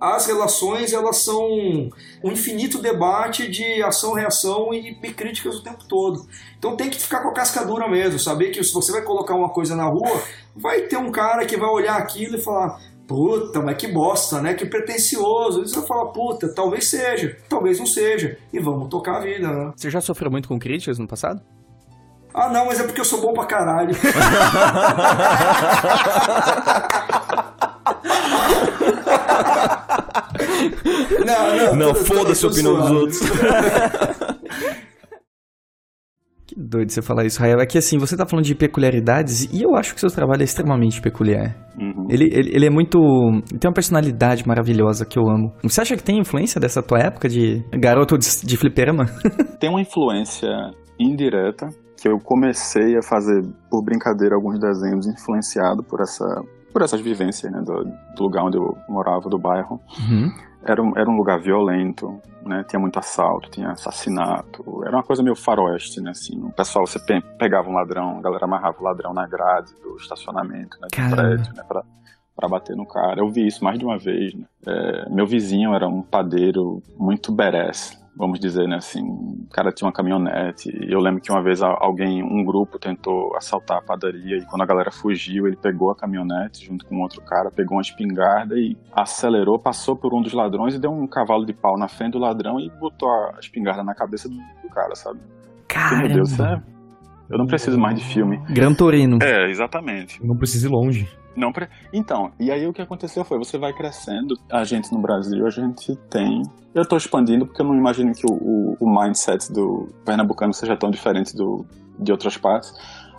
as relações elas são um infinito debate de ação-reação e, e críticas o tempo todo. Então tem que ficar com a casca dura mesmo, saber que se você vai colocar uma coisa na rua, vai ter um cara que vai olhar aquilo e falar Puta, mas que bosta, né? Que pretencioso. E você vai falar, puta, talvez seja, talvez não seja. E vamos tocar a vida, né? Você já sofreu muito com críticas no passado? Ah, não, mas é porque eu sou bom pra caralho. *laughs* Não, não, tô- foda-se a opinião dos outros. *laughs* Que doido você falar isso, Rael. É que assim, você tá falando de peculiaridades e eu acho que seu trabalho é extremamente peculiar. Ele, ele, ele é muito. Ele tem uma personalidade maravilhosa que eu amo. Você acha que tem influência dessa tua época de garoto de, de fliperama? *laughs* Tem uma influência indireta que eu comecei a fazer por brincadeira alguns desenhos influenciado por essa por essas vivências né, do, do lugar onde eu morava, do bairro. Era um, era um lugar violento, né? Tinha muito assalto, tinha assassinato. Era uma coisa meio faroeste, né? Assim, o pessoal, você pe- pegava um ladrão, a galera amarrava o ladrão na grade do estacionamento, né? Do Caramba. prédio, né? Pra, pra bater no cara. Eu vi isso mais de uma vez, né? É, meu vizinho era um padeiro muito berés, vamos dizer, né? Assim, o cara tinha uma caminhonete. E eu lembro que uma vez alguém, um grupo tentou assaltar a padaria e quando a galera fugiu, ele pegou a caminhonete junto com outro cara, pegou uma espingarda e acelerou, passou por um dos ladrões e deu um cavalo de pau na frente do ladrão e botou a espingarda na cabeça do, do cara, sabe? Meu Deus, é... Eu não preciso mais de filme. Gran Torino. É, exatamente. Não precisa ir longe. Não pre... Então, e aí o que aconteceu foi, você vai crescendo, a gente no Brasil, a gente tem... Eu tô expandindo porque eu não imagino que o, o, o mindset do pernambucano seja tão diferente do, de outras partes.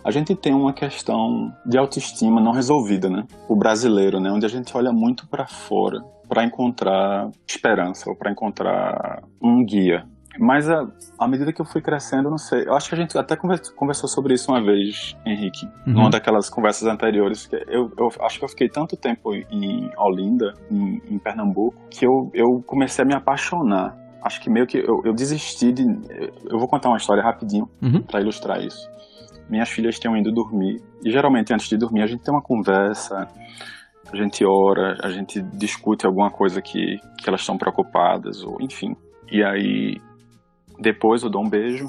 A gente tem uma questão de autoestima não resolvida, né? O brasileiro, né? Onde a gente olha muito pra fora para encontrar esperança ou para encontrar um guia. Mas a, à medida que eu fui crescendo, não sei. Eu acho que a gente até conver- conversou sobre isso uma vez, Henrique, Uhum. numa daquelas conversas anteriores. Que eu, eu acho que eu fiquei tanto tempo em Olinda, em, em Pernambuco, que eu, eu comecei a me apaixonar. Acho que meio que eu, eu desisti de. Eu vou contar uma história rapidinho Uhum. para ilustrar isso. Minhas filhas tinham ido dormir. E geralmente antes de dormir a gente tem uma conversa, a gente ora, a gente discute alguma coisa que, que elas estão preocupadas, ou enfim. E aí depois eu dou um beijo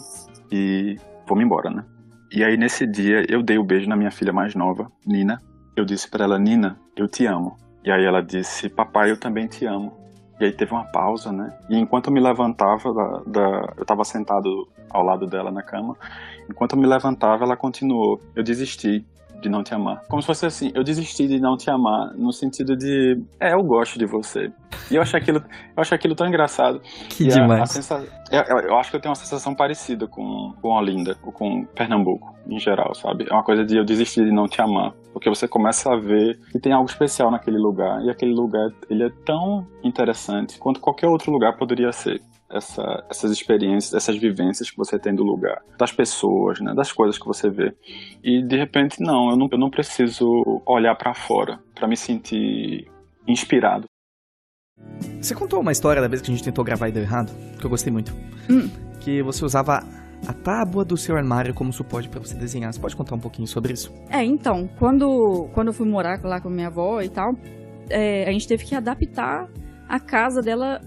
e vou-me embora, né? E aí nesse dia eu dei o beijo na minha filha mais nova, Nina. Eu disse pra ela, Nina, eu te amo. E aí ela disse, papai, eu também te amo. E aí teve uma pausa, né? E enquanto eu me levantava da, da- eu estava sentado ao lado dela na cama. Enquanto eu me levantava, ela continuou. Eu desisti de não te amar. Como se fosse assim, eu desisti de não te amar no sentido de, é, eu gosto de você. E eu achei aquilo, eu achei aquilo tão engraçado. Que E a- demais. a sensa- eu, eu- eu acho que eu tenho uma sensação parecida com, com Olinda, ou com Pernambuco, em geral, sabe? É uma coisa de eu desistir de não te amar. Porque você começa a ver que tem algo especial naquele lugar. E aquele lugar, ele é tão interessante quanto qualquer outro lugar poderia ser. Essa, essas experiências, essas vivências que você tem do lugar, das pessoas, né, das coisas que você vê. E de repente, não, eu não, eu não preciso olhar pra fora pra me sentir inspirado. Você contou uma história da vez que a gente tentou gravar e deu errado, que eu gostei muito. Hum. Que você usava a tábua do seu armário como suporte pra você desenhar. Você pode contar um pouquinho sobre isso? É, então, quando, quando eu fui morar lá com a minha avó e tal, é, a gente teve que adaptar a casa dela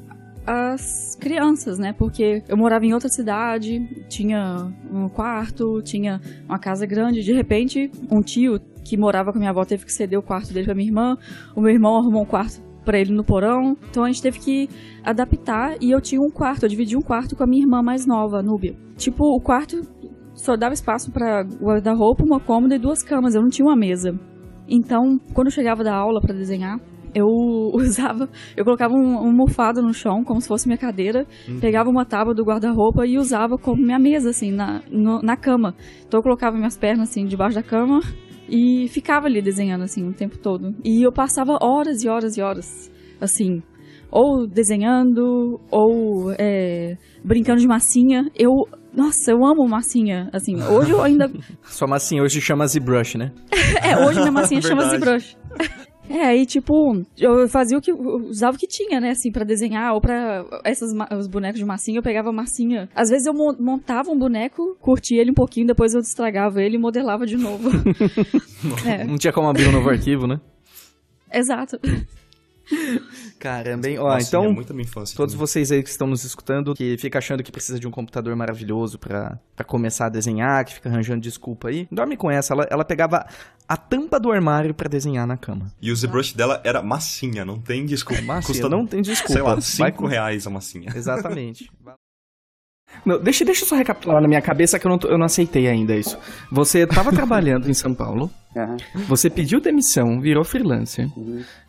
às crianças, né? Porque eu morava em outra cidade, tinha um quarto, tinha uma casa grande. De repente, um tio que morava com a minha avó teve que ceder o quarto dele pra minha irmã. O meu irmão arrumou um quarto pra ele no porão. Então a gente teve que adaptar e eu tinha um quarto, eu dividi um quarto com a minha irmã mais nova, Núbia. Tipo, o quarto só dava espaço pra guarda-roupa, uma cômoda e duas camas. Eu não tinha uma mesa. Então, quando eu chegava da aula pra desenhar, eu *laughs* usava, eu colocava um, um mofado no chão, como se fosse minha cadeira, Uhum. pegava uma tábua do guarda-roupa e usava como minha mesa, assim, na, no- na cama. Então eu colocava minhas pernas, assim, debaixo da cama e ficava ali desenhando, assim, o tempo todo. E eu passava horas e horas e horas, assim, ou desenhando, ou é, brincando de massinha. Eu, nossa, eu amo massinha, assim, hoje eu ainda *laughs* Sua massinha hoje chama ZBrush, né? *laughs* é, hoje minha massinha chama. ZBrush. É, aí tipo, eu fazia o que. usava o que tinha, né, assim, pra desenhar, ou pra. Esses ma- os bonecos de massinha, eu pegava a massinha. Às vezes eu mon- montava um boneco, curtia ele um pouquinho, depois eu destragava ele e modelava de novo. *laughs* É. Não tinha como abrir um novo arquivo, né? Exato. *laughs* Caramba, hein? Ó, Nossa, então, muito a minha infância todos vocês aí que estão nos escutando, que fica achando que precisa de um computador maravilhoso pra, pra começar a desenhar, que fica arranjando desculpa aí, dorme com essa. Ela, ela pegava a tampa do armário pra desenhar na cama. E o ZBrush dela era massinha, não tem desculpa. Massinha, não tem desculpa. Sei lá, Vai 5 com- reais a massinha. Exatamente. *laughs* Não, deixa, deixa eu só recapitular na minha cabeça que eu não, eu não aceitei ainda isso. Você tava *laughs* trabalhando em São Paulo, você pediu demissão, virou freelancer,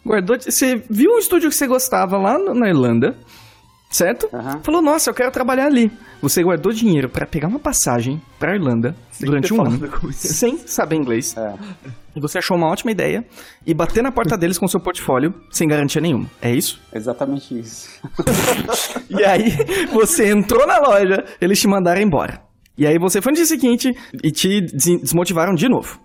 guardou. Você viu um estúdio que você gostava lá na Irlanda, certo? Falou, nossa, eu quero trabalhar ali. Você guardou dinheiro pra pegar uma passagem pra Irlanda durante ter um ano, sem saber inglês. E você achou uma ótima ideia e bater na porta deles com seu portfólio sem garantia nenhuma. É isso? Exatamente isso. *laughs* E aí, você entrou na loja, eles te mandaram embora. E aí você foi no dia seguinte e te des- desmotivaram de novo.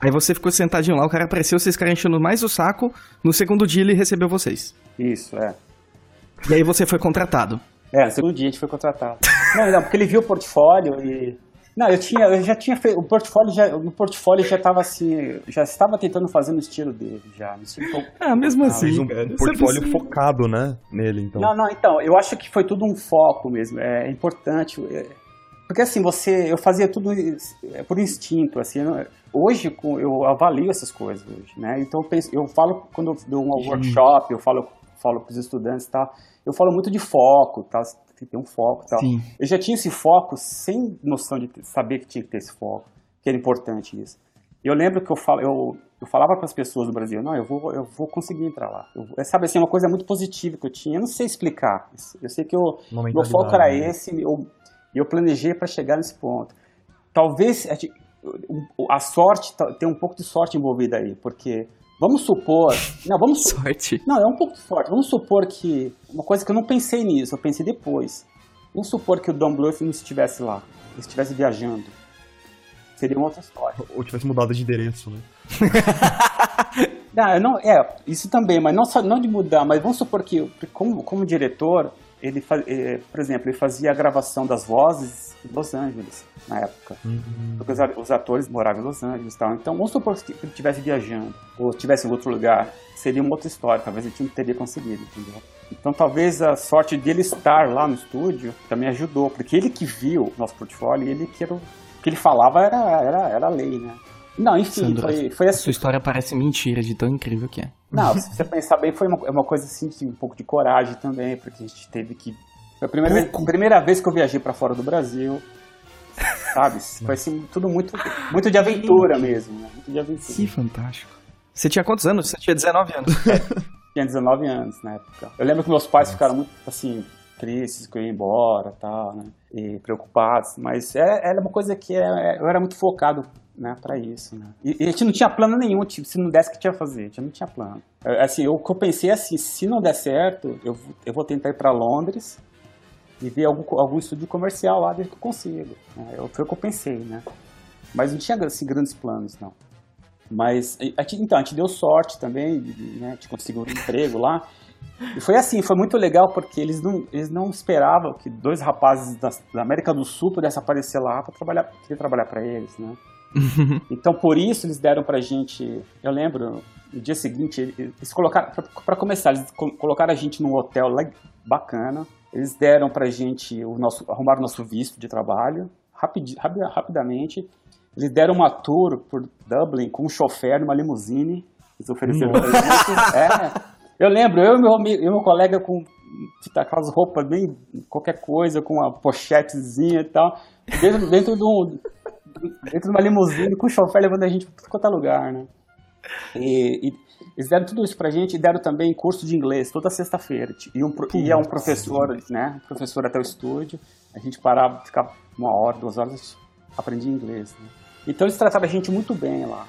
Aí você ficou sentadinho lá, o cara apareceu, vocês ficaram enchendo mais o saco. No segundo dia ele recebeu vocês. Isso, é. E aí você foi contratado. É, no segundo dia a gente foi contratado. Não, não, porque ele viu o portfólio e. Não, eu tinha, eu já tinha feito. O portfólio já, no portfólio já estava assim, já estava tentando fazer no estilo dele, já. No estilo eu- Ah, mesmo assim. Fez um cara, portfólio focado, né? Nele, então. Não, não, então, eu acho que foi tudo um foco mesmo. É importante. é- porque assim, você. Eu fazia tudo é, por instinto, assim. Hoje eu avalio essas coisas hoje, né? Então eu, penso, eu falo quando eu dou um workshop, eu falo, falo para os estudantes tal, eu falo muito de foco, tá? Tem que ter um foco tal. Sim. Eu já tinha esse foco sem noção de saber que tinha que ter esse foco, que era importante isso. Eu lembro que eu, falo, eu, eu falava para as pessoas do Brasil, não, eu vou, eu vou conseguir entrar lá. Eu, é, sabe assim, uma coisa muito positiva que eu tinha. Eu não sei explicar. Eu sei que eu, meu foco era né? esse e eu, eu planejei para chegar nesse ponto. Talvez a, sorte, tá- tem um pouco de sorte envolvida aí, porque vamos supor. Não, vamos Sorte? Não, é um pouco de sorte. Vamos supor que. Uma coisa que eu não pensei nisso, eu pensei depois. Vamos supor que o Don Bluth não estivesse lá, ele estivesse viajando. Seria uma outra história. Ou tivesse mudado de endereço, né? *laughs* Não, eu não, é, isso também, mas não só não de mudar, mas vamos supor que, como, como diretor, ele, eh, por exemplo, ele fazia a gravação das vozes em Los Angeles, na época. Porque os, atores moravam em Los Angeles e tal. Então, vamos supor que ele estivesse viajando, ou estivesse em outro lugar, seria uma outra história, talvez ele não teria conseguido, entendeu? Então, talvez a sorte dele estar lá no estúdio também ajudou, porque ele que viu o nosso portfólio, ele que era o, o que ele falava era, era, era lei, né? Não, enfim, Sandro, foi, foi assim. Sua história parece mentira de tão incrível que é. Não, se você pensar bem, foi uma, é uma coisa assim, um pouco de coragem também, porque a gente teve que. Foi a primeira, vez, primeira vez que eu viajei pra fora do Brasil. Sabe? Foi assim, tudo muito, muito de aventura mesmo, né? Muito de aventura. Que fantástico. Você tinha quantos anos? Você tinha 19 anos. *laughs* Tinha 19 anos na época. Eu lembro que meus pais ficaram muito, assim, tristes que eu ia embora e tal, né? E preocupados. Mas é, era uma coisa que é- eu era muito focado, né, pra isso, né? E, e a gente não tinha plano nenhum, tipo, se não desse, o que tinha que fazer? A gente não tinha plano. É, Assim, o que eu pensei é assim, se não der certo, eu, eu vou tentar ir pra Londres e ver algum, algum estúdio comercial lá, desde que eu consigo. Né? Eu- Foi o que eu pensei, né? Mas não tinha, assim, grandes planos, não. Mas, a gente- então, a gente deu sorte também, né? A gente conseguiu um emprego lá. E foi assim, foi muito legal porque eles não, eles não esperavam que dois rapazes da, da América do Sul pudessem aparecer lá para trabalhar, trabalhar para eles, né? *laughs* Então, por isso, eles deram pra gente. Eu lembro, no dia seguinte, eles colocaram. Pra, pra começar, eles co- colocaram a gente num hotel lá bacana. Eles deram pra gente o nosso. arrumaram o nosso visto de trabalho rapidi, rapi- rapidamente. Eles deram uma tour por Dublin com um chofer numa limusine. Eles ofereceram pra gente. É. Eu lembro, eu e meu, ami- eu e meu colega com aquelas roupas bem. qualquer coisa, com uma pochetezinha e tal. Dentro, dentro de um dentro de uma limusine com o chofer levando a gente para qualquer lugar, né? E, e eles deram tudo isso pra gente e deram também curso de inglês toda sexta-feira. E um, ia um professor, né? Um professor até o estúdio. A gente parava, ficava uma hora, duas horas, aprendia inglês. Né? Então eles tratavam a gente muito bem lá.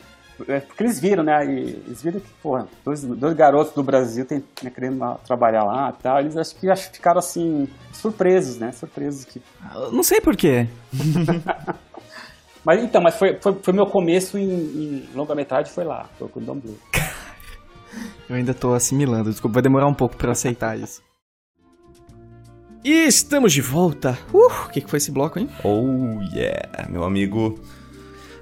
É, Porque eles viram, né? e Eles viram que, pô, dois, dois garotos do Brasil tem, né, querendo trabalhar lá e tal. Eles acho que ficaram assim, surpresos, né? Surpresos que Não sei porquê. *laughs* Mas então, mas foi, foi, foi meu começo em, em longa-metragem, foi lá, foi com o Don Blue. Eu ainda tô assimilando, desculpa, vai demorar um pouco pra eu aceitar isso. E estamos de volta. Uh, o que, que foi esse bloco, hein? Oh yeah, meu amigo.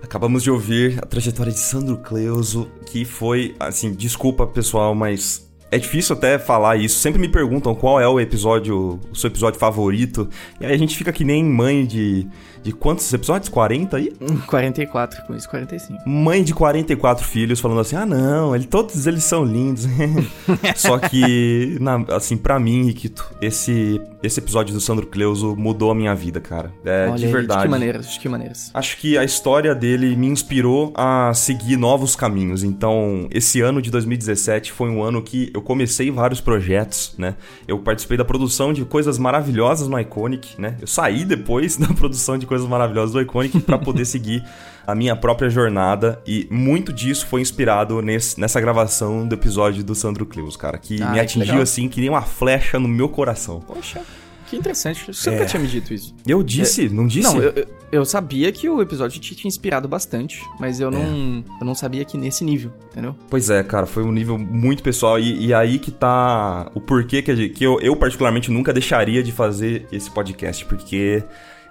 Acabamos de ouvir a trajetória de Sandro Cleuso, que foi, assim, desculpa pessoal, mas é difícil até falar isso. Sempre me perguntam qual é o episódio, o seu episódio favorito. E aí a gente fica que nem mãe de. De quantos episódios? 40 aí? 44, com isso 45. Mãe de 44 filhos falando assim: ah, não, ele, todos eles são lindos. *laughs* Só que, na- assim, pra mim, Riquito, esse, esse episódio do Sandro Cleuso mudou a minha vida, cara. É, Olha de aí, verdade. De que maneiras, de que maneiras. Acho que a história dele me inspirou a seguir novos caminhos. Então, esse ano de 2017 foi um ano que eu comecei vários projetos, né? Eu participei da produção de coisas maravilhosas no Iconic, né? Eu saí depois *laughs* da produção de coisas maravilhosas do Iconic para poder seguir a minha própria jornada e muito disso foi inspirado nesse, nessa gravação do episódio do Sandro Cleus, cara, que Ah, me que atingiu legal. assim que nem uma flecha no meu coração. Poxa, que interessante. Você É. nunca tinha me dito isso. Eu disse, não disse? Não, eu, eu- sabia que o episódio te tinha inspirado bastante, mas eu não, eu não sabia que nesse nível, entendeu? Pois é, cara, foi um nível muito pessoal e, e aí que tá o porquê que, que eu, eu particularmente nunca deixaria de fazer esse podcast, porque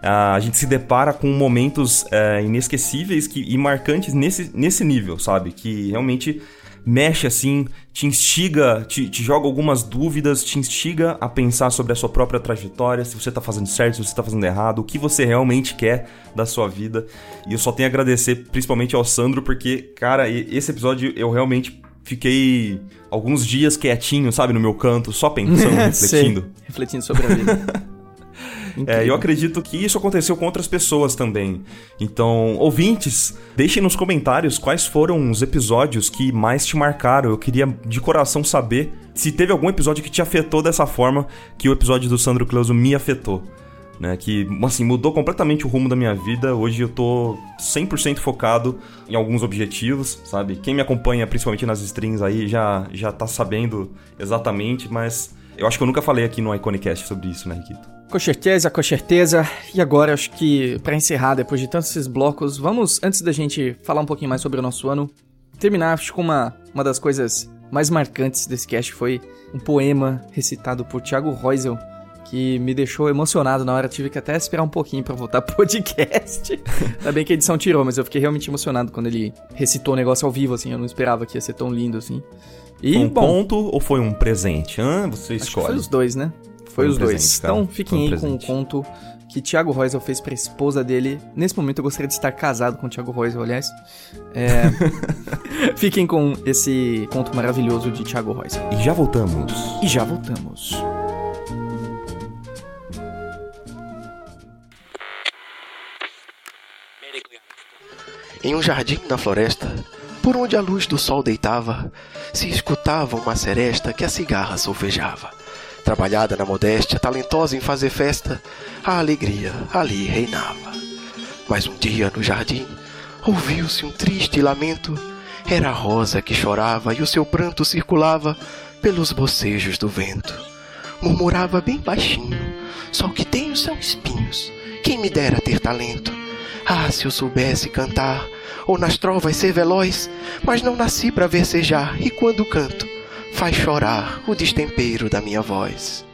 ah, a gente se depara com momentos é, inesquecíveis que, e marcantes nesse, nesse nível, sabe? Que realmente mexe assim, te instiga, te, te joga algumas dúvidas, te instiga a pensar sobre a sua própria trajetória, se você tá fazendo certo, se você tá fazendo errado, o que você realmente quer da sua vida. E eu só tenho a agradecer principalmente ao Sandro, porque, cara, esse episódio eu realmente fiquei alguns dias quietinho, sabe, no meu canto, só pensando, *laughs* refletindo. Refletindo sobre a vida. *laughs* É, eu acredito que isso aconteceu com outras pessoas também. Então, ouvintes, deixem nos comentários quais foram os episódios que mais te marcaram. Eu queria de coração saber se teve algum episódio que te afetou dessa forma que o episódio do Sandro Cleuso me afetou. Né, que, assim, mudou completamente o rumo da minha vida. Hoje eu tô 100% focado em alguns objetivos, sabe? Quem me acompanha, principalmente nas strings aí, já, já tá sabendo exatamente, mas eu acho que eu nunca falei aqui no Iconicast sobre isso, né, Riquito? Com certeza, com certeza. E agora, acho que pra encerrar, depois de tantos esses blocos, vamos, antes da gente falar um pouquinho mais sobre o nosso ano, terminar, acho que uma, uma das coisas mais marcantes desse cast foi um poema recitado por Thiago Reusel, que me deixou emocionado na hora. Tive que até esperar um pouquinho pra voltar pro podcast. *laughs* Ainda bem que a edição tirou, mas eu fiquei realmente emocionado quando ele recitou o negócio ao vivo, assim. Eu não esperava que ia ser tão lindo assim. E, um bom, conto ou foi um presente? Hã? Você escolhe. foi os dois, né? Foi, Foi um os dois. presente, cara. Então Foi fiquem um aí com o presente. conto que Thiago Reusel fez pra esposa dele. Nesse momento eu gostaria de estar casado com o Thiago Reusel, aliás. É... *laughs* fiquem com esse conto maravilhoso de Thiago Reusel. E já voltamos. E já voltamos. Em um jardim na floresta, por onde a luz do sol deitava, se escutava uma seresta que a cigarra solfejava. Trabalhada na modéstia, talentosa em fazer festa, a alegria ali reinava. Mas um dia no jardim, ouviu-se um triste lamento. Era a rosa que chorava e o seu pranto circulava pelos bocejos do vento. Murmurava bem baixinho: Só o que tenho são espinhos. Quem me dera ter talento? Ah, se eu soubesse cantar, ou nas trovas ser veloz, mas não nasci para versejar, e quando canto, faz chorar o destempero da minha voz.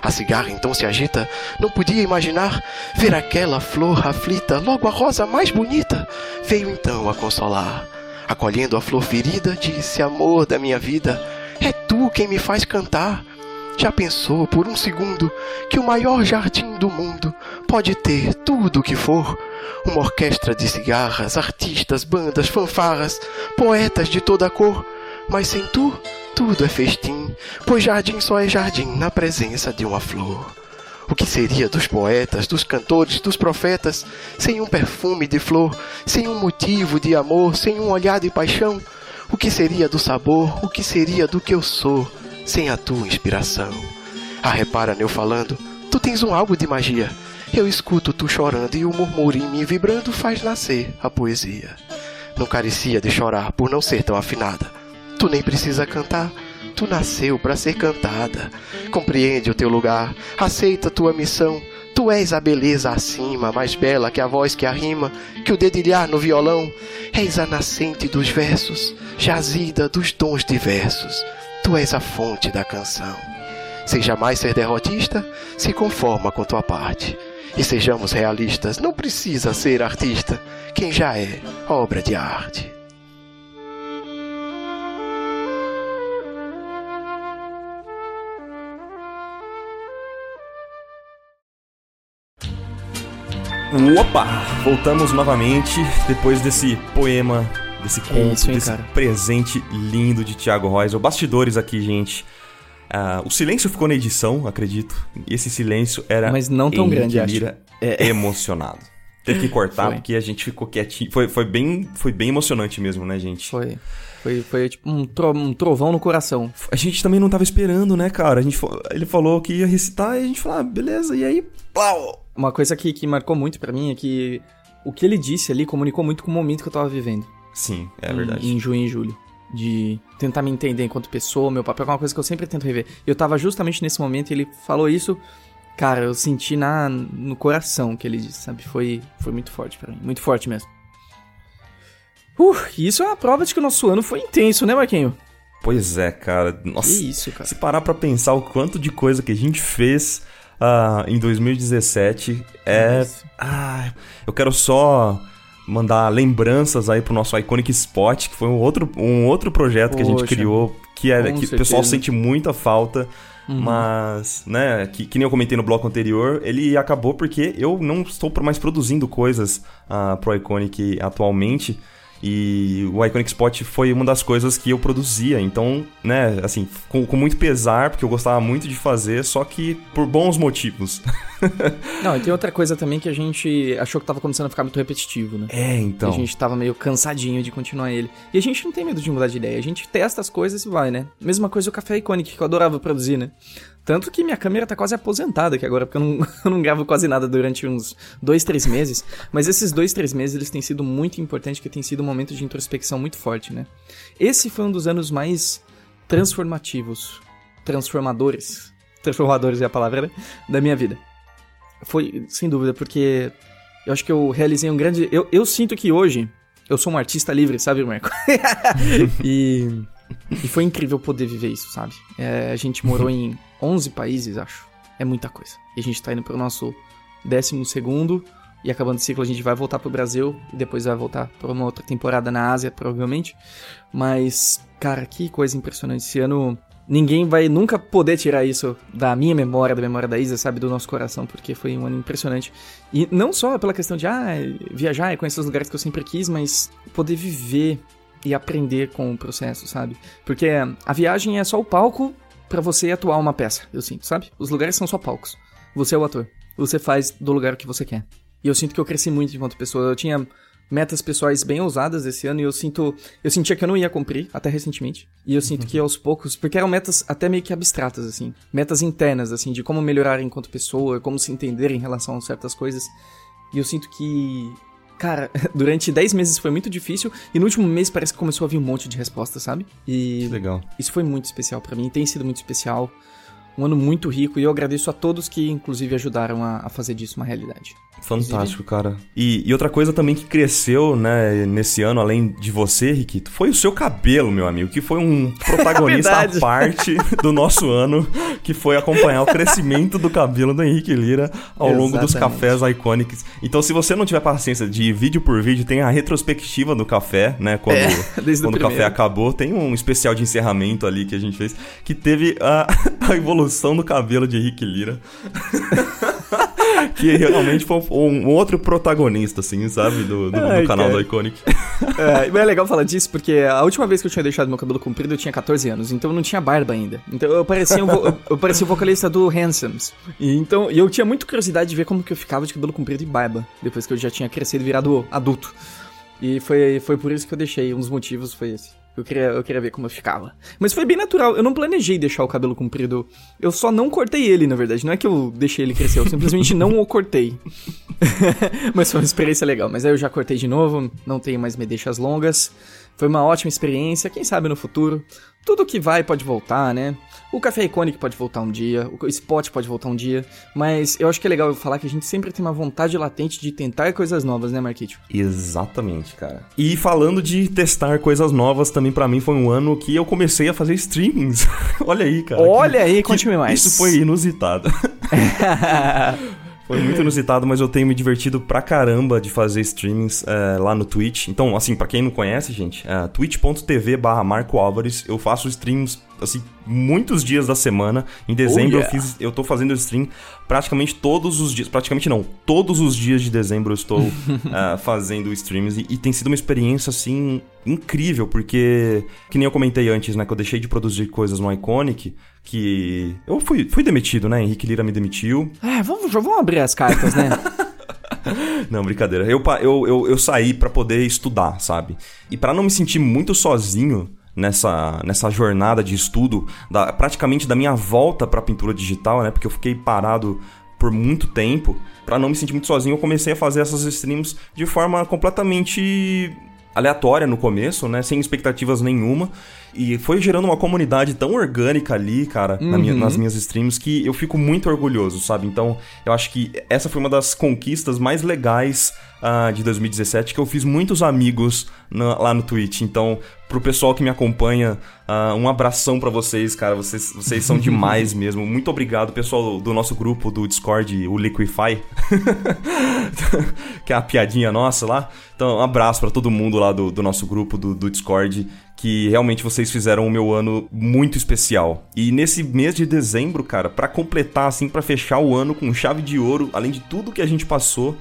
A cigarra então se agita, não podia imaginar ver aquela flor aflita, logo a rosa mais bonita, veio então a consolar. Acolhendo a flor ferida, disse: Amor da minha vida, é tu quem me faz cantar. Já pensou por um segundo que o maior jardim do mundo pode ter tudo o que for? Uma orquestra de cigarras, artistas, bandas, fanfarras, poetas de toda cor, mas sem tu, tudo é festim, pois jardim só é jardim na presença de uma flor. O que seria dos poetas, dos cantores, dos profetas, sem um perfume de flor, sem um motivo de amor, sem um olhar de paixão? O que seria do sabor, o que seria do que eu sou, sem a tua inspiração? Ah, repara, eu falando, tu tens um algo de magia. Eu escuto tu chorando e o murmúrio em mim vibrando faz nascer a poesia. Não carecia de chorar por não ser tão afinada. Tu nem precisa cantar, tu nasceu para ser cantada. Compreende o teu lugar, aceita tua missão. Tu és a beleza acima, mais bela que a voz que arrima, que o dedilhar no violão. És a nascente dos versos, jazida dos dons diversos. Tu és a fonte da canção. Sem jamais ser derrotista, se conforma com tua parte. E sejamos realistas, não precisa ser artista, quem já é obra de arte. Opa! Voltamos novamente depois desse poema, desse conto, isso, hein, desse cara? presente lindo de Thiago Reusel. Bastidores aqui, gente. Ah, o silêncio ficou na edição, acredito. E esse silêncio era. Mas não tão grande, acho. É. emocionado. Teve que cortar Foi. porque a gente ficou quietinho. Foi, foi, bem, foi bem emocionante mesmo, né, gente? Foi. Foi, foi tipo um, tro- um trovão no coração. A gente também não tava esperando, né, cara? A gente, ele falou que ia recitar e a gente falou, ah, beleza, e aí, plau! Uma coisa que, que marcou muito pra mim é que o que ele disse ali comunicou muito com o momento que eu tava vivendo. Sim, é Em- verdade. Em junho e julho. De tentar me entender enquanto pessoa, meu papel é uma coisa que eu sempre tento rever. Eu tava justamente nesse momento e ele falou isso. Cara, eu senti na, no coração que ele disse, sabe? Foi, foi muito forte pra mim. Muito forte mesmo. Uh, isso é uma prova de que o nosso ano foi intenso, né, Marquinho? Pois é, cara. Nossa, Que isso, cara. Se parar pra pensar o quanto de coisa que a gente fez ah, em 2017, é. Ah, eu quero só mandar lembranças aí pro nosso Iconic Spot, que foi um outro, um outro projeto que a gente Poxa, criou, que, é, que o pessoal sente muita falta. Uhum. Mas, né, que, que nem eu comentei no bloco anterior, ele acabou porque eu não estou mais produzindo coisas ah, pro Iconic atualmente. E o Iconic Spot foi uma das coisas que eu produzia. Então, né, assim, com, com muito pesar, porque eu gostava muito de fazer, só que por bons motivos. *laughs* Não, e tem outra coisa também que a gente achou que tava começando a ficar muito repetitivo, né? É, então. E a gente tava meio cansadinho de continuar ele. E a gente não tem medo de mudar de ideia, a gente testa as coisas e vai, né? Mesma coisa o Café Iconic, que eu adorava produzir, né? Tanto que minha câmera tá quase aposentada aqui agora, porque eu não, *laughs* eu não gravo quase nada durante uns dois, três meses. Mas esses dois, três meses, eles têm sido muito importantes, porque tem sido um momento de introspecção muito forte, né? Esse foi um dos anos mais transformativos, transformadores, transformadores é a palavra, né? Da minha vida. Foi, sem dúvida, porque eu acho que eu realizei um grande. Eu, eu sinto que hoje eu sou um artista livre, sabe, Marco? *laughs* e, e foi incrível poder viver isso, sabe? É, a gente morou em 11 países, acho. É muita coisa. E a gente tá indo pro nosso 12 segundo. E acabando o ciclo, a gente vai voltar pro Brasil. E depois vai voltar pra uma outra temporada na Ásia, provavelmente. Mas, cara, que coisa impressionante. Esse ano ninguém vai nunca poder tirar isso da minha memória, da memória da Isa, sabe, do nosso coração, porque foi um ano impressionante. E não só pela questão de ah, viajar e conhecer os lugares que eu sempre quis, mas poder viver e aprender com o processo, sabe? Porque a viagem é só o palco pra você atuar uma peça, eu sinto, sabe? Os lugares são só palcos. Você é o ator. Você faz do lugar o que você quer. E eu sinto que eu cresci muito enquanto pessoa. Eu tinha metas pessoais bem ousadas esse ano e eu sinto. Eu sentia que eu não ia cumprir, até recentemente. E eu sinto que aos poucos. Porque eram metas até meio que abstratas, assim. Metas internas, assim, de como melhorar enquanto pessoa, como se entender em relação a certas coisas. E eu sinto que. Cara, *laughs* durante 10 meses foi muito difícil e no último mês parece que começou a vir um monte de respostas, sabe? E. Legal. Isso foi muito especial pra mim, tem sido muito especial. Um ano muito rico e eu agradeço a todos que, inclusive, ajudaram a, a fazer disso uma realidade. Fantástico, cara. E, e outra coisa também que cresceu, né, nesse ano, além de você, Riquito, foi o seu cabelo, meu amigo, que foi um *laughs* protagonista à parte do nosso ano, que foi acompanhar o crescimento do cabelo do Henrique Lira ao longo dos Exatamente. cafés icônicos. Então, se você não tiver paciência de ir vídeo por vídeo, tem a retrospectiva do café, né, quando, É, *laughs* desde o quando o café acabou, tem um especial de encerramento ali que a gente fez, que teve a, *laughs* a evolução do cabelo de Henrique Lira. *laughs* que realmente foi um outro protagonista, assim, sabe? Do, do- do Ai, canal cara. do Iconic. É, mas é legal falar disso porque a última vez que eu tinha deixado meu cabelo comprido eu tinha 14 anos, então eu não tinha barba ainda. Então eu parecia, um vo- eu, parecia o vocalista do Handsomes. E então eu tinha muita curiosidade de ver como que eu ficava de cabelo comprido e barba, depois que eu já tinha crescido e virado adulto. E foi, foi por isso que eu deixei, um dos motivos foi esse. Eu queria, eu queria ver como eu ficava. Mas foi bem natural, eu não planejei deixar o cabelo comprido. Eu só não cortei ele, na verdade. Não é que eu deixei ele crescer, eu simplesmente não o cortei. *laughs* Mas foi uma experiência legal. Mas aí eu já cortei de novo, não tenho mais medeixas longas. Foi uma ótima experiência, quem sabe no futuro. Tudo que vai pode voltar, né? O Café Iconic pode voltar um dia, o Spot pode voltar um dia, mas eu acho que é legal eu falar que a gente sempre tem uma vontade latente de tentar coisas novas, né, Marquito? Exatamente, cara. E falando de testar coisas novas, também pra mim foi um ano que eu comecei a fazer streamings. *laughs* Olha aí, cara. Olha que- aí, conte-me mais. Isso foi inusitado. *laughs* Foi muito inusitado, mas eu tenho me divertido pra caramba de fazer streamings é, lá no Twitch. Então, assim, pra quem não conhece, gente, é, twitch.tv barra Marco Álvares, eu faço streams, assim, muitos dias da semana. Em dezembro Oh, yeah. eu fiz, eu tô fazendo stream praticamente todos os dias, praticamente não, todos os dias de dezembro eu estou *laughs* é, fazendo streams e, e tem sido uma experiência, assim, incrível, porque, que nem eu comentei antes, né, que eu deixei de produzir coisas no Iconic, que eu fui, fui demitido, né, Henrique Lira me demitiu, É, vamos, vamos abrir as cartas, né? *laughs* Não, brincadeira. Eu, eu, eu, eu saí pra poder estudar, sabe? E pra não me sentir muito sozinho nessa, nessa jornada de estudo, da, praticamente da minha volta pra pintura digital, né? Porque eu fiquei parado por muito tempo. Pra não me sentir muito sozinho, eu comecei a fazer essas streams de forma completamente aleatória no começo, né? Sem expectativas nenhuma. E foi gerando uma comunidade tão orgânica ali, cara, na minha- Uhum. nas minhas streams, que eu fico muito orgulhoso, sabe? Então, eu acho que essa foi uma das conquistas mais legais ah, de 2017, que eu fiz muitos amigos na- lá no Twitch. Então, pro pessoal que me acompanha, ah, um abração pra vocês, cara. Vocês, vocês são *laughs* demais mesmo. Muito obrigado, pessoal do nosso grupo do Discord, o Liquify. *laughs* que é a piadinha nossa lá. Então, um abraço pra todo mundo lá do, do nosso grupo do, do Discord, que realmente vocês fizeram o meu ano muito especial. E nesse mês de dezembro, cara, pra completar assim, pra fechar o ano com chave de ouro, além de tudo que a gente passou,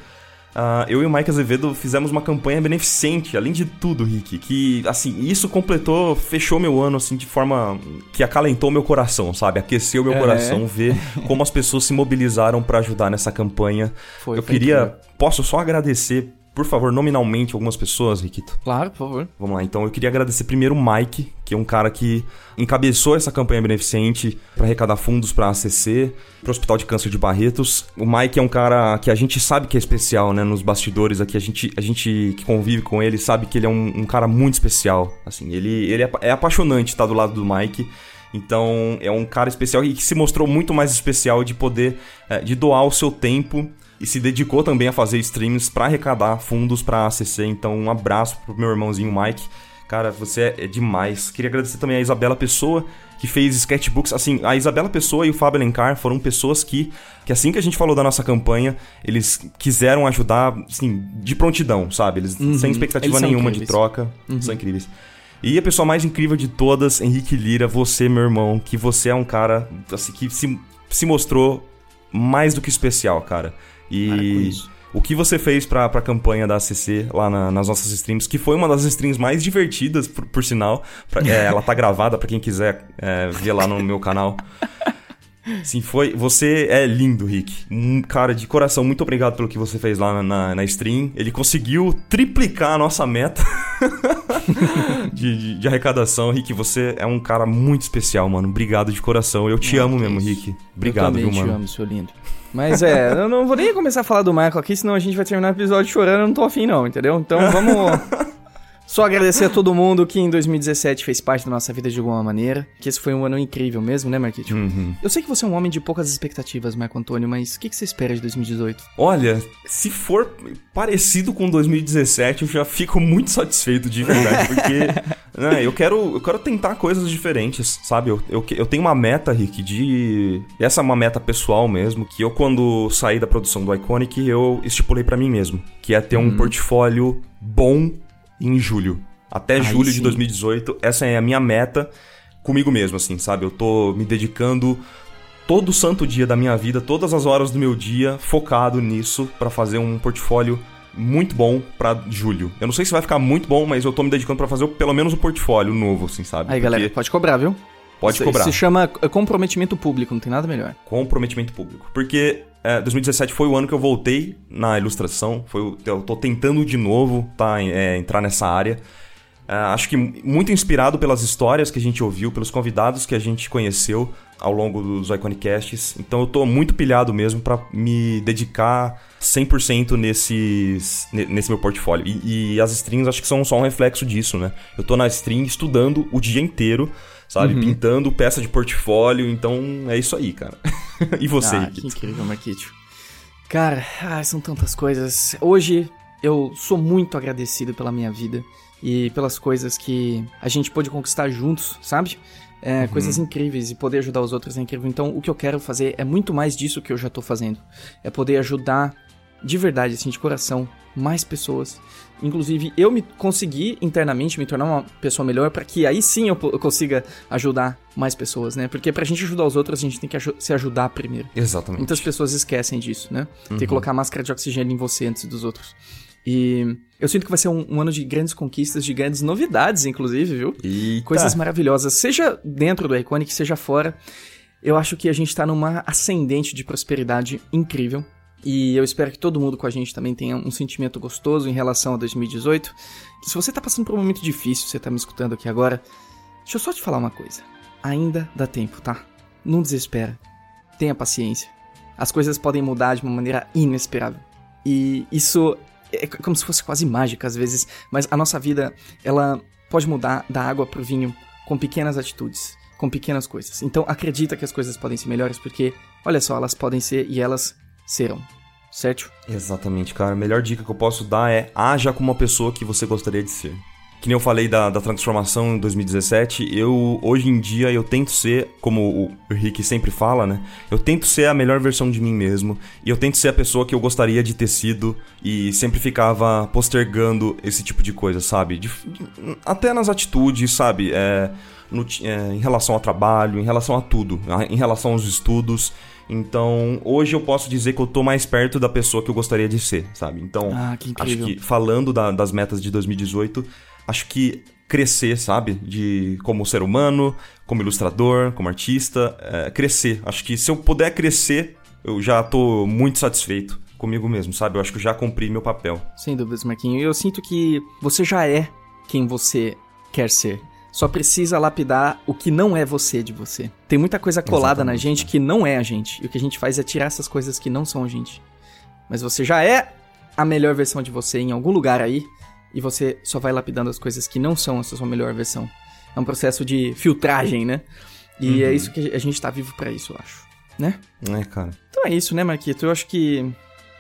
ah, eu e o Mike Azevedo fizemos uma campanha beneficente, além de tudo, Rick, que, assim, isso completou, fechou meu ano, assim, de forma que acalentou meu coração, sabe? Aqueceu meu É. coração ver como as pessoas se mobilizaram pra ajudar nessa campanha. Foi, eu foi queria, incrível. posso só agradecer, por favor, nominalmente algumas pessoas, Riquito? Claro, por favor. Vamos lá, então eu queria agradecer primeiro o Mike, que é um cara que encabeçou essa campanha beneficente para arrecadar fundos para a ACC, para o Hospital de Câncer de Barretos. O Mike é um cara que a gente sabe que é especial, né? Nos bastidores aqui, a gente, a gente que convive com ele sabe que ele é um, um cara muito especial. Assim, ele, ele é, é apaixonante estar do lado do Mike. Então, é um cara especial e que se mostrou muito mais especial de poder, eh, de doar o seu tempo e se dedicou também a fazer streams para arrecadar fundos para a ACC. Então, um abraço pro meu irmãozinho Mike. Cara, você é, demais. Queria agradecer também a Isabela Pessoa, que fez sketchbooks. Assim, a Isabela Pessoa e o Fábio Alencar foram pessoas que, que assim que a gente falou da nossa campanha, eles quiseram ajudar, assim, de prontidão, sabe? Eles Uhum. sem expectativa Eles nenhuma de troca. Uhum. São incríveis. E a pessoa mais incrível de todas, Henrique Lira, você, meu irmão, que você é um cara assim, que se, se mostrou mais do que especial, cara. E o que você fez pra, pra campanha da ACC lá na- nas nossas streams, que foi uma das streams mais divertidas, por, por sinal. Pra- é, *laughs* ela tá gravada pra quem quiser é, ver lá no meu canal. Sim, foi. Você é lindo, Rick. Um cara de coração, muito obrigado pelo que você fez lá na, na, na stream. Ele conseguiu triplicar a nossa meta *laughs* de, de- de arrecadação. Rick, você é um cara muito especial, mano. Obrigado de coração. Eu te Ah, amo mesmo. Rick. Obrigado, eu viu, te mano? amo, seu lindo. Mas é, *laughs* eu não vou nem começar a falar do Michael aqui, senão a gente vai terminar o episódio chorando, eu não tô afim não, entendeu? Então vamos *laughs* só agradecer a todo mundo que em 2017 fez parte da nossa vida de alguma maneira, que esse foi um ano incrível mesmo, né, Marquinhos? Uhum. Eu sei que você é um homem de poucas expectativas, Marco Antônio, mas o que, que você espera de 2018? Olha, se for parecido com 2017, eu já fico muito satisfeito de verdade, porque *laughs* né, eu, quero, eu quero tentar coisas diferentes, sabe? Eu, eu, eu tenho uma meta, Rick, de. Essa é uma meta pessoal mesmo, que eu, quando saí da produção do Iconic, eu estipulei pra mim mesmo, que é ter um Uhum. portfólio bom em julho. Até Aí julho de sim. 2018, essa é a minha meta comigo mesmo, assim, sabe? Eu tô me dedicando todo santo dia da minha vida, todas as horas do meu dia, focado nisso pra fazer um portfólio muito bom pra julho. Eu não sei se vai ficar muito bom, mas eu tô me dedicando pra fazer pelo menos um portfólio novo, assim, sabe? Aí, galera, Porque- pode cobrar, viu? Pode Isso- cobrar. Se chama comprometimento público, não tem nada melhor. Comprometimento público. Porque é, 2017 foi o ano que eu voltei na ilustração. Foi, eu tô tentando de novo tá, é, entrar nessa área. É, acho que muito inspirado pelas histórias que a gente ouviu, pelos convidados que a gente conheceu ao longo dos Iconicasts. Então eu tô muito pilhado mesmo pra me dedicar 100% nesses, ne- nesse meu portfólio. E, e as streams acho que são só um reflexo disso, né? Eu tô na stream estudando o dia inteiro, sabe? Uhum. Pintando peça de portfólio. Então é isso aí, cara. *laughs* e você, ah, que incrível, Marquito. Cara, ah, são tantas coisas. Hoje eu sou muito agradecido pela minha vida e pelas coisas que a gente pôde conquistar juntos, sabe? É, Uhum. Coisas incríveis e poder ajudar os outros é incrível. Então, o que eu quero fazer é muito mais disso que eu já tô fazendo. É poder ajudar de verdade, assim, de coração, mais pessoas. Inclusive, eu me consegui internamente me tornar uma pessoa melhor para que aí sim eu, eu consiga ajudar mais pessoas, né? Porque pra gente ajudar os outros, a gente tem que aju- se ajudar primeiro. Exatamente. Muitas pessoas esquecem disso, né? Tem que Uhum. colocar máscara de oxigênio em você antes dos outros. E eu sinto que vai ser um, um ano de grandes conquistas, de grandes novidades, inclusive, viu? Eita. Coisas maravilhosas, seja dentro do Iconic, seja fora. Eu acho que a gente tá numa ascendente de prosperidade incrível. E eu espero que todo mundo com a gente também tenha um sentimento gostoso em relação a 2018. Se você tá passando por um momento difícil, você tá me escutando aqui agora, deixa eu só te falar uma coisa. Ainda dá tempo, tá? Não desespera. Tenha paciência. As coisas podem mudar de uma maneira inesperável. E isso é como se fosse quase mágica às vezes, mas a nossa vida, ela pode mudar da água pro vinho com pequenas atitudes, com pequenas coisas. Então acredita que as coisas podem ser melhores porque, olha só, elas podem ser e elas serão. Certo? Exatamente, cara. A melhor dica que eu posso dar é haja como uma pessoa que você gostaria de ser. Que nem eu falei da, da transformação em 2017, eu hoje em dia eu tento ser, como o Rick sempre fala, né? Eu tento ser a melhor versão de mim mesmo. E eu tento ser a pessoa que eu gostaria de ter sido e sempre ficava postergando esse tipo de coisa, sabe? De- de- até nas atitudes, sabe? É, no é, em relação ao trabalho, em relação a tudo, em relação aos estudos. Então, hoje eu posso dizer que eu tô mais perto da pessoa que eu gostaria de ser, sabe? Então, Ah, que acho que falando da- das metas de 2018, acho que crescer, sabe? De como ser humano, como ilustrador, como artista, é, crescer. Acho que se eu puder crescer, eu já tô muito satisfeito comigo mesmo, sabe? Eu acho que eu já cumpri meu papel. Sem dúvidas, Marquinho. E eu sinto que você já é quem você quer ser. Só precisa lapidar o que não é você de você. Tem muita coisa colada na gente que não é a gente. E o que a gente faz é tirar essas coisas que não são a gente. Mas você já é a melhor versão de você em algum lugar aí. E você só vai lapidando as coisas que não são essa sua melhor versão. É um processo de filtragem, né? E é Uhum. isso que a gente tá vivo pra isso, eu acho. Né? É, cara. Então é isso, né, Marquito? Eu acho que.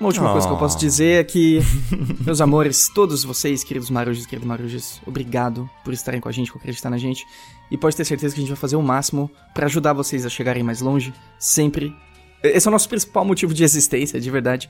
Uma última coisa que eu Ah. posso dizer é que, *laughs* meus amores, todos vocês, queridos marujos, queridos marujos, obrigado por estarem com a gente, por acreditar na gente. E pode ter certeza que a gente vai fazer o máximo pra ajudar vocês a chegarem mais longe, sempre. Esse é o nosso principal motivo de existência, de verdade.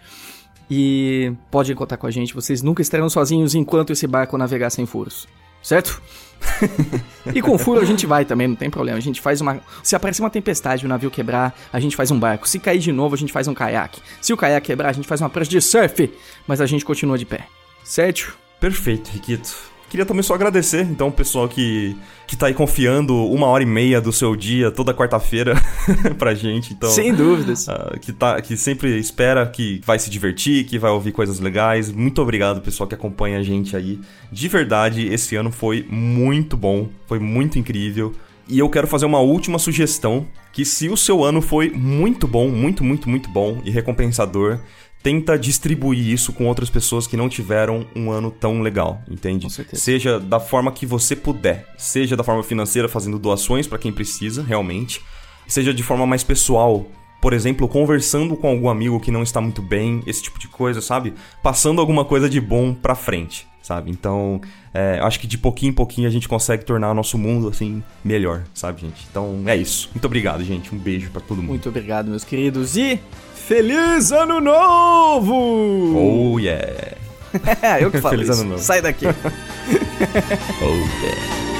E podem contar com a gente, vocês nunca estarão sozinhos enquanto esse barco navegar sem furos. Certo? *laughs* e com furo a gente vai também, não tem problema. A gente faz uma. Se aparecer uma tempestade e o navio quebrar, a gente faz um barco. Se cair de novo, a gente faz um caiaque. Se o caiaque quebrar, a gente faz uma prancha de surf. Mas a gente continua de pé. Certo? Perfeito, Riquito. Queria também só agradecer, então, o pessoal que, que tá aí confiando uma hora e meia do seu dia, toda quarta-feira, *laughs* pra gente. Então, Sem dúvidas. ah, que, tá, que sempre espera que vai se divertir, que vai ouvir coisas legais. Muito obrigado, pessoal, que acompanha a gente aí. De verdade, esse ano foi muito bom, foi muito incrível. E eu quero fazer uma última sugestão, que se o seu ano foi muito bom, muito, muito, muito bom e recompensador, tenta distribuir isso com outras pessoas que não tiveram um ano tão legal, entende? Seja da forma que você puder, seja da forma financeira fazendo doações para quem precisa, realmente, seja de forma mais pessoal, por exemplo, conversando com algum amigo que não está muito bem, esse tipo de coisa, sabe? Passando alguma coisa de bom pra frente, sabe? Então, é, acho que de pouquinho em pouquinho a gente consegue tornar o nosso mundo, assim, melhor, sabe, gente? Então, é isso. Muito obrigado, gente. Um beijo pra todo mundo. Muito obrigado, meus queridos. E. Feliz Ano Novo! Oh, yeah! *laughs* eu que falo Feliz isso. ano novo. Sai daqui. *laughs* oh, yeah.